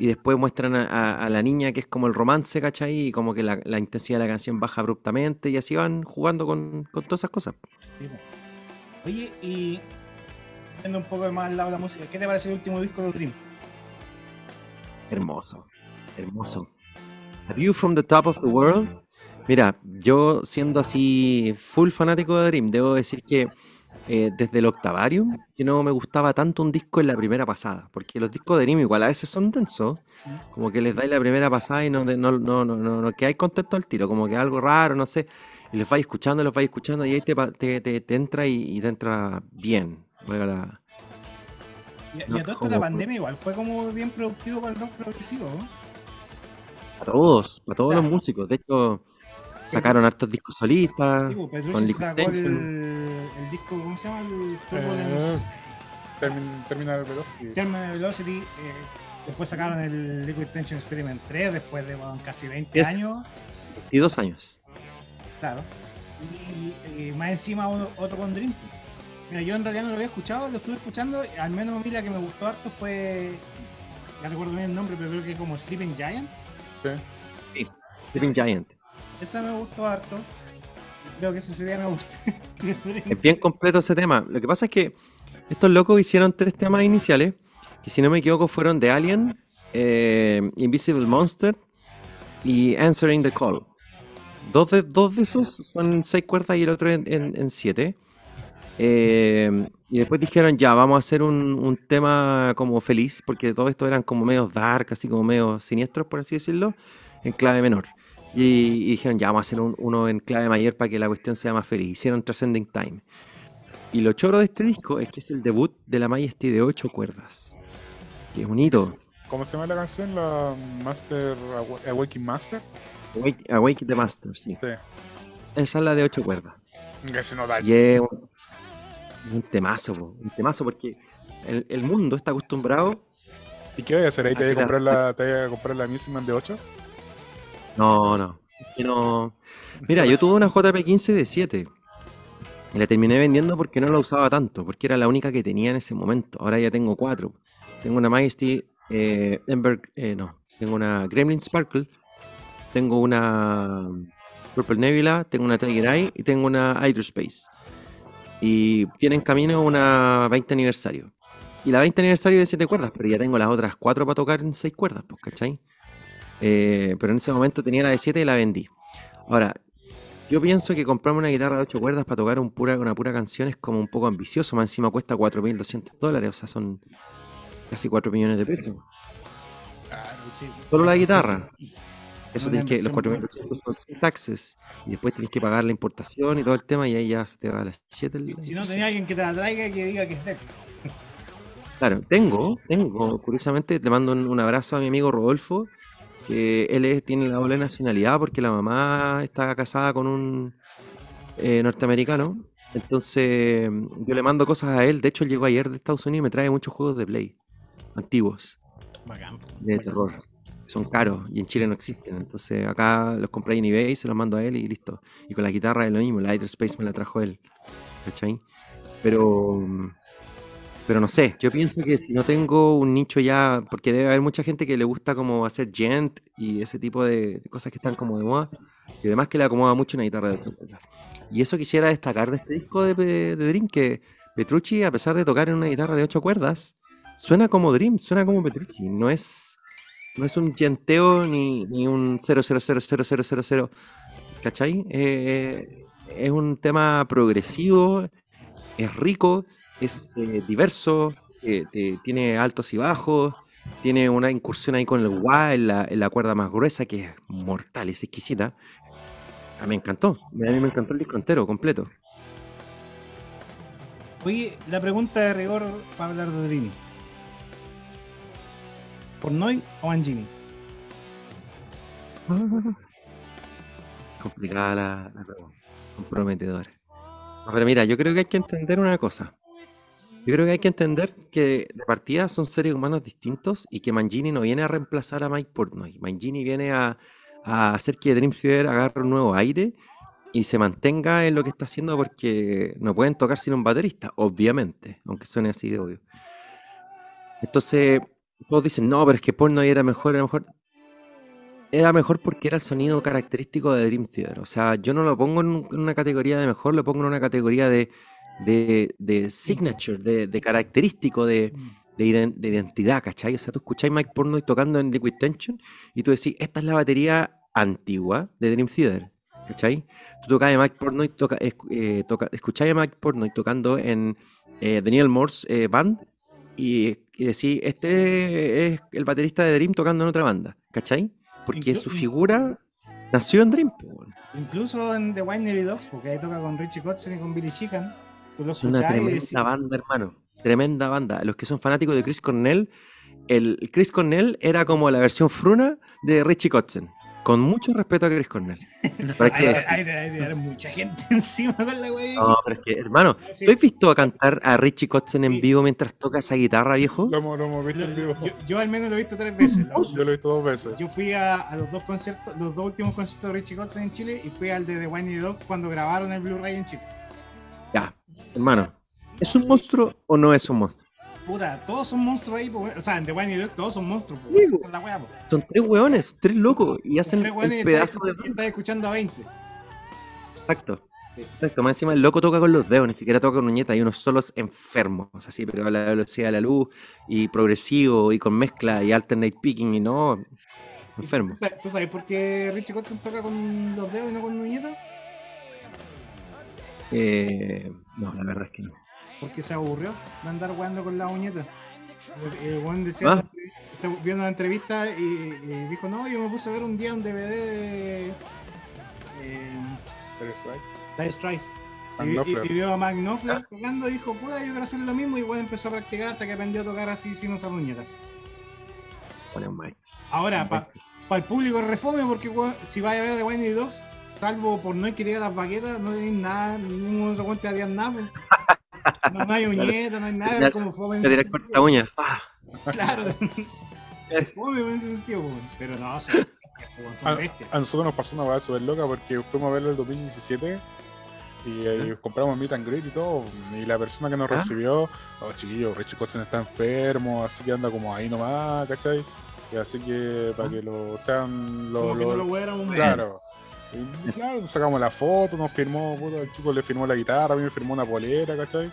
Y después muestran a, la niña que es como el romance, ¿cachai? Y como que la, intensidad de la canción baja abruptamente y así van jugando con, con todas esas cosas. Sí. Oye, y viendo un poco más al lado de la música, ¿qué te parece el último disco de Dream? Hermoso, hermoso. A View from the Top of the World. Mira, yo siendo así full fanático de Dream, debo decir que eh, desde el Octavarium, que no me gustaba tanto un disco en la primera pasada, porque los discos de Dream igual a veces son densos, como que les dais la primera pasada y no, no, no, no, no, no quedáis contentos al tiro, como que algo raro, no sé, y los vais escuchando, los vais escuchando y ahí te, pa- te, te- te entra y, y te entra bien. la- Y, y No, a todo esto la pandemia igual fue como bien productivo para el rock progresivo, ¿no? A todos, a todos los músicos, de hecho sacaron hartos discos solistas. Sí, pues, con sacó el, disco, ¿cómo se llama? El Eh, Termin- Terminal Velocity. Terminal Velocity. eh, después sacaron el Liquid Tension Experiment 3, después de bueno, casi 20 Es- años. 22 años. Claro. Y, y más encima uno- otro con Dream. Mira, yo en realidad no lo había escuchado, lo estuve escuchando. y Al menos a mí la que me gustó harto fue. Ya recuerdo bien el nombre, pero creo que como Sleeping Giant. Sí. Sleeping Giant. Esa me gustó harto. Creo que esa sería me gusta. Es bien completo ese tema. Lo que pasa es que estos locos hicieron tres temas iniciales, que si no me equivoco fueron The Alien, eh, Invisible Monster y Answering the Call. Dos de, dos de esos son seis cuerdas y el otro en, en- en siete. Eh, y después dijeron, ya, vamos a hacer un, un tema como feliz, porque todo esto eran como medios dark, así como medios siniestros, por así decirlo, en clave menor. Y, y dijeron, ya, vamos a hacer un- uno en clave mayor para que la cuestión sea más feliz. Hicieron Transcending Time. Y lo choro de este disco es que es el debut de la Majesty de ocho cuerdas. Que es un hito. ¿Cómo se llama la canción? La Master Awa- Awakening Master. Awake, Awake the Master, sí. Sí. Esa es la de ocho cuerdas. Que se nota. Y es un, un temazo, po, un temazo, porque el, el mundo está acostumbrado. ¿Y qué voy a hacer ahí? ¿Te voy a comprar la, te voy a comprar la Music Man de 8? No, no. no. Mira, yo tuve una JP15 de 7. Y la terminé vendiendo porque no la usaba tanto, porque era la única que tenía en ese momento. Ahora ya tengo cuatro. Tengo una Majesty eh, Ember, eh, no, tengo una Gremlin Sparkle, tengo una Purple Nebula, tengo una Tiger Eye y tengo una Hydrospace. Y tienen camino una 20 aniversario. Y la 20 aniversario de 7 cuerdas, pero ya tengo las otras 4 para tocar en 6 cuerdas, pues, ¿cachai? Eh, pero en ese momento tenía la de 7 y la vendí. Ahora, yo pienso que comprarme una guitarra de 8 cuerdas para tocar un pura, una pura canción es como un poco ambicioso, más encima cuesta 4.200 dólares, o sea, son casi 4 millones de pesos. Solo la guitarra. Eso tienes que, los inversión 4.200 son taxes, y después tienes que pagar la importación y todo el tema, y ahí ya se te va a las 7 Si, si no tenía alguien que te la traiga y que diga que es de él. Claro, tengo, tengo, curiosamente, le mando un, un abrazo a mi amigo Rodolfo, que él es- tiene la doble nacionalidad porque la mamá está casada con un eh, norteamericano. Entonces, yo le mando cosas a él. De hecho, él llegó ayer de Estados Unidos y me trae muchos juegos de Play antiguos, Bacán. de terror. Son caros y en Chile no existen. Entonces, acá los compré en eBay, se los mando a él y listo. Y con la guitarra es lo mismo, la Space me la trajo él. ¿Cachai? Pero. Pero no sé, yo pienso que si no tengo un nicho ya, porque debe haber mucha gente que le gusta como hacer gent y ese tipo de, de cosas que están como de moda, y además que le acomoda mucho una guitarra de. Y eso quisiera destacar de este disco de, de Dream, que Petrucci, a pesar de tocar en una guitarra de ocho cuerdas, suena como Dream, suena como Petrucci, no es, no es un genteo ni, ni un 0000000, ¿cachai? Eh, es un tema progresivo, es rico, es eh, diverso, eh, tiene altos y bajos, tiene una incursión ahí con el wah en la, en la cuerda más gruesa que es mortal, es exquisita. A mí me encantó, a mí me encantó el disco entero, completo. Oye, la pregunta de rigor para hablar de Dream. ¿Pornoy o Mangini? Complicada la, la pregunta, comprometedora. No, pero mira, yo creo que hay que entender una cosa. Yo creo que hay que entender que de partida son seres humanos distintos y que Mangini no viene a reemplazar a Mike Portnoy. Mangini viene a, a hacer que Dream Theater agarre un nuevo aire y se mantenga en lo que está haciendo porque no pueden tocar sin un baterista, obviamente, aunque suene así de obvio. Entonces, todos dicen, no, pero es que Porno era mejor, era mejor. Era mejor porque era el sonido característico de Dream Theater. O sea, yo no lo pongo en una categoría de mejor, lo pongo en una categoría de, de, signature, de, característico, de, de, identidad, ¿cachai? O sea, tú escucháis Mike Porno tocando en Liquid Tension y tú decís, esta es la batería antigua de Dream Theater, ¿cachai? Tú tocas Mike Pornoy, toca, eh, toca, escucháis a Mike Pornoy tocando en eh, Daniel Morse eh, Band y, y decís, este es el baterista de Dream tocando en otra banda, ¿cachai? Porque su figura nació en Dream. Incluso en The Winery Dogs, porque ahí toca con Richie Kotzen y con Billy Chicken. es una tremenda banda, hermano. Tremenda banda. Los que son fanáticos de Chris Cornell, el Chris Cornell era como la versión fruna de Richie Kotzen. Con mucho respeto a Chris Cornell. hay, hay, mucha gente encima con la wey. No, pero es que, hermano, ¿tú has visto a cantar a Richie Kotzen en vivo mientras toca esa guitarra, viejo? Visto en vivo. Yo, al menos lo he visto tres veces. Yo lo he visto dos veces. Yo fui a, los dos conciertos, los dos últimos conciertos de Richie Kotzen en Chile y fui al de The Wine Dog cuando grabaron el Blu-ray en Chile. Ya, hermano, ¿es un monstruo o no es un monstruo? Puta, todos son monstruos ahí, o sea, en The One Dog todos son monstruos, sí, son, la son tres hueones, tres locos, y hacen tres el pedazo de... Estás escuchando a 20. Exacto. Exacto, más encima el loco toca con los dedos, ni siquiera toca con uñeta, hay unos solos enfermos, así, pero a la velocidad de la luz, y progresivo, y con mezcla, y alternate picking, y no, enfermo. ¿Tú sabes por qué Richie Kotzen toca con los dedos y no con uñeta? Eh, no, la verdad es que no porque se aburrió de andar jugando con la uñeta. El, buen decía, ¿Ah? viendo la entrevista y, dijo, no, yo me puse a ver un día un DVD de... Eh, Dire Strikes. Y, y, vio a Mark Knopfler tocando y dijo, puta, yo quiero hacer lo mismo. Y bueno, empezó a practicar hasta que aprendió a tocar así sin usar uñeta. Ahora, para el público refome, porque si vaya a ver The Windy Dogs, salvo por no querer las baquetas, no tenéis nada, ningún otro cuento de nada. Pues. No, hay uñeta, no hay nada, como fome. Te tiras corta uña. Claro. fome en ese sentido, pero no, son, a, a, nosotros nos pasó una cosa súper loca porque fuimos a verlo el 2017 y eh, compramos meet and greet y todo. Y la persona que nos ¿Ah? recibió, oh chiquillo, Richie Kotzen está enfermo, así que anda como ahí nomás, ¿cachai? Y así que para ¿Ah? que lo sean. Lo, lo, no lo Claro. Y, claro, sacamos la foto, nos firmó, puto, el chico le firmó la guitarra, a mí me firmó una polera, ¿cachai?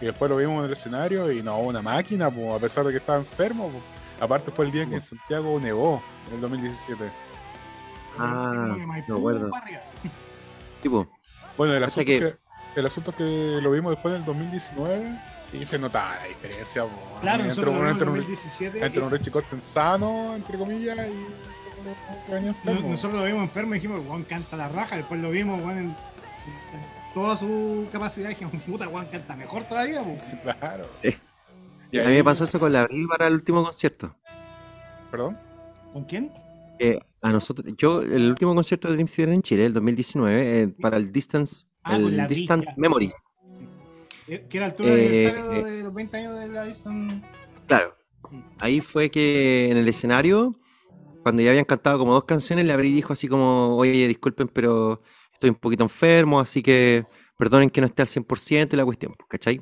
Y después lo vimos en el escenario y no, una máquina, pues, a pesar de que estaba enfermo. Pues. Aparte fue el día en que en Santiago nevó, en el 2017. Ah, no acuerdo. Tipo. Bueno, el asunto, que... que... el asunto es que lo vimos después del 2019 y se notaba la diferencia. Pues. Claro, entre, un, entre, 2017 entre un Richie Kotzen sano, entre comillas, y nosotros lo vimos enfermo y dijimos, Juan canta la raja, después lo vimos, Juan, en, toda su capacidad, y dijimos, puta, Juan canta mejor todavía. claro. A mí me pasó eso con la Abril para el último concierto. ¿Perdón? ¿Con quién? a nosotros, yo, el último concierto de Dream Theater en Chile, el 2019, eh, para el Distance, ah, el Distant Memories. Que era el tour de aniversario de los 20 años de la Distance. Claro. Ahí fue que en el escenario cuando ya habían cantado como dos canciones, le abrí y dijo así como, oye, disculpen, pero estoy un poquito enfermo, así que perdonen que no esté al 100% y la cuestión, ¿cachai?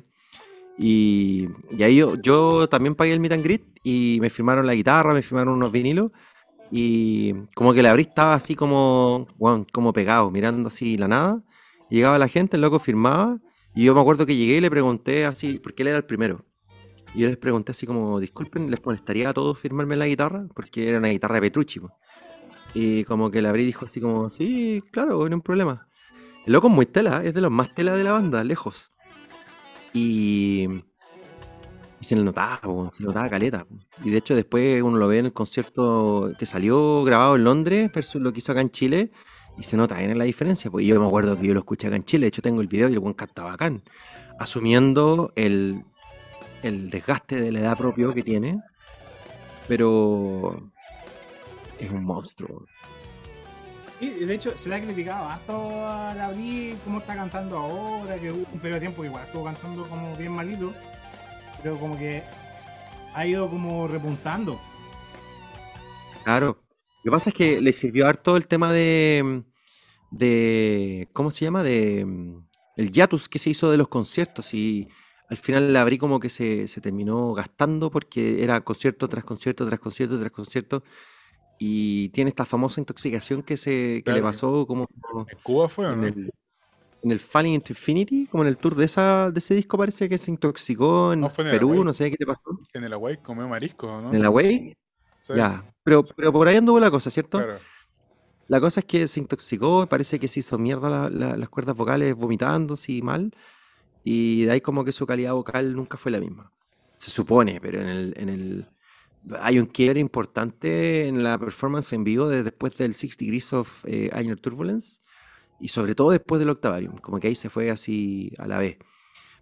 Y, y ahí yo, yo, también pagué el meet and greet y me firmaron la guitarra, me firmaron unos vinilos y como que le abrí estaba así como, como pegado, mirando así la nada. llegaba la gente, el loco firmaba y yo me acuerdo que llegué y le pregunté así, porque él era el primero. Y yo les pregunté así como, disculpen, ¿les molestaría a todos firmarme la guitarra? Porque era una guitarra de Petrucci. Y como que la abrí dijo así como, sí, claro, no hay un problema. El loco es muy tela, es de los más tela de la banda, lejos. Y, y se le notaba, se le notaba caleta. Y de hecho después uno lo ve en el concierto que salió grabado en Londres versus lo que hizo acá en Chile. Y se nota bien la diferencia. Pues yo me acuerdo que yo lo escuché acá en Chile. De hecho tengo el video y el buen cantaba bacán. Asumiendo el, el desgaste de la edad propio que tiene, pero es un monstruo. Y de hecho se le ha criticado hasta a Abril cómo está cantando ahora, que hubo un periodo de tiempo que igual estuvo cantando como bien malito, pero como que ha ido como repuntando. Claro. Lo que pasa es que le sirvió harto el tema de, de, ¿cómo se llama? De mm, el hiatus que se hizo de los conciertos y al final la abrí como que se, se terminó gastando porque era concierto tras concierto, tras concierto, tras concierto y tiene esta famosa intoxicación que se que le Claro. pasó como ¿En Cuba fue en no? el, en el Falling into Infinity, como en el tour de esa de ese disco parece que se intoxicó en No, en el Perú, Away. no sé qué le pasó. En el Hawaii comió marisco, ¿no? En la Way, Sí, ya. Pero, pero por ahí anduvo la cosa, ¿cierto? Claro. La cosa es que se intoxicó, parece que se hizo mierda la- la- las cuerdas vocales vomitando, sí, mal. Y de ahí como que su calidad vocal nunca fue la misma. Se supone, pero en el, en el hay un quiebre importante en la performance en vivo de después del Six Degrees of eh, Turbulence y sobre todo después del Octavarium, como que ahí se fue así a la vez.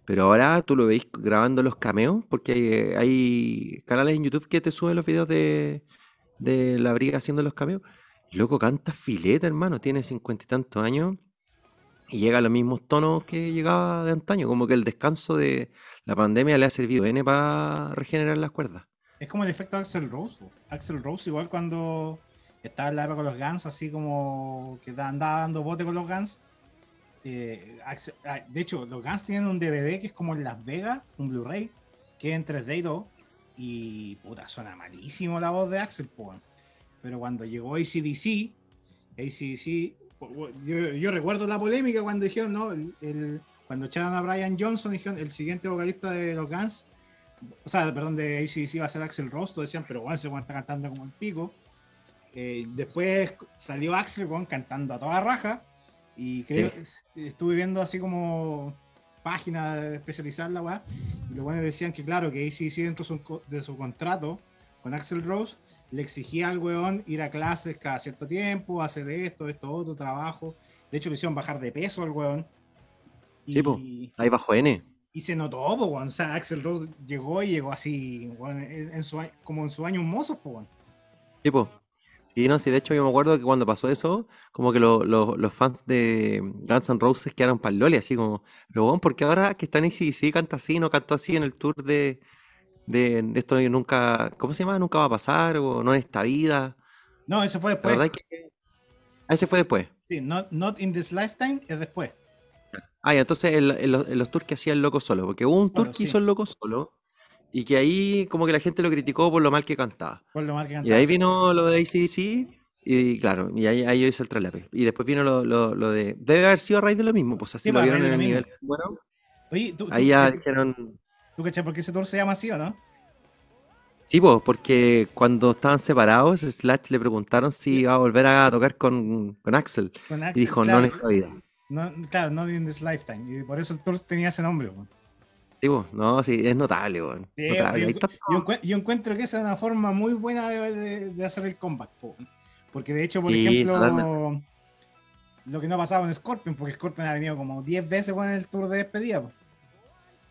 Pero ahora tú lo veis grabando los cameos, porque hay, hay canales en YouTube que te suben los videos de, de la briga haciendo los cameos. Loco, canta fileta, hermano, tiene cincuenta y tantos años y llega a los mismos tonos que llegaba de antaño, como que el descanso de la pandemia le ha servido N para regenerar las cuerdas. Es como el efecto Axel Rose. Axel Rose, igual cuando estaba en la época con los Guns, así como que da- andaba dando bote con los Guns. eh, ah, de hecho, los Guns tienen un DVD que es como en Las Vegas, un Blu-ray, que es en 3D y todo. Y puta, suena malísimo la voz de Axel, po. Pero cuando llegó ACDC, ACDC, yo, yo recuerdo la polémica cuando dijeron, no, el, el- cuando echaron a Brian Johnson, dijeron, el siguiente vocalista de los Guns o sea, perdón, de ACDC va a ser Axel Rose, todos decían, pero bueno, weón está cantando como el pico. Eh, después salió Axel cantando a toda raja y creo, estuve viendo así como páginas especializadas en la weá, y los buenos decían que claro, que ACDC dentro de su, de su contrato con Axel Rose le exigía al weón ir a clases cada cierto tiempo, hacer esto, esto, otro trabajo. De hecho, le hicieron bajar de peso al weón. Sí, po. Y- Ahí bajo N. y se notó, po, weón. O sea, Axel Rose llegó y llegó así, weón, en, su, como en su año mozos, po, weón. Tipo. Y no, sí, de hecho yo me acuerdo que cuando pasó eso, como que lo- lo- los fans de Guns N' Roses quedaron pa'l loli, así como, pero bueno, porque ahora que está en ACDC canta así, no cantó así en el tour de, de esto nunca, ¿cómo se llama? Nunca va a pasar, o no en esta vida. No, eso fue La después. verdad es que... Ah, ese fue después. Sí, not, not in this lifetime es después. Ah, ya, entonces en, en los, en los tours que hacía el loco solo, porque hubo un tour Solo, que sí. hizo el loco solo, y que ahí como que la gente lo criticó por lo mal que cantaba. Por lo mal que Y cantaba. de ahí vino lo de ACDC, y claro, y ahí, ahí yo hice el traslape. Y después vino lo, lo, lo de. Debe haber sido a raíz de lo mismo, pues así Sí, lo pues, vieron en el nivel. Bueno, Oye, ¿tú, ahí tú, ya dijeron. Tú cachai por qué ese tour se llama así o no? Sí, pues, porque cuando estaban separados, Slash le preguntaron si iba a volver a tocar con, con Axel. Con Y Axel, dijo, no en esta vida. no, claro, not in this lifetime. Y por eso el tour tenía ese nombre, weón. Sí, pues, no, sí, es notable, weón. Sí, notable. yo, Ahí está yo encuent- yo encuentro que esa es una forma muy buena de, de- de hacer el comeback. po. Porque de hecho, por Sí, ejemplo, totalmente. lo que no pasaba en Scorpion, porque Scorpion ha venido como 10 veces con el tour de despedida.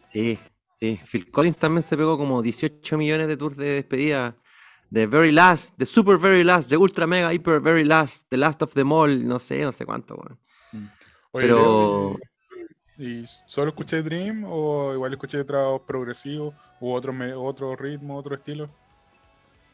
Sí, sí. Phil Collins también se pegó como 18 millones de tours de despedida. The Very Last, The Super Very Last, The Ultra Mega Hyper Very Last, The Last of them All, no sé, no sé cuánto, weón. Oye, Pero- ¿y solo escuché Dream o igual escuché otros progresivos u otro, otro ritmo, otro estilo?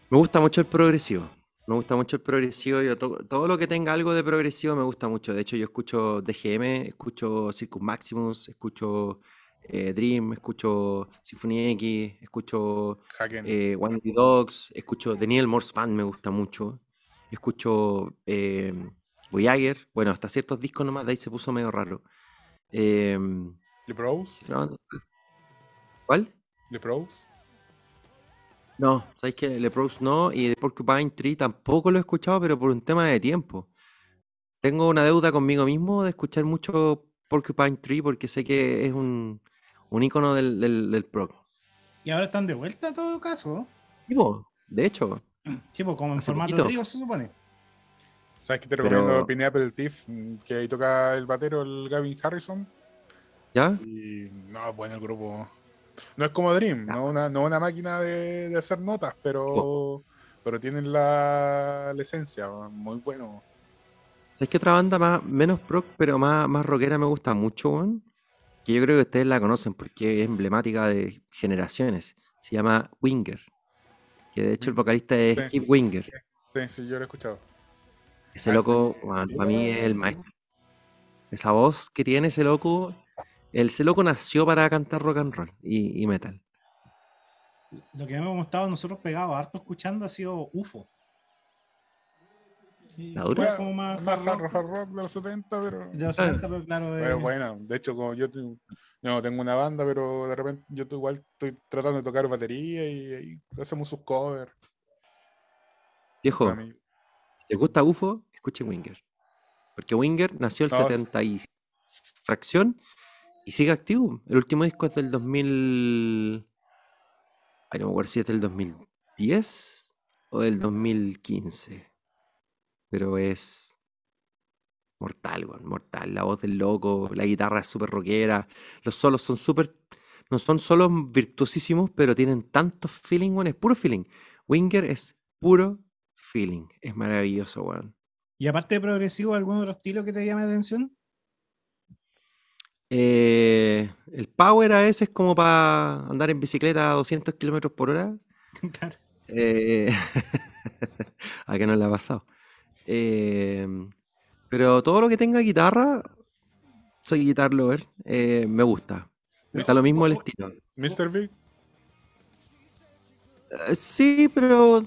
Me gusta mucho el progresivo. Me gusta mucho el progresivo. Yo to- todo lo que tenga algo de progresivo me gusta mucho. De hecho, yo escucho DGM, escucho Circus Maximus, escucho eh, Dream, escucho Symphony X, escucho eh, One Dogs, escucho Daniel Morse Fan, me gusta mucho. Escucho eh, Voyager. Bueno, hasta ciertos discos nomás, de ahí se puso medio raro. ¿Le Pros? pero- ¿Cuál? ¿Le Pros? No, sabéis que Leprous no, y de Porcupine Tree tampoco lo he escuchado, pero por un tema de tiempo. Tengo una deuda conmigo mismo de escuchar mucho Porcupine Tree porque sé que es un, un icono del, del, del prog. Y ahora están de vuelta en todo caso. Sí, po, de hecho, Sí, pues como en formato poquito. trío se supone. ¿Sabes que te Pero- recomiendo Pineapple Thief? Que ahí toca el batero, el Gavin Harrison. ¿ya? Y no, es bueno el grupo. No es como Dream, no una, no una máquina de, de hacer notas, pero, pero tienen la, la esencia, muy bueno. ¿Sabes qué otra banda más, menos prog, pero más, más rockera me gusta mucho, weón? Que yo creo que ustedes la conocen porque es emblemática de generaciones. Se llama Winger. Que de hecho el vocalista es Sí. Skip Winger. Sí, sí, yo lo he escuchado. Ese loco, weón, para mí es el maestro. Esa voz que tiene ese loco, el, ese loco nació para cantar rock and roll y, y metal. Lo que me hemos estado nosotros pegados harto escuchando ha sido UFO. Sí, ¿La dura? fue como más Más hard hard rock rock de los 70, pero. de los Claro. 70, pero claro. Pero eh, bueno, de hecho, como yo, yo no tengo una banda, pero de repente yo igual estoy tratando de tocar batería y, ahí hacemos sus covers. Viejo. ¿les gusta UFO? Escuchen Winger. Porque Winger nació el No, sí. 70 y fracción y sigue activo. El último disco es del 2000. Ay, no me acuerdo si es del 2010 o del 2015. Pero es mortal, weón, mortal. La voz del loco, la guitarra es súper rockera. Los solos son súper. No son solos virtuosísimos, pero tienen tanto feeling, weón. Es puro feeling. Winger es puro feeling. Es maravilloso, weón. Y aparte de progresivo, ¿algún otro estilo que te llame la atención? Eh, el power a veces como para andar en bicicleta a 200 kilómetros por hora. claro. Eh, a que no le ha pasado. Eh, pero todo lo que tenga guitarra, soy guitar lover, eh, me gusta. Está lo mismo el estilo. Mr. Big. Eh, sí, pero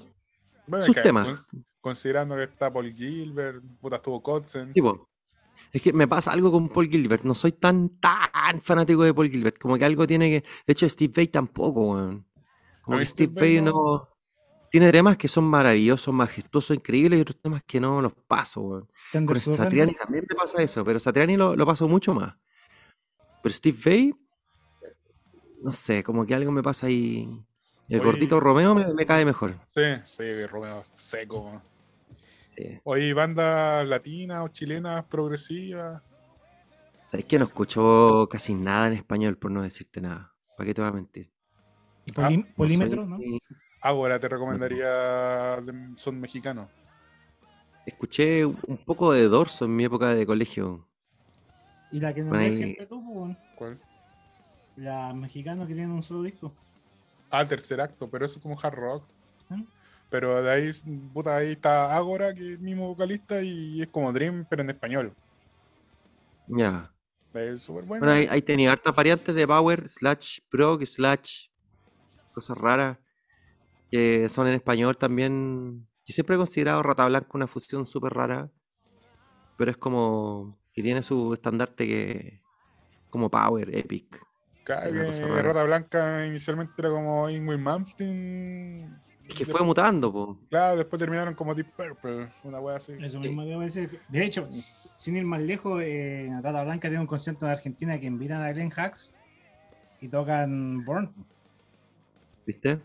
Bueno, sus temas. con- considerando que está Paul Gilbert, puta estuvo Kotzen. Tipo, es que me pasa algo con Paul Gilbert. No soy tan, tan fanático de Paul Gilbert. Como que algo tiene que. De hecho, Steve Vai tampoco, weón. Como que Steve Vai no- no. Tiene temas que son maravillosos, majestuosos, increíbles y otros temas que no los paso, Con. Satriani también me pasa eso, pero Satriani lo, lo paso mucho más. Pero Steve Vai, no sé, como que algo me pasa ahí. El Oye. gordito Romeo me, me cae mejor. Sí, sí, Romeo seco. Sí. Hoy bandas latinas o chilenas progresivas. Sabes que no escucho casi nada en español, por no decirte nada. ¿Para qué te voy a mentir? Y Ah, polí- No soy polímetro, ¿no? Ahora te recomendaría. de- Son mexicanos. Escuché un poco de Dorso en mi época de colegio. Y la que nombré ahí- siempre tú. ¿Cuál? la mexicana que tiene un solo disco. Ah, tercer acto, pero eso es como hard rock. ¿Mm? Pero de ahí, puta, ahí está Ágora, que es el mismo vocalista, y es como Dream, pero en español. Ya. Es súper bueno. Bueno, ahí, ahí tenía hartas variantes de Power, slash prog, slash cosas raras que son en español también. Yo siempre he considerado Rata Blanca una fusión súper rara, pero es como que tiene su estandarte que como Power, Epic. Sí, cosa rara. Rata Blanca inicialmente era como Ingrid Malmsteen. Es que fue mutando, po. Claro, después terminaron como Deep Purple, una wea así. Eso mismo debo decir. De hecho, sin ir más lejos, eh, Rata Blanca tiene un concierto en Argentina que invitan a Glenn Hacks y tocan Born. ¿Viste?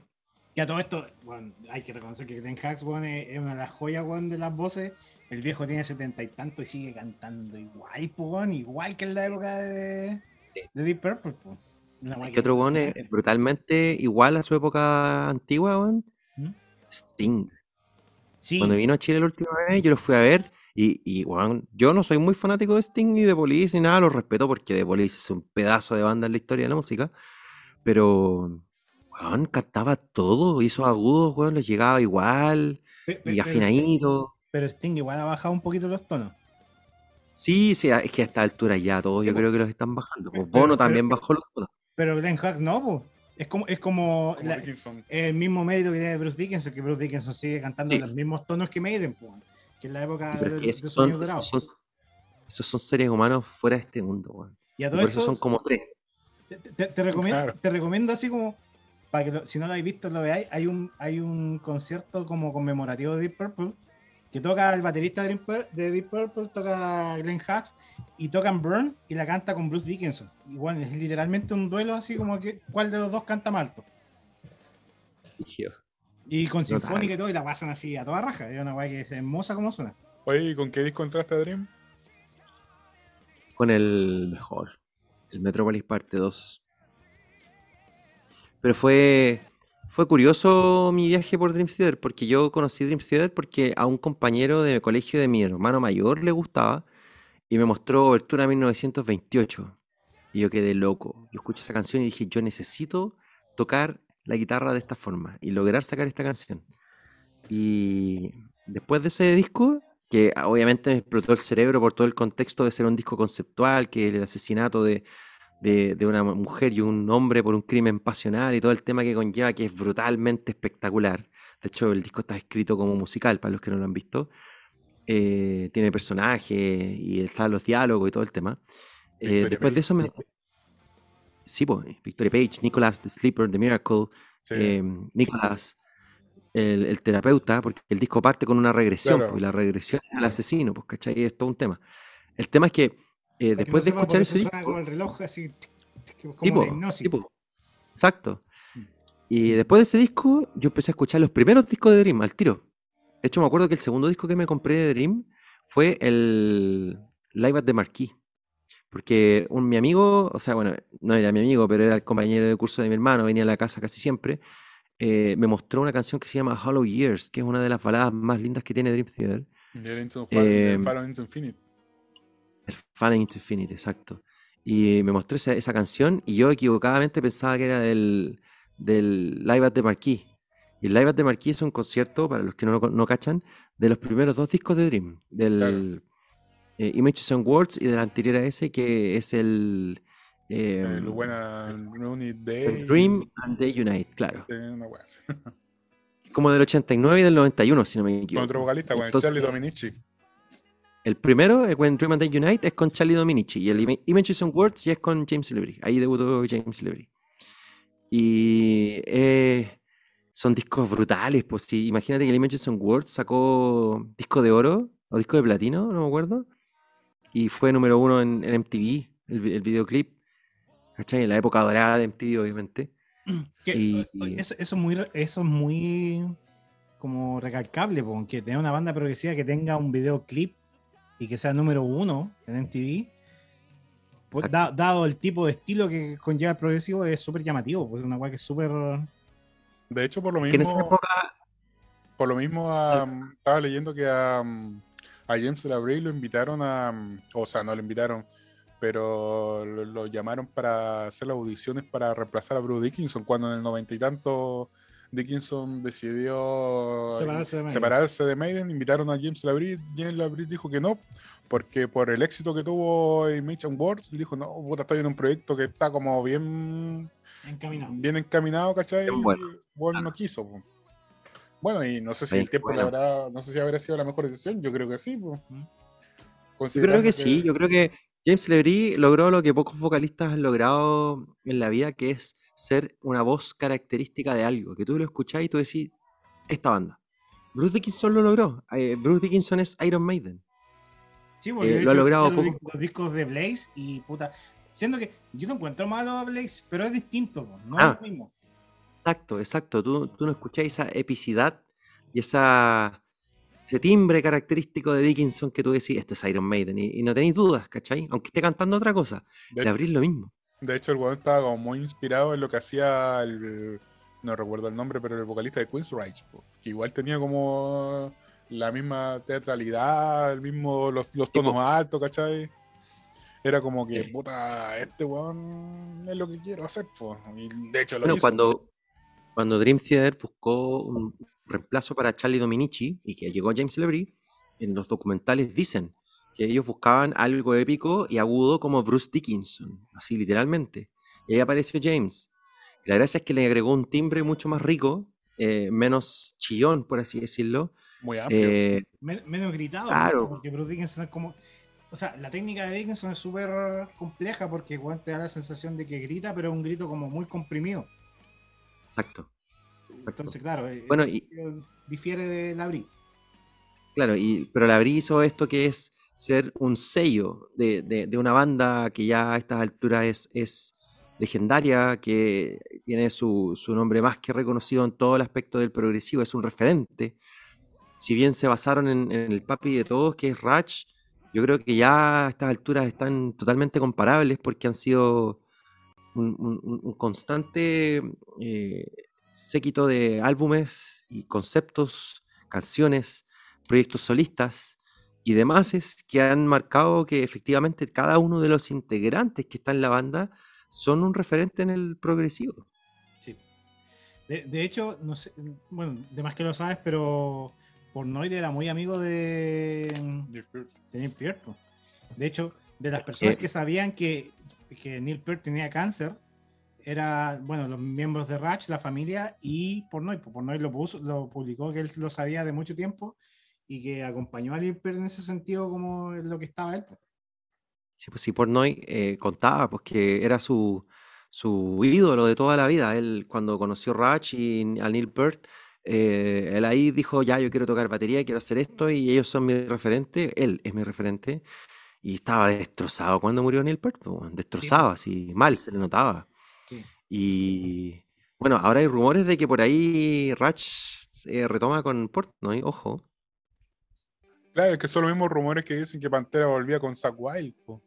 Y a todo esto, bueno, hay que reconocer que Glenn Hacks es, una de las joyas de las voces. El viejo tiene setenta y tanto y sigue cantando igual, weón, igual que en la época de, de Deep Purple. weá Es que otro weón es es brutalmente igual a su época antigua, weón. ¿Mm? Sting. Sí, Cuando vino a Chile la última vez, yo lo fui a ver y, y weón, yo no soy muy fanático de Sting ni de Police ni nada, lo respeto porque de Police es un pedazo de banda en la historia de la música, pero weón, cantaba todo, hizo agudos, weón, les llegaba igual y afinadito. pero Sting igual ha bajado un poquito los tonos. Sí, sí, es que a esta altura ya todos yo creo que los están bajando. pues. Pero- Bono pero- también bajó los tonos. Pero Glenn Hacks no, po. Es como, es como, Como la- Dickinson. el mismo mérito que tiene Bruce Dickinson, que Bruce Dickinson sigue cantando Sí. los mismos tonos que Maiden, po, que en la época de, de sus son- años dorados. esos, son, esos son seres humanos fuera de este mundo, weón. Y a por eso son como tres. te, te- te recomiendo, Claro. te recomiendo así como, para que lo- si no lo habéis visto, lo veáis, hay un, hay un concierto como conmemorativo de Deep Purple, que toca el baterista de Deep Pur- de Deep Purple, toca Glenn Hacks, y tocan Burn, y la canta con Bruce Dickinson. Igual es literalmente un duelo así como que, ¿cuál de los dos canta más alto? Y con Total. sinfónica y todo, y la pasan así a toda raja. Es una weá que es hermosa como suena. Oye, ¿y con qué disco entraste a Dream? Con el mejor, el Metropolis Parte 2. Pero fue, fue curioso mi viaje por Dream Theater, porque yo conocí Dream Theater porque a un compañero de colegio de mi hermano mayor le gustaba y me mostró Obertura 1928. Y yo quedé loco. Yo escuché esa canción y dije, yo necesito tocar la guitarra de esta forma y lograr sacar esta canción. Y después de ese disco, que obviamente me explotó el cerebro por todo el contexto de ser un disco conceptual, que el asesinato de, de, de una mujer y un hombre por un crimen pasional y todo el tema que conlleva, que es brutalmente espectacular. De hecho, el disco está escrito como musical, para los que no lo han visto. Eh, tiene personajes y están los diálogos y todo el tema. Eh, después de eso me... Sí, pues, Victoria Page, Nicholas, The Sleeper, The Miracle, Sí. eh, Nicholas, el, el terapeuta, porque el disco parte con una regresión, Claro. pues, y la regresión al asesino, pues, ¿cachai? Es todo un tema. El tema es que eh, después no de escuchar ese disco... como el reloj así, como Sí, una po, hipnosis. sí, po. Exacto. Mm. Y después de ese disco, yo empecé a escuchar los primeros discos de Dream al tiro. De hecho, me acuerdo que el segundo disco que me compré de Dream fue el Live at the Marquee. Porque un, mi amigo, o sea, bueno, no era mi amigo, pero era el compañero de curso de mi hermano, venía a la casa casi siempre, eh, me mostró una canción que se llama Hollow Years, que es una de las baladas más lindas que tiene Dream Theater. Into Eh, into Infinite. El Fallen into Infinite, exacto. Y me mostró esa, esa canción y yo equivocadamente pensaba que era del, del Live at the Marquee. Y el Live at the Marquee es un concierto, para los que no, lo con- no cachan, de los primeros dos discos de Dream. Del eh, Images and Words y del anterior a ese, que es el... eh, El buena el Day. Dream and They Unite, claro. Una. Como del 89 y del 91, si no me Con equivoco. otro vocalista, con Entonces, Charlie Dominici. El primero, el When Dream and They Unite, es con Charlie Dominici. Y el Ima- Images and Words ya es con James Libri. Ahí debutó James Libri. Y eh, son discos brutales. Pues sí, imagínate que el Images and Words sacó disco de oro o disco de platino, no me acuerdo. Y fue número uno en, en MTV, el, el videoclip. ¿Cachai? En la época dorada de MTV, obviamente. Y- eso, eso es muy, eso es muy como recalcable, porque tener una banda progresiva que tenga un videoclip y que sea número uno en MTV, pues, da- dado el tipo de estilo que conlleva el progresivo, es súper llamativo, pues es una weá que es súper. De hecho, por lo Que en esa mismo, época por lo mismo am, estaba leyendo que a, am, a James Labrie lo invitaron a. O sea, no lo invitaron, pero lo, lo llamaron para hacer las audiciones para reemplazar a Bruce Dickinson cuando en el noventa y tanto Dickinson decidió Separarse de Maiden. separarse de Maiden, invitaron a James Labrie. James Labrie dijo que no, porque por el éxito que tuvo en Mitch and Words, dijo: No, puta, estoy en un proyecto que está como bien Encaminado. bien encaminado, ¿cachai? Bien bueno. Bueno, no quiso. po. Bueno, y no sé si el tiempo bueno. habrá, no sé si habrá sido la mejor decisión, yo creo que sí. po. Yo creo que sí, yo creo que James Lebris logró lo que pocos vocalistas han logrado en la vida, que es ser una voz característica de algo, que tú lo escuchás y tú decís, esta banda. Bruce Dickinson lo logró. eh, Bruce Dickinson es Iron Maiden. Sí, porque Eh, lo ha logrado los, discos de Blaze y puta. Siendo que yo no encuentro malo a Blaze, pero es distinto, no Ah. es lo mismo. Exacto, exacto. Tú, tú no escuchás esa epicidad y esa, ese timbre característico de Dickinson que tú decís, esto es Iron Maiden, y, y no tenéis dudas, ¿cachai? Aunque esté cantando otra cosa. de, Lebris lo mismo. De hecho, el weón estaba como muy inspirado en lo que hacía el, no recuerdo el nombre, pero el vocalista de Queen's Rights, que igual tenía como la misma teatralidad, el mismo, los, los tonos altos, ¿cachai? Era como que, Sí. puta, este weón es lo que quiero hacer, pues. Y de hecho lo Bueno, hizo. cuando, cuando Dream Theater buscó un reemplazo para Charlie Dominici y que llegó James Lebris, en los documentales dicen que ellos buscaban algo épico y agudo como Bruce Dickinson, así literalmente. Y ahí apareció James. Y la gracia es que le agregó un timbre mucho más rico, eh, menos chillón, por así decirlo. Muy amplio. Eh, Men- menos gritado, Claro. ¿no? porque Bruce Dickinson es como. O sea, la técnica de Dickinson es súper compleja porque te da la sensación de que grita, pero es un grito como muy comprimido. exacto. Exacto. Entonces, claro, eh, Bueno, y- difiere de Labri. Claro, y, pero Labrie hizo esto que es ser un sello de, una banda que ya a estas alturas es, legendaria, que tiene su, nombre más que reconocido en todo el aspecto del progresivo, es un referente. Si bien se basaron en, el papi de todos, que es Ratch, yo creo que ya a estas alturas están totalmente comparables porque han sido un constante eh, séquito de álbumes y conceptos, canciones, proyectos solistas y demás es que han marcado que efectivamente cada uno de los integrantes que está en la banda son un referente en el progresivo. Sí. De, de hecho, no sé, bueno, de más que lo sabes, pero Pornoid era muy amigo de, Neil Peart. de Neil Peart. De hecho, de las personas que- que sabían que, que Neil Peart tenía cáncer, era, bueno, los miembros de Ratch, la familia y Pornoy. Pues Pornoy lo, puso, lo publicó que él lo sabía de mucho tiempo y que acompañó a Neil Peart en ese sentido como en lo que estaba él. Sí, pues sí, Portnoy eh, contaba pues, que era su, su ídolo de toda la vida. Él, cuando conoció Ratch y a Neil Peart, eh, él ahí dijo, ya, yo quiero tocar batería, quiero hacer esto, y ellos son mi referente, él es mi referente. Y estaba destrozado cuando murió Neil Peart, pues, destrozado, así, mal, se le notaba. Sí. Y bueno, ahora hay rumores de que por ahí Ratch eh, retoma con Portnoy, ojo. Claro, es que son los mismos rumores que dicen que Pantera volvía con Zack Wild. po.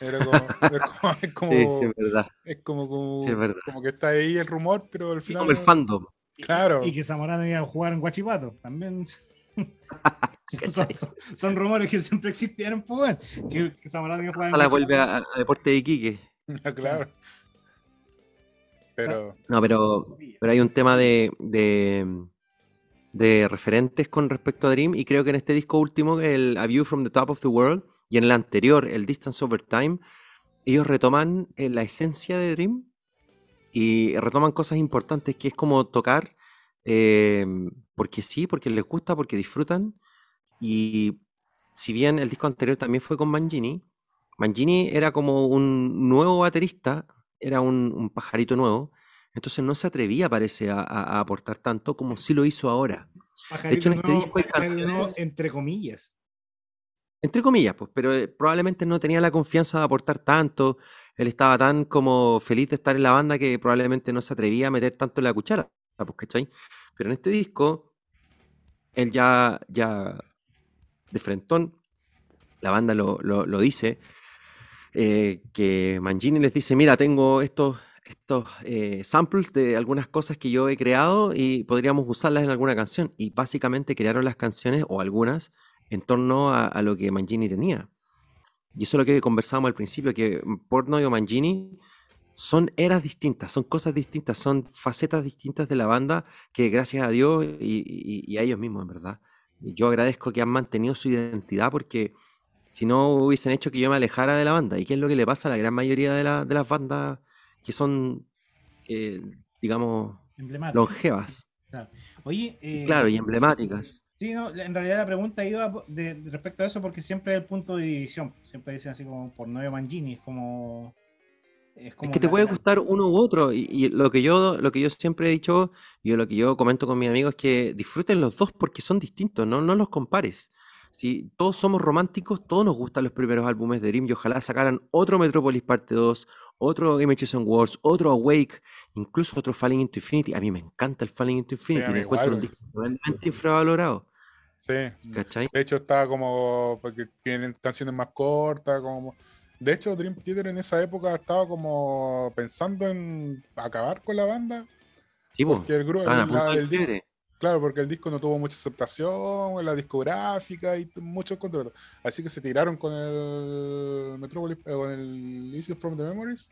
Era como, es como, es Sí, verdad. es como, como, Sí, es verdad. como que está ahí el rumor, pero al final. como el no- fandom. Y- Claro. Y que Zamorano iba a jugar en Guachipato. También. son, son- son rumores que siempre existieron, pues, que, que Zamorano iba a jugar en Ojalá vuelve Guachipato. a, a Deporte de Iquique. claro. Pero. No, pero, pero hay un tema de, de, de referentes con respecto a Dream y creo que en este disco último, el A View from the Top of the World, y en el anterior, el Distance Over Time, ellos retoman eh, la esencia de Dream y retoman cosas importantes que es como tocar eh, porque sí, porque les gusta, porque disfrutan. Y si bien el disco anterior también fue con Mangini, Mangini era como un nuevo baterista, era un, un pajarito nuevo, entonces no se atrevía, parece, a, a- a aportar tanto como sí lo hizo ahora. Pajarito hecho, en este nuevo, disco hay canciones- entre comillas. Entre comillas, pues, pero eh, probablemente no tenía la confianza de aportar tanto. Él estaba tan como feliz de estar en la banda que probablemente no se atrevía a meter tanto en la cuchara, pues, ¿cachai? Pero en este disco, él ya, ya de frentón, la banda lo, lo- lo dice, eh, que Mangini les dice, mira, tengo estos, estos eh, samples de algunas cosas que yo he creado y podríamos usarlas en alguna canción. Y básicamente crearon las canciones, o algunas, en torno a, lo que Mangini tenía. Y eso es lo que conversábamos al principio, que Portnoy o Mangini son eras distintas, son cosas distintas, son facetas distintas de la banda que gracias a Dios y, y- a ellos mismos, en verdad. Yo agradezco que han mantenido su identidad porque si no hubiesen hecho que yo me alejara de la banda. ¿Y qué es lo que le pasa a la gran mayoría de, la- de las bandas que son, eh, digamos, longevas? Oye, eh, Claro, y emblemáticas. Sí, no, en realidad la pregunta iba de, de respecto a eso porque siempre es el punto de división. Siempre dicen así como por nueve Mangini, es como. Es, Es como que te puede gustar uno u otro. Y, y lo que yo, lo que yo siempre he dicho, y lo que yo comento con mis amigos, es que disfruten los dos porque son distintos, no, no los compares. Si todos somos románticos, todos nos gustan los primeros álbumes de Dream y ojalá sacaran otro Metropolis parte 2, otro Images and Words, otro Awake, incluso otro Falling into Infinity. A mí me encanta el Falling into Infinity, mí me encuentro igual, un disco tremendamente infravalorado. Sí. ¿Cachai? De hecho, estaba como. Porque tienen canciones más cortas. como De hecho, Dream Theater en esa época estaba como pensando en acabar con la banda. Sí, po, Porque el grupo. estaban a punto del el. Claro, porque el disco no tuvo mucha aceptación en la discográfica y muchos contratos. Así que se tiraron con el Metropolis, eh, con el Easy from the Memories.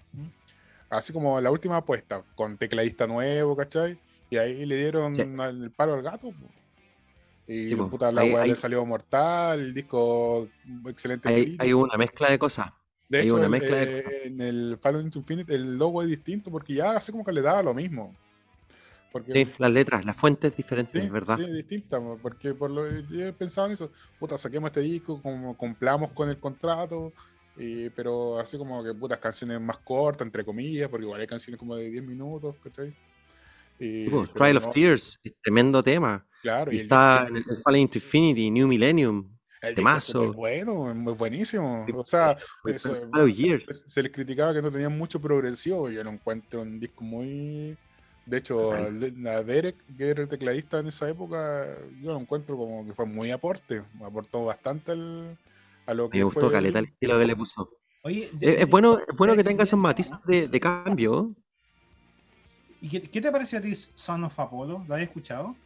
Así como la última apuesta, con tecladista nuevo, ¿cachai? Y ahí le dieron Sí. al- el palo al gato. Y Sí, puta, la weá le salió mortal, el disco excelente. Hay, hay una mezcla de cosas. De hay hecho, una el- mezcla de eh, en el Fallout Infinite el logo es distinto porque ya así como que le daba lo mismo. Porque Sí, las letras, las fuentes diferentes, Sí, ¿verdad? Sí, distinta, mo, porque por lo yo pensaba en eso, puta, saquemos este disco, como cumplamos con el contrato, y- pero así como que putas canciones más cortas, entre comillas, porque igual hay canciones como de 10 minutos, ¿cachai? Y, Sí, pues, Trial no, of Tears, tremendo tema. Claro, Y y el está disco- en el Falling into Infinity, New Millennium, el disco es temazo. súper bueno, muy buenísimo. O sea, eso- se les criticaba que no tenían mucho progresivo, yo lo encuentro un disco muy... De hecho, Total. el- a Derek, que era el tecladista en esa época, yo lo encuentro como que fue muy aporte, aportó bastante al- a lo que Me gustó fue caleta el el- estilo que le puso. Oye, de- Es, de- bueno, es bueno que tenga esos matices de, de cambio. ¿Y qué, qué te pareció a ti Son of Apollo? ¿Lo has escuchado?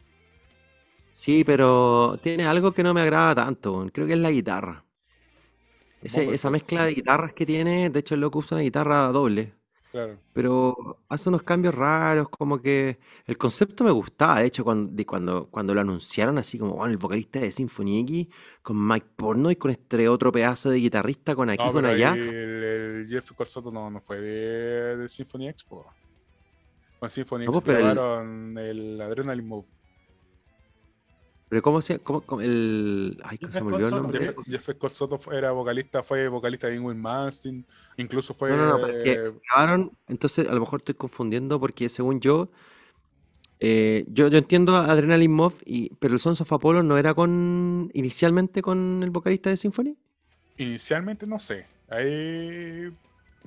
Sí, pero tiene algo que no me agrada tanto. Creo que es la guitarra. Ese- esa mezcla de guitarras que tiene, de hecho el loco usa una guitarra doble. Claro. pero hace unos cambios raros, como que el concepto me gustaba, de hecho, cuando, de cuando, cuando lo anunciaron así como, bueno, el vocalista de Symphony X con Mike Porno y con este otro pedazo de guitarrista con aquí, No, con allá. el, el Jeff Corsoto no, no fue de, de Symphony Expo. Con Symphony No, X pues, pero el- el Adrenaline Move. Pero ¿cómo se cómo, cómo el ay, se me olvidó el nombre? Jeff, Jeff Scott Soto era vocalista, fue vocalista de Ingrid Malmsteen, incluso fue No, no, no, pero es que grabaron, entonces a lo mejor estoy confundiendo porque según yo, eh, yo, yo entiendo a Adrenaline Mob, y, pero el Sons of Apollo no era con inicialmente con el vocalista de Symphony. inicialmente no sé, ahí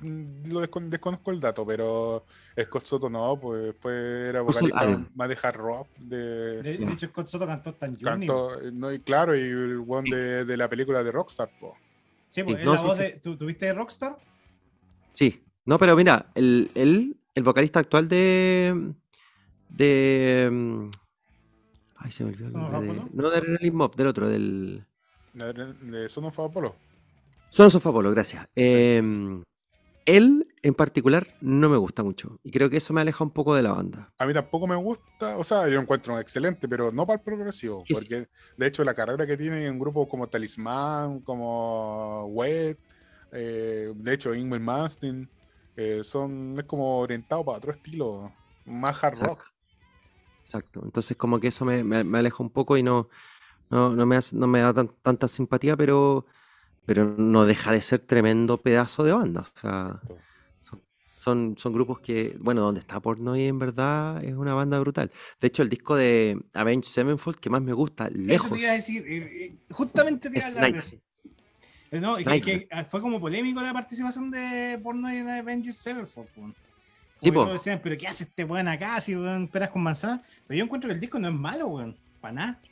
lo descon- desconozco el dato, pero Scott Soto no, pues fue, era vocalista más de hard rock, de, De, de hecho, Scott Soto cantó Tan cantó, no, y claro, y el one de, de la película de Rockstar, po. Sí, pues, no, la sí, voz sí. de. ¿tú, ¿Tuviste Rockstar? Sí, no, pero mira, el, el, el vocalista actual de. de. mm, Ay, se me olvidó el ¿Son of nombre. de- Apollo? no de Adrenaline Mob, del otro, del. De, de Son of Apollo. Sons of Apollo, gracias. Em, él en particular no me gusta mucho. Y creo que eso me aleja un poco de la banda. A mí tampoco me gusta, o sea, yo encuentro excelente, pero no para el progresivo, Sí, porque de hecho la carrera que tiene en grupos como Talismán, como Wet, eh, de hecho Ingrid Malmsteen, eh, son, es como orientado para otro estilo, más hard Exacto. rock. Exacto. Entonces como que eso me, me- me aleja un poco y no, no, no me, hace- no me da tan- tanta simpatía, pero, pero no deja de ser tremendo pedazo de banda. O sea, son, son grupos que, bueno, donde está Portnoy en verdad es una banda brutal. De hecho, el disco de Avenged Sevenfold que más me gusta, Eso lejos, te iba a decir. eh, eh, justamente te iba a hablar de eso. Eh, No, es que, que, ah, fue como polémico la participación de Porno en Avengers Sevenfold. po. Sí, decían, pero ¿qué hace este weón acá si weón peras con manzana? Pero yo encuentro que el disco no es malo, weón.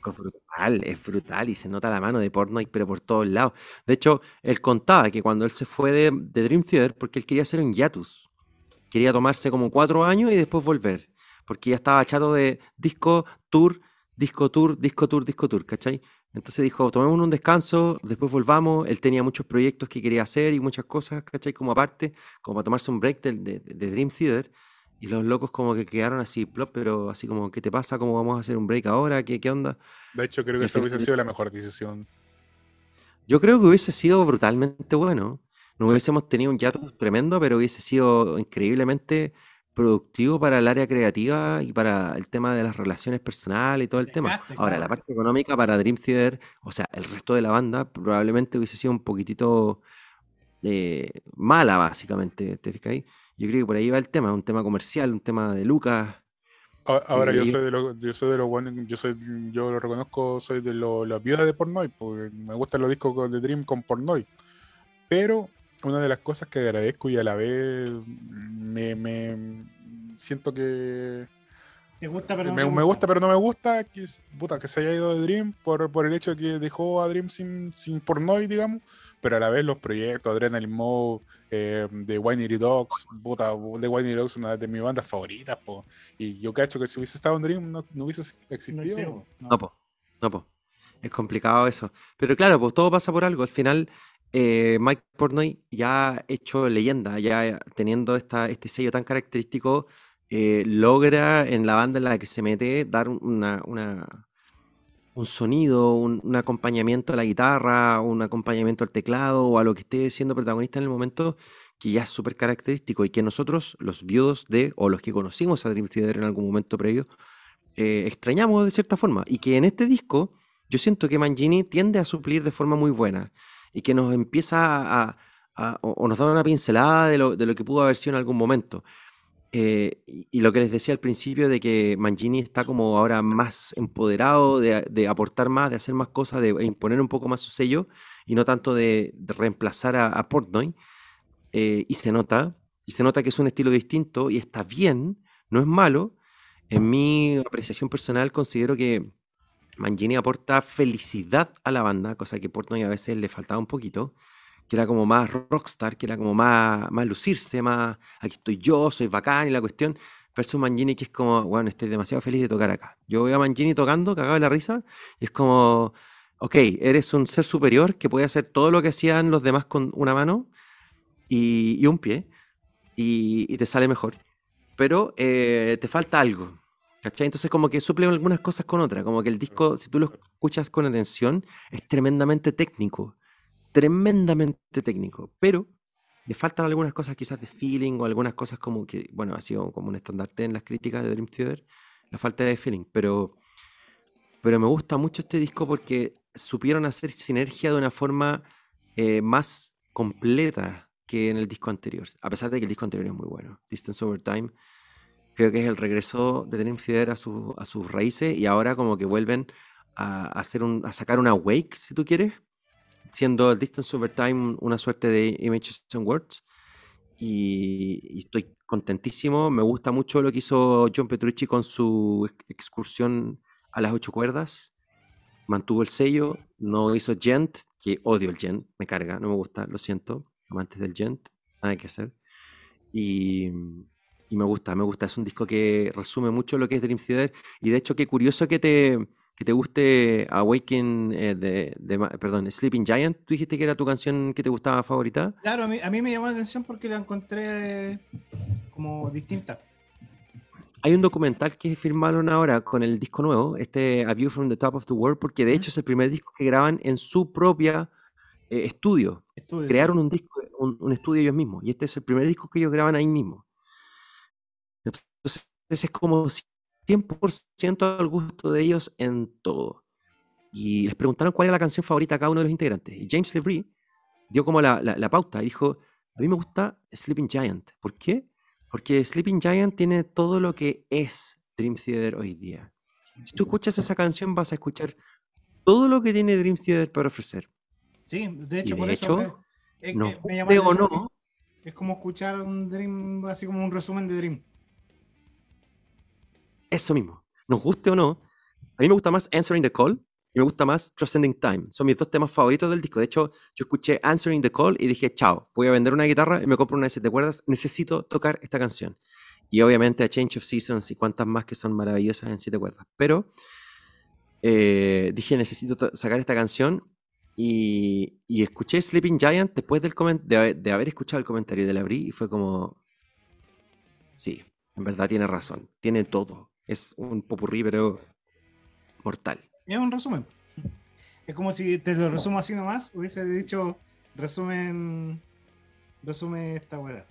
Es brutal, es brutal y se nota la mano de Portnoy, pero por todos lados. De hecho, él contaba que cuando él se fue de, de Dream Theater, porque él quería hacer un hiatus, quería tomarse como cuatro años y después volver, porque ya estaba chato de disco, tour, disco, tour, disco, tour, disco, tour, ¿cachai? Entonces dijo, tomemos un descanso, después volvamos. Él tenía muchos proyectos que quería hacer y muchas cosas, ¿cachai? Como aparte, como para tomarse un break del- de, de Dream Theater. Y los locos como que quedaron así, plop, pero así como, ¿qué te pasa? ¿Cómo vamos a hacer un break ahora? ¿Qué, qué onda? De hecho, creo que esa hubiese sido la mejor decisión. Yo creo que hubiese sido brutalmente bueno. No Sí. hubiésemos tenido un hiatus tremendo, pero hubiese sido increíblemente productivo para el área creativa y para el tema de las relaciones personales y todo el tema. Ahora, la parte económica para Dream Theater, o sea, el resto de la banda probablemente hubiese sido un poquitito eh, mala, básicamente, ¿te fijas ahí? Yo creo que por ahí va el tema, un tema comercial, un tema de Lucas. Ahora yo Sí. soy de los, yo soy de los buenos, yo soy, yo lo reconozco, soy de los, las viudas de Pornoy, porque me gustan los discos de Dream con Pornoy. Pero una de las cosas que agradezco y a la vez me, me siento que ¿Te gusta, pero no me, gusta pero no me gusta que, es- puta, que se haya ido de Dream por, por el hecho de que dejó a Dream sin, sin Pornoy, digamos, pero a la vez los proyectos, Adrenaline Mode, eh, de Winery Dogs, puta, de Winery Dogs una de mis bandas favoritas, po. y yo cacho que si hubiese estado en Dream no, no hubiese existido. no. No, po. No, po. Es complicado eso. Pero claro, pues todo pasa por algo. Al final, eh, Mike Portnoy ya ha hecho leyenda, ya teniendo esta, este sello tan característico, eh, logra en la banda en la que se mete dar una, una- un sonido, un, acompañamiento a la guitarra, un acompañamiento al teclado o a lo que esté siendo protagonista en el momento que ya es súper característico y que nosotros, los viudos de, o los que conocimos a Dream Theater en algún momento previo, eh, extrañamos de cierta forma. Y que en este disco yo siento que Mangini tiende a suplir de forma muy buena y que nos empieza a, a- o nos da una pincelada de lo, de lo que pudo haber sido en algún momento. Eh, y, lo que les decía al principio de que Mangini está como ahora más empoderado de, aportar más, de hacer más cosas, de imponer un poco más su sello y no tanto de, reemplazar a, a Portnoy. eh, y se nota, y se nota que es un estilo distinto y está bien, no es malo. En mi apreciación personal considero que Mangini aporta felicidad a la banda, cosa que Portnoy a veces le faltaba un poquito, que era como más rockstar, que era como más, más lucirse, más aquí estoy yo, soy bacán y la cuestión, versus Mangini que es como, bueno, estoy demasiado feliz de tocar acá. Yo veo a Mangini tocando, cagado de la risa, y es como, ok, eres un ser superior que puede hacer todo lo que hacían los demás con una mano y, y un pie, y, y te sale mejor. Pero eh, te falta algo. ¿Cachai? Entonces como que suplen algunas cosas con otras. Como que el disco, si tú lo escuchas con atención, es tremendamente técnico. Tremendamente técnico. Pero le faltan algunas cosas quizás de feeling o algunas cosas como que, bueno, ha sido como un estandarte en las críticas de Dream Theater, la falta de feeling. Pero, pero me gusta mucho este disco porque supieron hacer sinergia de una forma eh, más completa que en el disco anterior, a pesar de que el disco anterior es muy bueno. Distance Over Time creo que es el regreso de Dream Theater a, su, a sus raíces y ahora como que vuelven a, hacer un, a sacar una wake, si tú quieres, siendo Distance Over Time una suerte de Images and Words. Y, y, estoy contentísimo. Me gusta mucho lo que hizo John Petrucci con su excursión a las ocho cuerdas. Mantuvo el sello, no hizo Gent, que odio el Gent, me carga, no me gusta, lo siento amantes del Gent, nada que hacer. Y, y, me gusta, me gusta. Es un disco que resume mucho lo que es Dream Theater. Y de hecho, qué curioso que te, que te guste Awaken eh, de, de, perdón, Sleeping Giant. Tú dijiste que era tu canción que te gustaba favorita. Claro, a mí, a mí me llamó la atención porque la encontré como distinta. Hay un documental que firmaron ahora con el disco nuevo, este A View from the Top of the World, porque de hecho es el primer disco que graban en su propia eh, estudio. estudio. Crearon un disco un, un, estudio ellos mismos. Y este es el primer disco que ellos graban ahí mismo. Entonces es como 100% al gusto de ellos en todo. Y les preguntaron cuál era la canción favorita a cada uno de los integrantes. Y James LeBrie dio como la, la, la pauta y dijo, a mí me gusta Sleeping Giant. ¿Por qué? Porque Sleeping Giant tiene todo lo que es Dream Theater hoy día. Si tú escuchas esa canción vas a escuchar todo lo que tiene Dream Theater para ofrecer. Sí, de hecho, y por de eso hecho, me, es, no que me no, Es como escuchar un Dream, así como un resumen de Dream. Eso mismo. Nos guste o no, a mí me gusta más Answering the Call y me gusta más Transcending Time. Son mis dos temas favoritos del disco. De hecho, yo escuché Answering the Call y dije, chao, voy a vender una guitarra y me compro una de siete cuerdas. Necesito tocar esta canción. Y obviamente a Change of Seasons y cuantas más que son maravillosas en siete cuerdas. Pero eh, dije, necesito to- sacar esta canción y, escuché Sleeping Giant después del de haber escuchado el comentario de la Brie y fue como, sí, en verdad tiene razón, tiene todo. Es un popurrí, pero mortal. Es un resumen. Es como si te lo resumo así nomás, hubiese dicho resumen. Resume esta weá.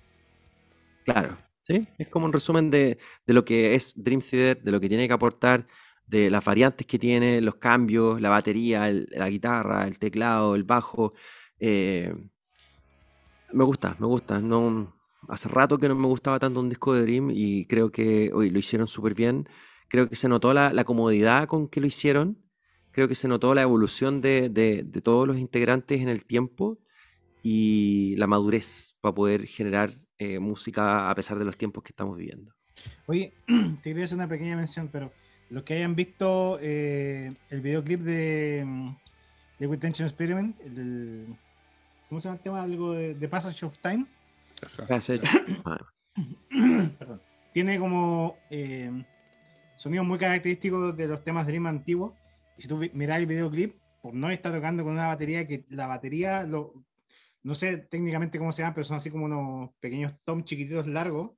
Claro, ¿sí? Es como un resumen de, de lo que es Dream Theater, de lo que tiene que aportar, de las variantes que tiene, los cambios, la batería, el- la guitarra, el teclado, el bajo. eh, me gusta, me gusta. No, hace rato que no me gustaba tanto un disco de Dream y creo que hoy lo hicieron súper bien. Creo que se notó la, la comodidad con que lo hicieron. Creo que se notó la evolución de, de- de todos los integrantes en el tiempo y la madurez para poder generar eh, música a pesar de los tiempos que estamos viviendo. Oye, te quería hacer una pequeña mención, pero los que hayan visto eh, el videoclip de mm, Liquid Tension Experiment, el ¿cómo se llama el tema? Algo de, de Passage of Time. Eso. Tiene como eh, sonidos muy característicos de los temas Dream antiguos. Y si tú miras el videoclip, por no está tocando con una batería que la batería, lo, no sé técnicamente cómo se llama, pero son así como unos pequeños tom chiquititos largos.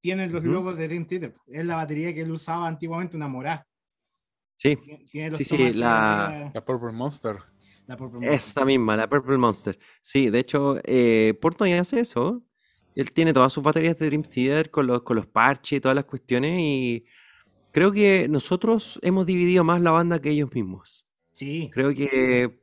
Tienen los Ujú. logos de Dream Theater. Es la batería que él usaba antiguamente, una morada. Sí, Tiene- Tiene los Sí, sí, la- La Purple Monster. La Purple Mountain. esa misma, la Purple Monster. Sí, de hecho, eh, Portnoy hace eso. Él tiene todas sus baterías de Dream Theater con los, con los parches y todas las cuestiones y creo que nosotros hemos dividido más la banda que ellos mismos. Sí, Creo que,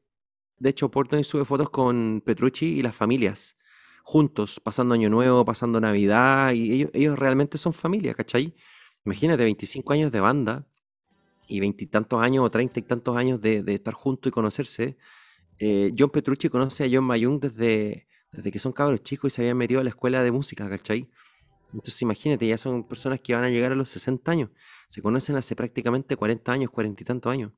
de hecho, Portnoy sube fotos con Petrucci y las familias, juntos, pasando Año Nuevo, pasando Navidad, y ellos, ellos realmente son familia, ¿cachai? Imagínate, 25 años de banda y veintitantos años o treinta y tantos años de, de estar juntos y conocerse. Eh, John Petrucci conoce a John Mayung desde, desde que son cabros chicos y se habían metido a la escuela de música, ¿cachai? Entonces imagínate, ya son personas que van a llegar a los 60 años. Se conocen hace prácticamente 40 años, 40 y tantos años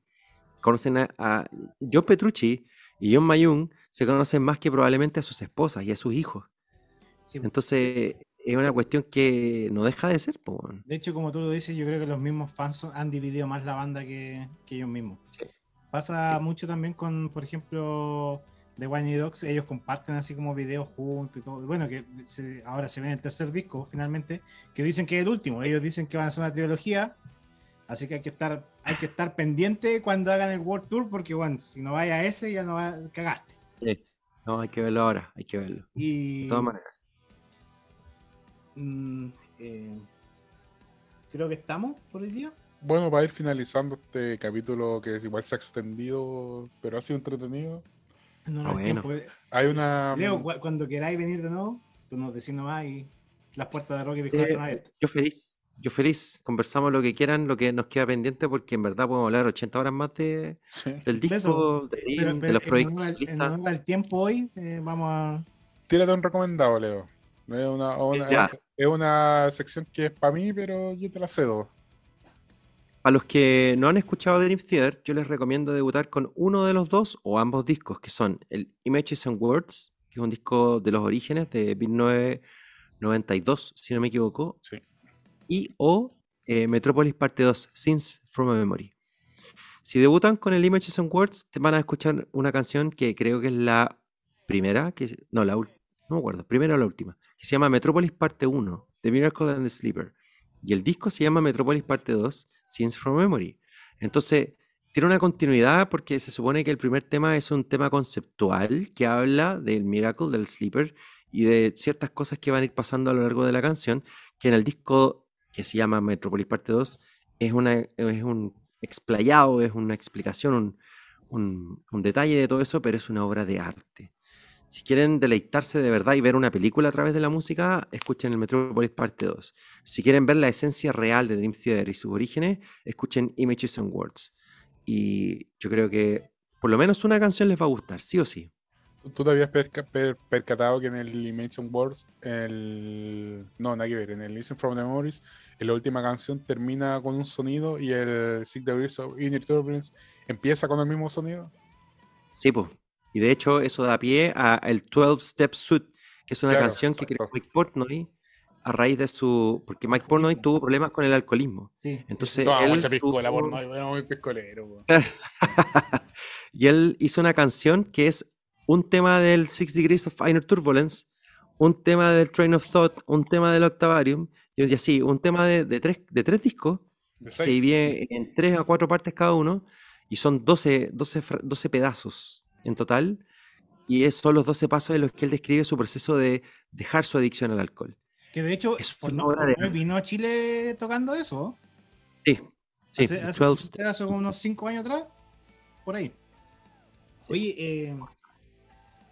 conocen a, a John Petrucci y John Mayung se conocen más que probablemente a sus esposas y a sus hijos. sí. Entonces, es una cuestión que no deja de ser, po. De hecho, como tú lo dices, yo creo que los mismos fans han dividido más la banda que, que ellos mismos. Sí. Pasa mucho también con, por ejemplo, de Wine Dogs, ellos comparten así como videos juntos y todo. Bueno, que se- ahora se ve el tercer disco finalmente, que dicen que es el último. Ellos dicen que van a hacer una trilogía, así que hay que estar, hay que estar pendiente cuando hagan el World Tour, porque bueno, si no vaya a ese, ya no va, cagaste. Sí. No, hay que verlo ahora, hay que verlo. Y De todas maneras. Mm, eh, creo que estamos por el día. Bueno, para ir finalizando este capítulo que es igual se ha extendido, pero ha sido entretenido. No, Ah, no, bueno. tiempo- Hay una. Leo, cu- cuando queráis venir de nuevo, tú nos decís nomás y las puertas de Rocky Piscola Eh, están abiertas. yo feliz, yo feliz. Conversamos lo que quieran, lo que nos queda pendiente, porque en verdad podemos hablar 80 horas más de, Sí. del Por eso, disco, de, Pero, de pero los en proyectos honor al- en honor al tiempo hoy, eh, vamos a. Tírate un recomendado, Leo. Es una, es una sección que es para mí, pero yo te la cedo. Para los que no han escuchado Dream Theater, yo les recomiendo debutar con uno de los dos o ambos discos, que son el Images and Words, que es un disco de los orígenes de 1992, si no me equivoco, Sí. y o eh, Metropolis Parte 2, Scenes from a Memory. Si debutan con el Images and Words, te van a escuchar una canción que creo que es la primera, que no, la última, no me acuerdo, primera o la última, se llama Metropolis Parte 1, The Miracle and the Sleeper. Y el disco se llama Metropolis Parte 2, Scenes from Memory. Entonces, tiene una continuidad porque se supone que el primer tema es un tema conceptual que habla del Miracle, del Sleeper y de ciertas cosas que van a ir pasando a lo largo de la canción, que en el disco que se llama Metropolis Parte 2 es, una, un explayado, es una explicación, un- un detalle de todo eso, pero es una obra de arte. Si quieren deleitarse de verdad y ver una película a través de la música, escuchen el Metropolis Parte 2. Si quieren ver la esencia real de Dream Theater y sus orígenes, escuchen Images and Words. Y yo creo que por lo menos una canción les va a gustar, sí o sí. ¿Tú- ¿Tú te habías perca- per- percatado que en el Dimension Wars, el... no, nada que ver, en el Listen from the Memories, en la última canción termina con un sonido y el Six Degrees of Inner Turbulence empieza con el mismo sonido? Sí, pues. Y de hecho, eso da pie a el 12 Step Suit, que es una Claro, canción que creó exacto. Mike Portnoy a raíz de su. Porque Mike Portnoy tuvo problemas con el alcoholismo. Sí. Entonces, Toma él mucha piscola, tuvo- por no, era muy piscolero. y él hizo una canción que es un tema del Six Degrees of Inner Turbulence, un tema del Train of Thought, un tema del Octavarium, y así, un tema de, de tres, de tres discos, De se divide en tres a cuatro partes cada uno, y son 12, 12, fra- 12 pedazos en total, y es- son los 12 pasos en los que él describe su proceso de dejar su adicción al alcohol. Que de hecho, Es no- de vino a Chile tocando eso. Sí, sí, hace, hace- 12 Step. hace como unos 5 años atrás. Por ahí. Oye, eh,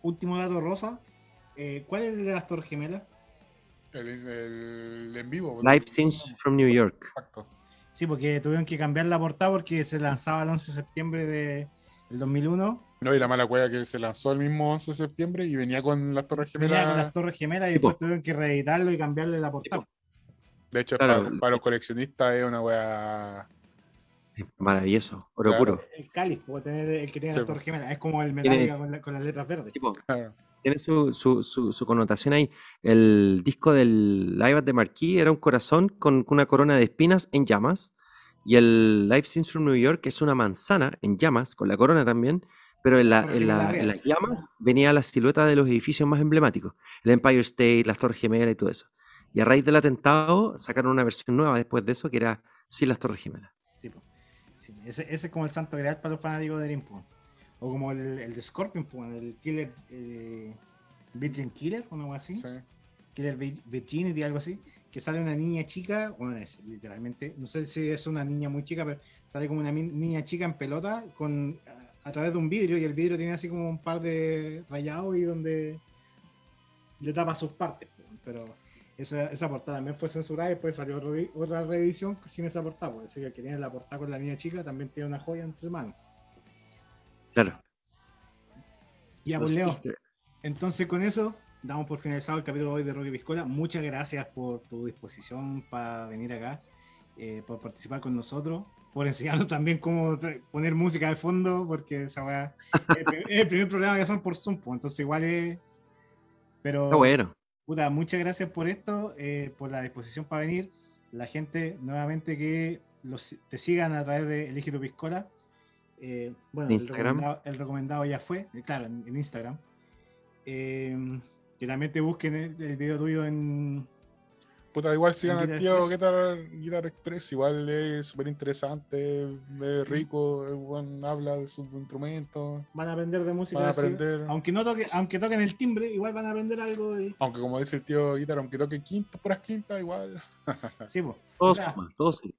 último dato rosa. eh, ¿Cuál es el de las Torres Gemelas? El, el en vivo. po. Live Scenes from New York. Exacto. Sí, porque tuvieron que cambiar la portada porque se lanzaba el 11 de septiembre de- del 2001. No, y la mala cueva que se lanzó el mismo 11 de septiembre y venía con las Torres Venía con las Gemelas. Torres Gemelas y después tuvieron que reeditarlo y cambiarle la portada. De hecho, Claro. para, para los coleccionistas es una wea. Maravilloso, oro Claro. puro. El cáliz, puede tener el que tiene Sí, las. Torres Gemelas. Es como el Metallica con, la- con las letras verdes. Tipo, Claro. tiene su, su, su, su connotación ahí. El disco del Live at the Marquis era un corazón con una corona de espinas en llamas. Y el Live Scenes from New York es una manzana en llamas, con la corona también. Pero en, la- en, la- en las llamas venía la silueta de los edificios más emblemáticos. El Empire State, las Torres Gemelas y todo eso. Y a raíz del atentado sacaron una versión nueva después de eso que era sin las Torres Gemelas. Sí, ese, ese es como el santo grial para los fanáticos de Dream po. O como el, el de Scorpion, el Killer eh, Virgin Killer, o algo así. Sí. Killer Vir- Virginity, algo así. Que sale una niña chica, bueno, es literalmente, no sé si es una niña muy chica, pero sale como una niña chica en pelota con a, través de un vidrio y el vidrio tiene así como un par de rayados y donde le tapa sus partes. Pero esa, esa portada también fue censurada y después salió otro otra reedición sin esa portada. Por decir que el que tiene la portada con la niña chica también tiene una joya entre manos. Claro. Ya, pues Leo, easter entonces con eso damos por finalizado el capítulo de hoy de Rocky Piscola. Muchas gracias por tu disposición para venir acá, eh, por participar con nosotros, por enseñarnos también cómo poner música de fondo, porque esa weá es el primer programa que hacen por Zoom, pues, entonces igual es... Pero, bueno. puta, muchas gracias por esto, eh, por la disposición para venir. La gente, nuevamente, que los, te sigan a través de Elige tu Piscola. Eh, bueno, ¿En el recomendado, el recomendado ya fue, eh, claro, en, en Instagram. Eh, que también te busquen el, el video tuyo en. Puta, igual sigan al tío. Guitar, Guitar Express, igual es súper interesante, es rico, el buen habla de sus instrumentos, Van a aprender de música. van a así. aprender. Aunque no toque, aunque toquen el timbre, igual van a aprender algo. Y... Aunque como dice el tío Guitar, aunque toque quinta, puras quintas, igual. Sí, po. Todos O sea, suman, todos suman.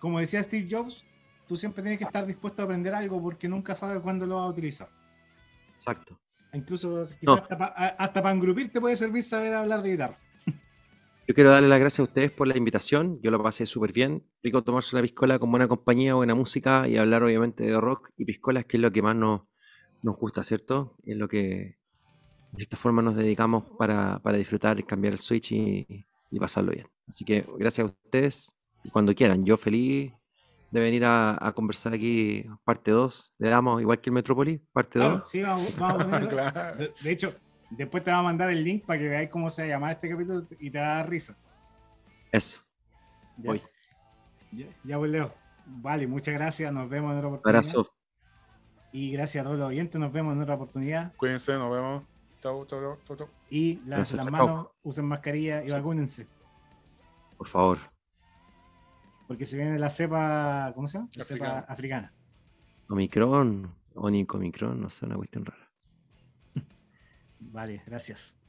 como decía Steve Jobs, tú siempre tienes que estar dispuesto a aprender algo porque nunca sabes cuándo lo vas a utilizar. Exacto. Incluso quizás No. hasta para engrupir te puede servir saber hablar de guitarra. Yo quiero darle las gracias a ustedes por la invitación. Yo lo pasé súper bien. Rico tomarse una piscola con buena compañía, buena música y hablar obviamente de rock y piscolas, que es lo que más nos, nos gusta, ¿cierto? Es lo que de esta forma nos dedicamos para, para disfrutar, cambiar el switch y, y pasarlo bien. Así que gracias a ustedes y cuando quieran, yo feliz de venir a, a conversar aquí parte 2. Le damos igual que el Metrópoli, parte 2. Claro, sí, vamos, vamos a. Claro. de, de hecho, después te va a mandar el link para que veáis cómo se va a llamar este capítulo y te va a dar risa. Eso. Ya, Voy. ya, ya, pues, Leo. Vale, muchas gracias. Nos vemos en otra oportunidad. Abrazo. Y gracias a todos los oyentes. Nos vemos en otra oportunidad. Cuídense, nos vemos. Chau, chau, chau, chau, chau. Y las manos, usen mascarilla y vacúnense. Por favor. Porque se viene la cepa, ¿cómo se llama? La cepa africana. Omicron o Nicomicron, no sé, una cuestión rara. Vale, gracias.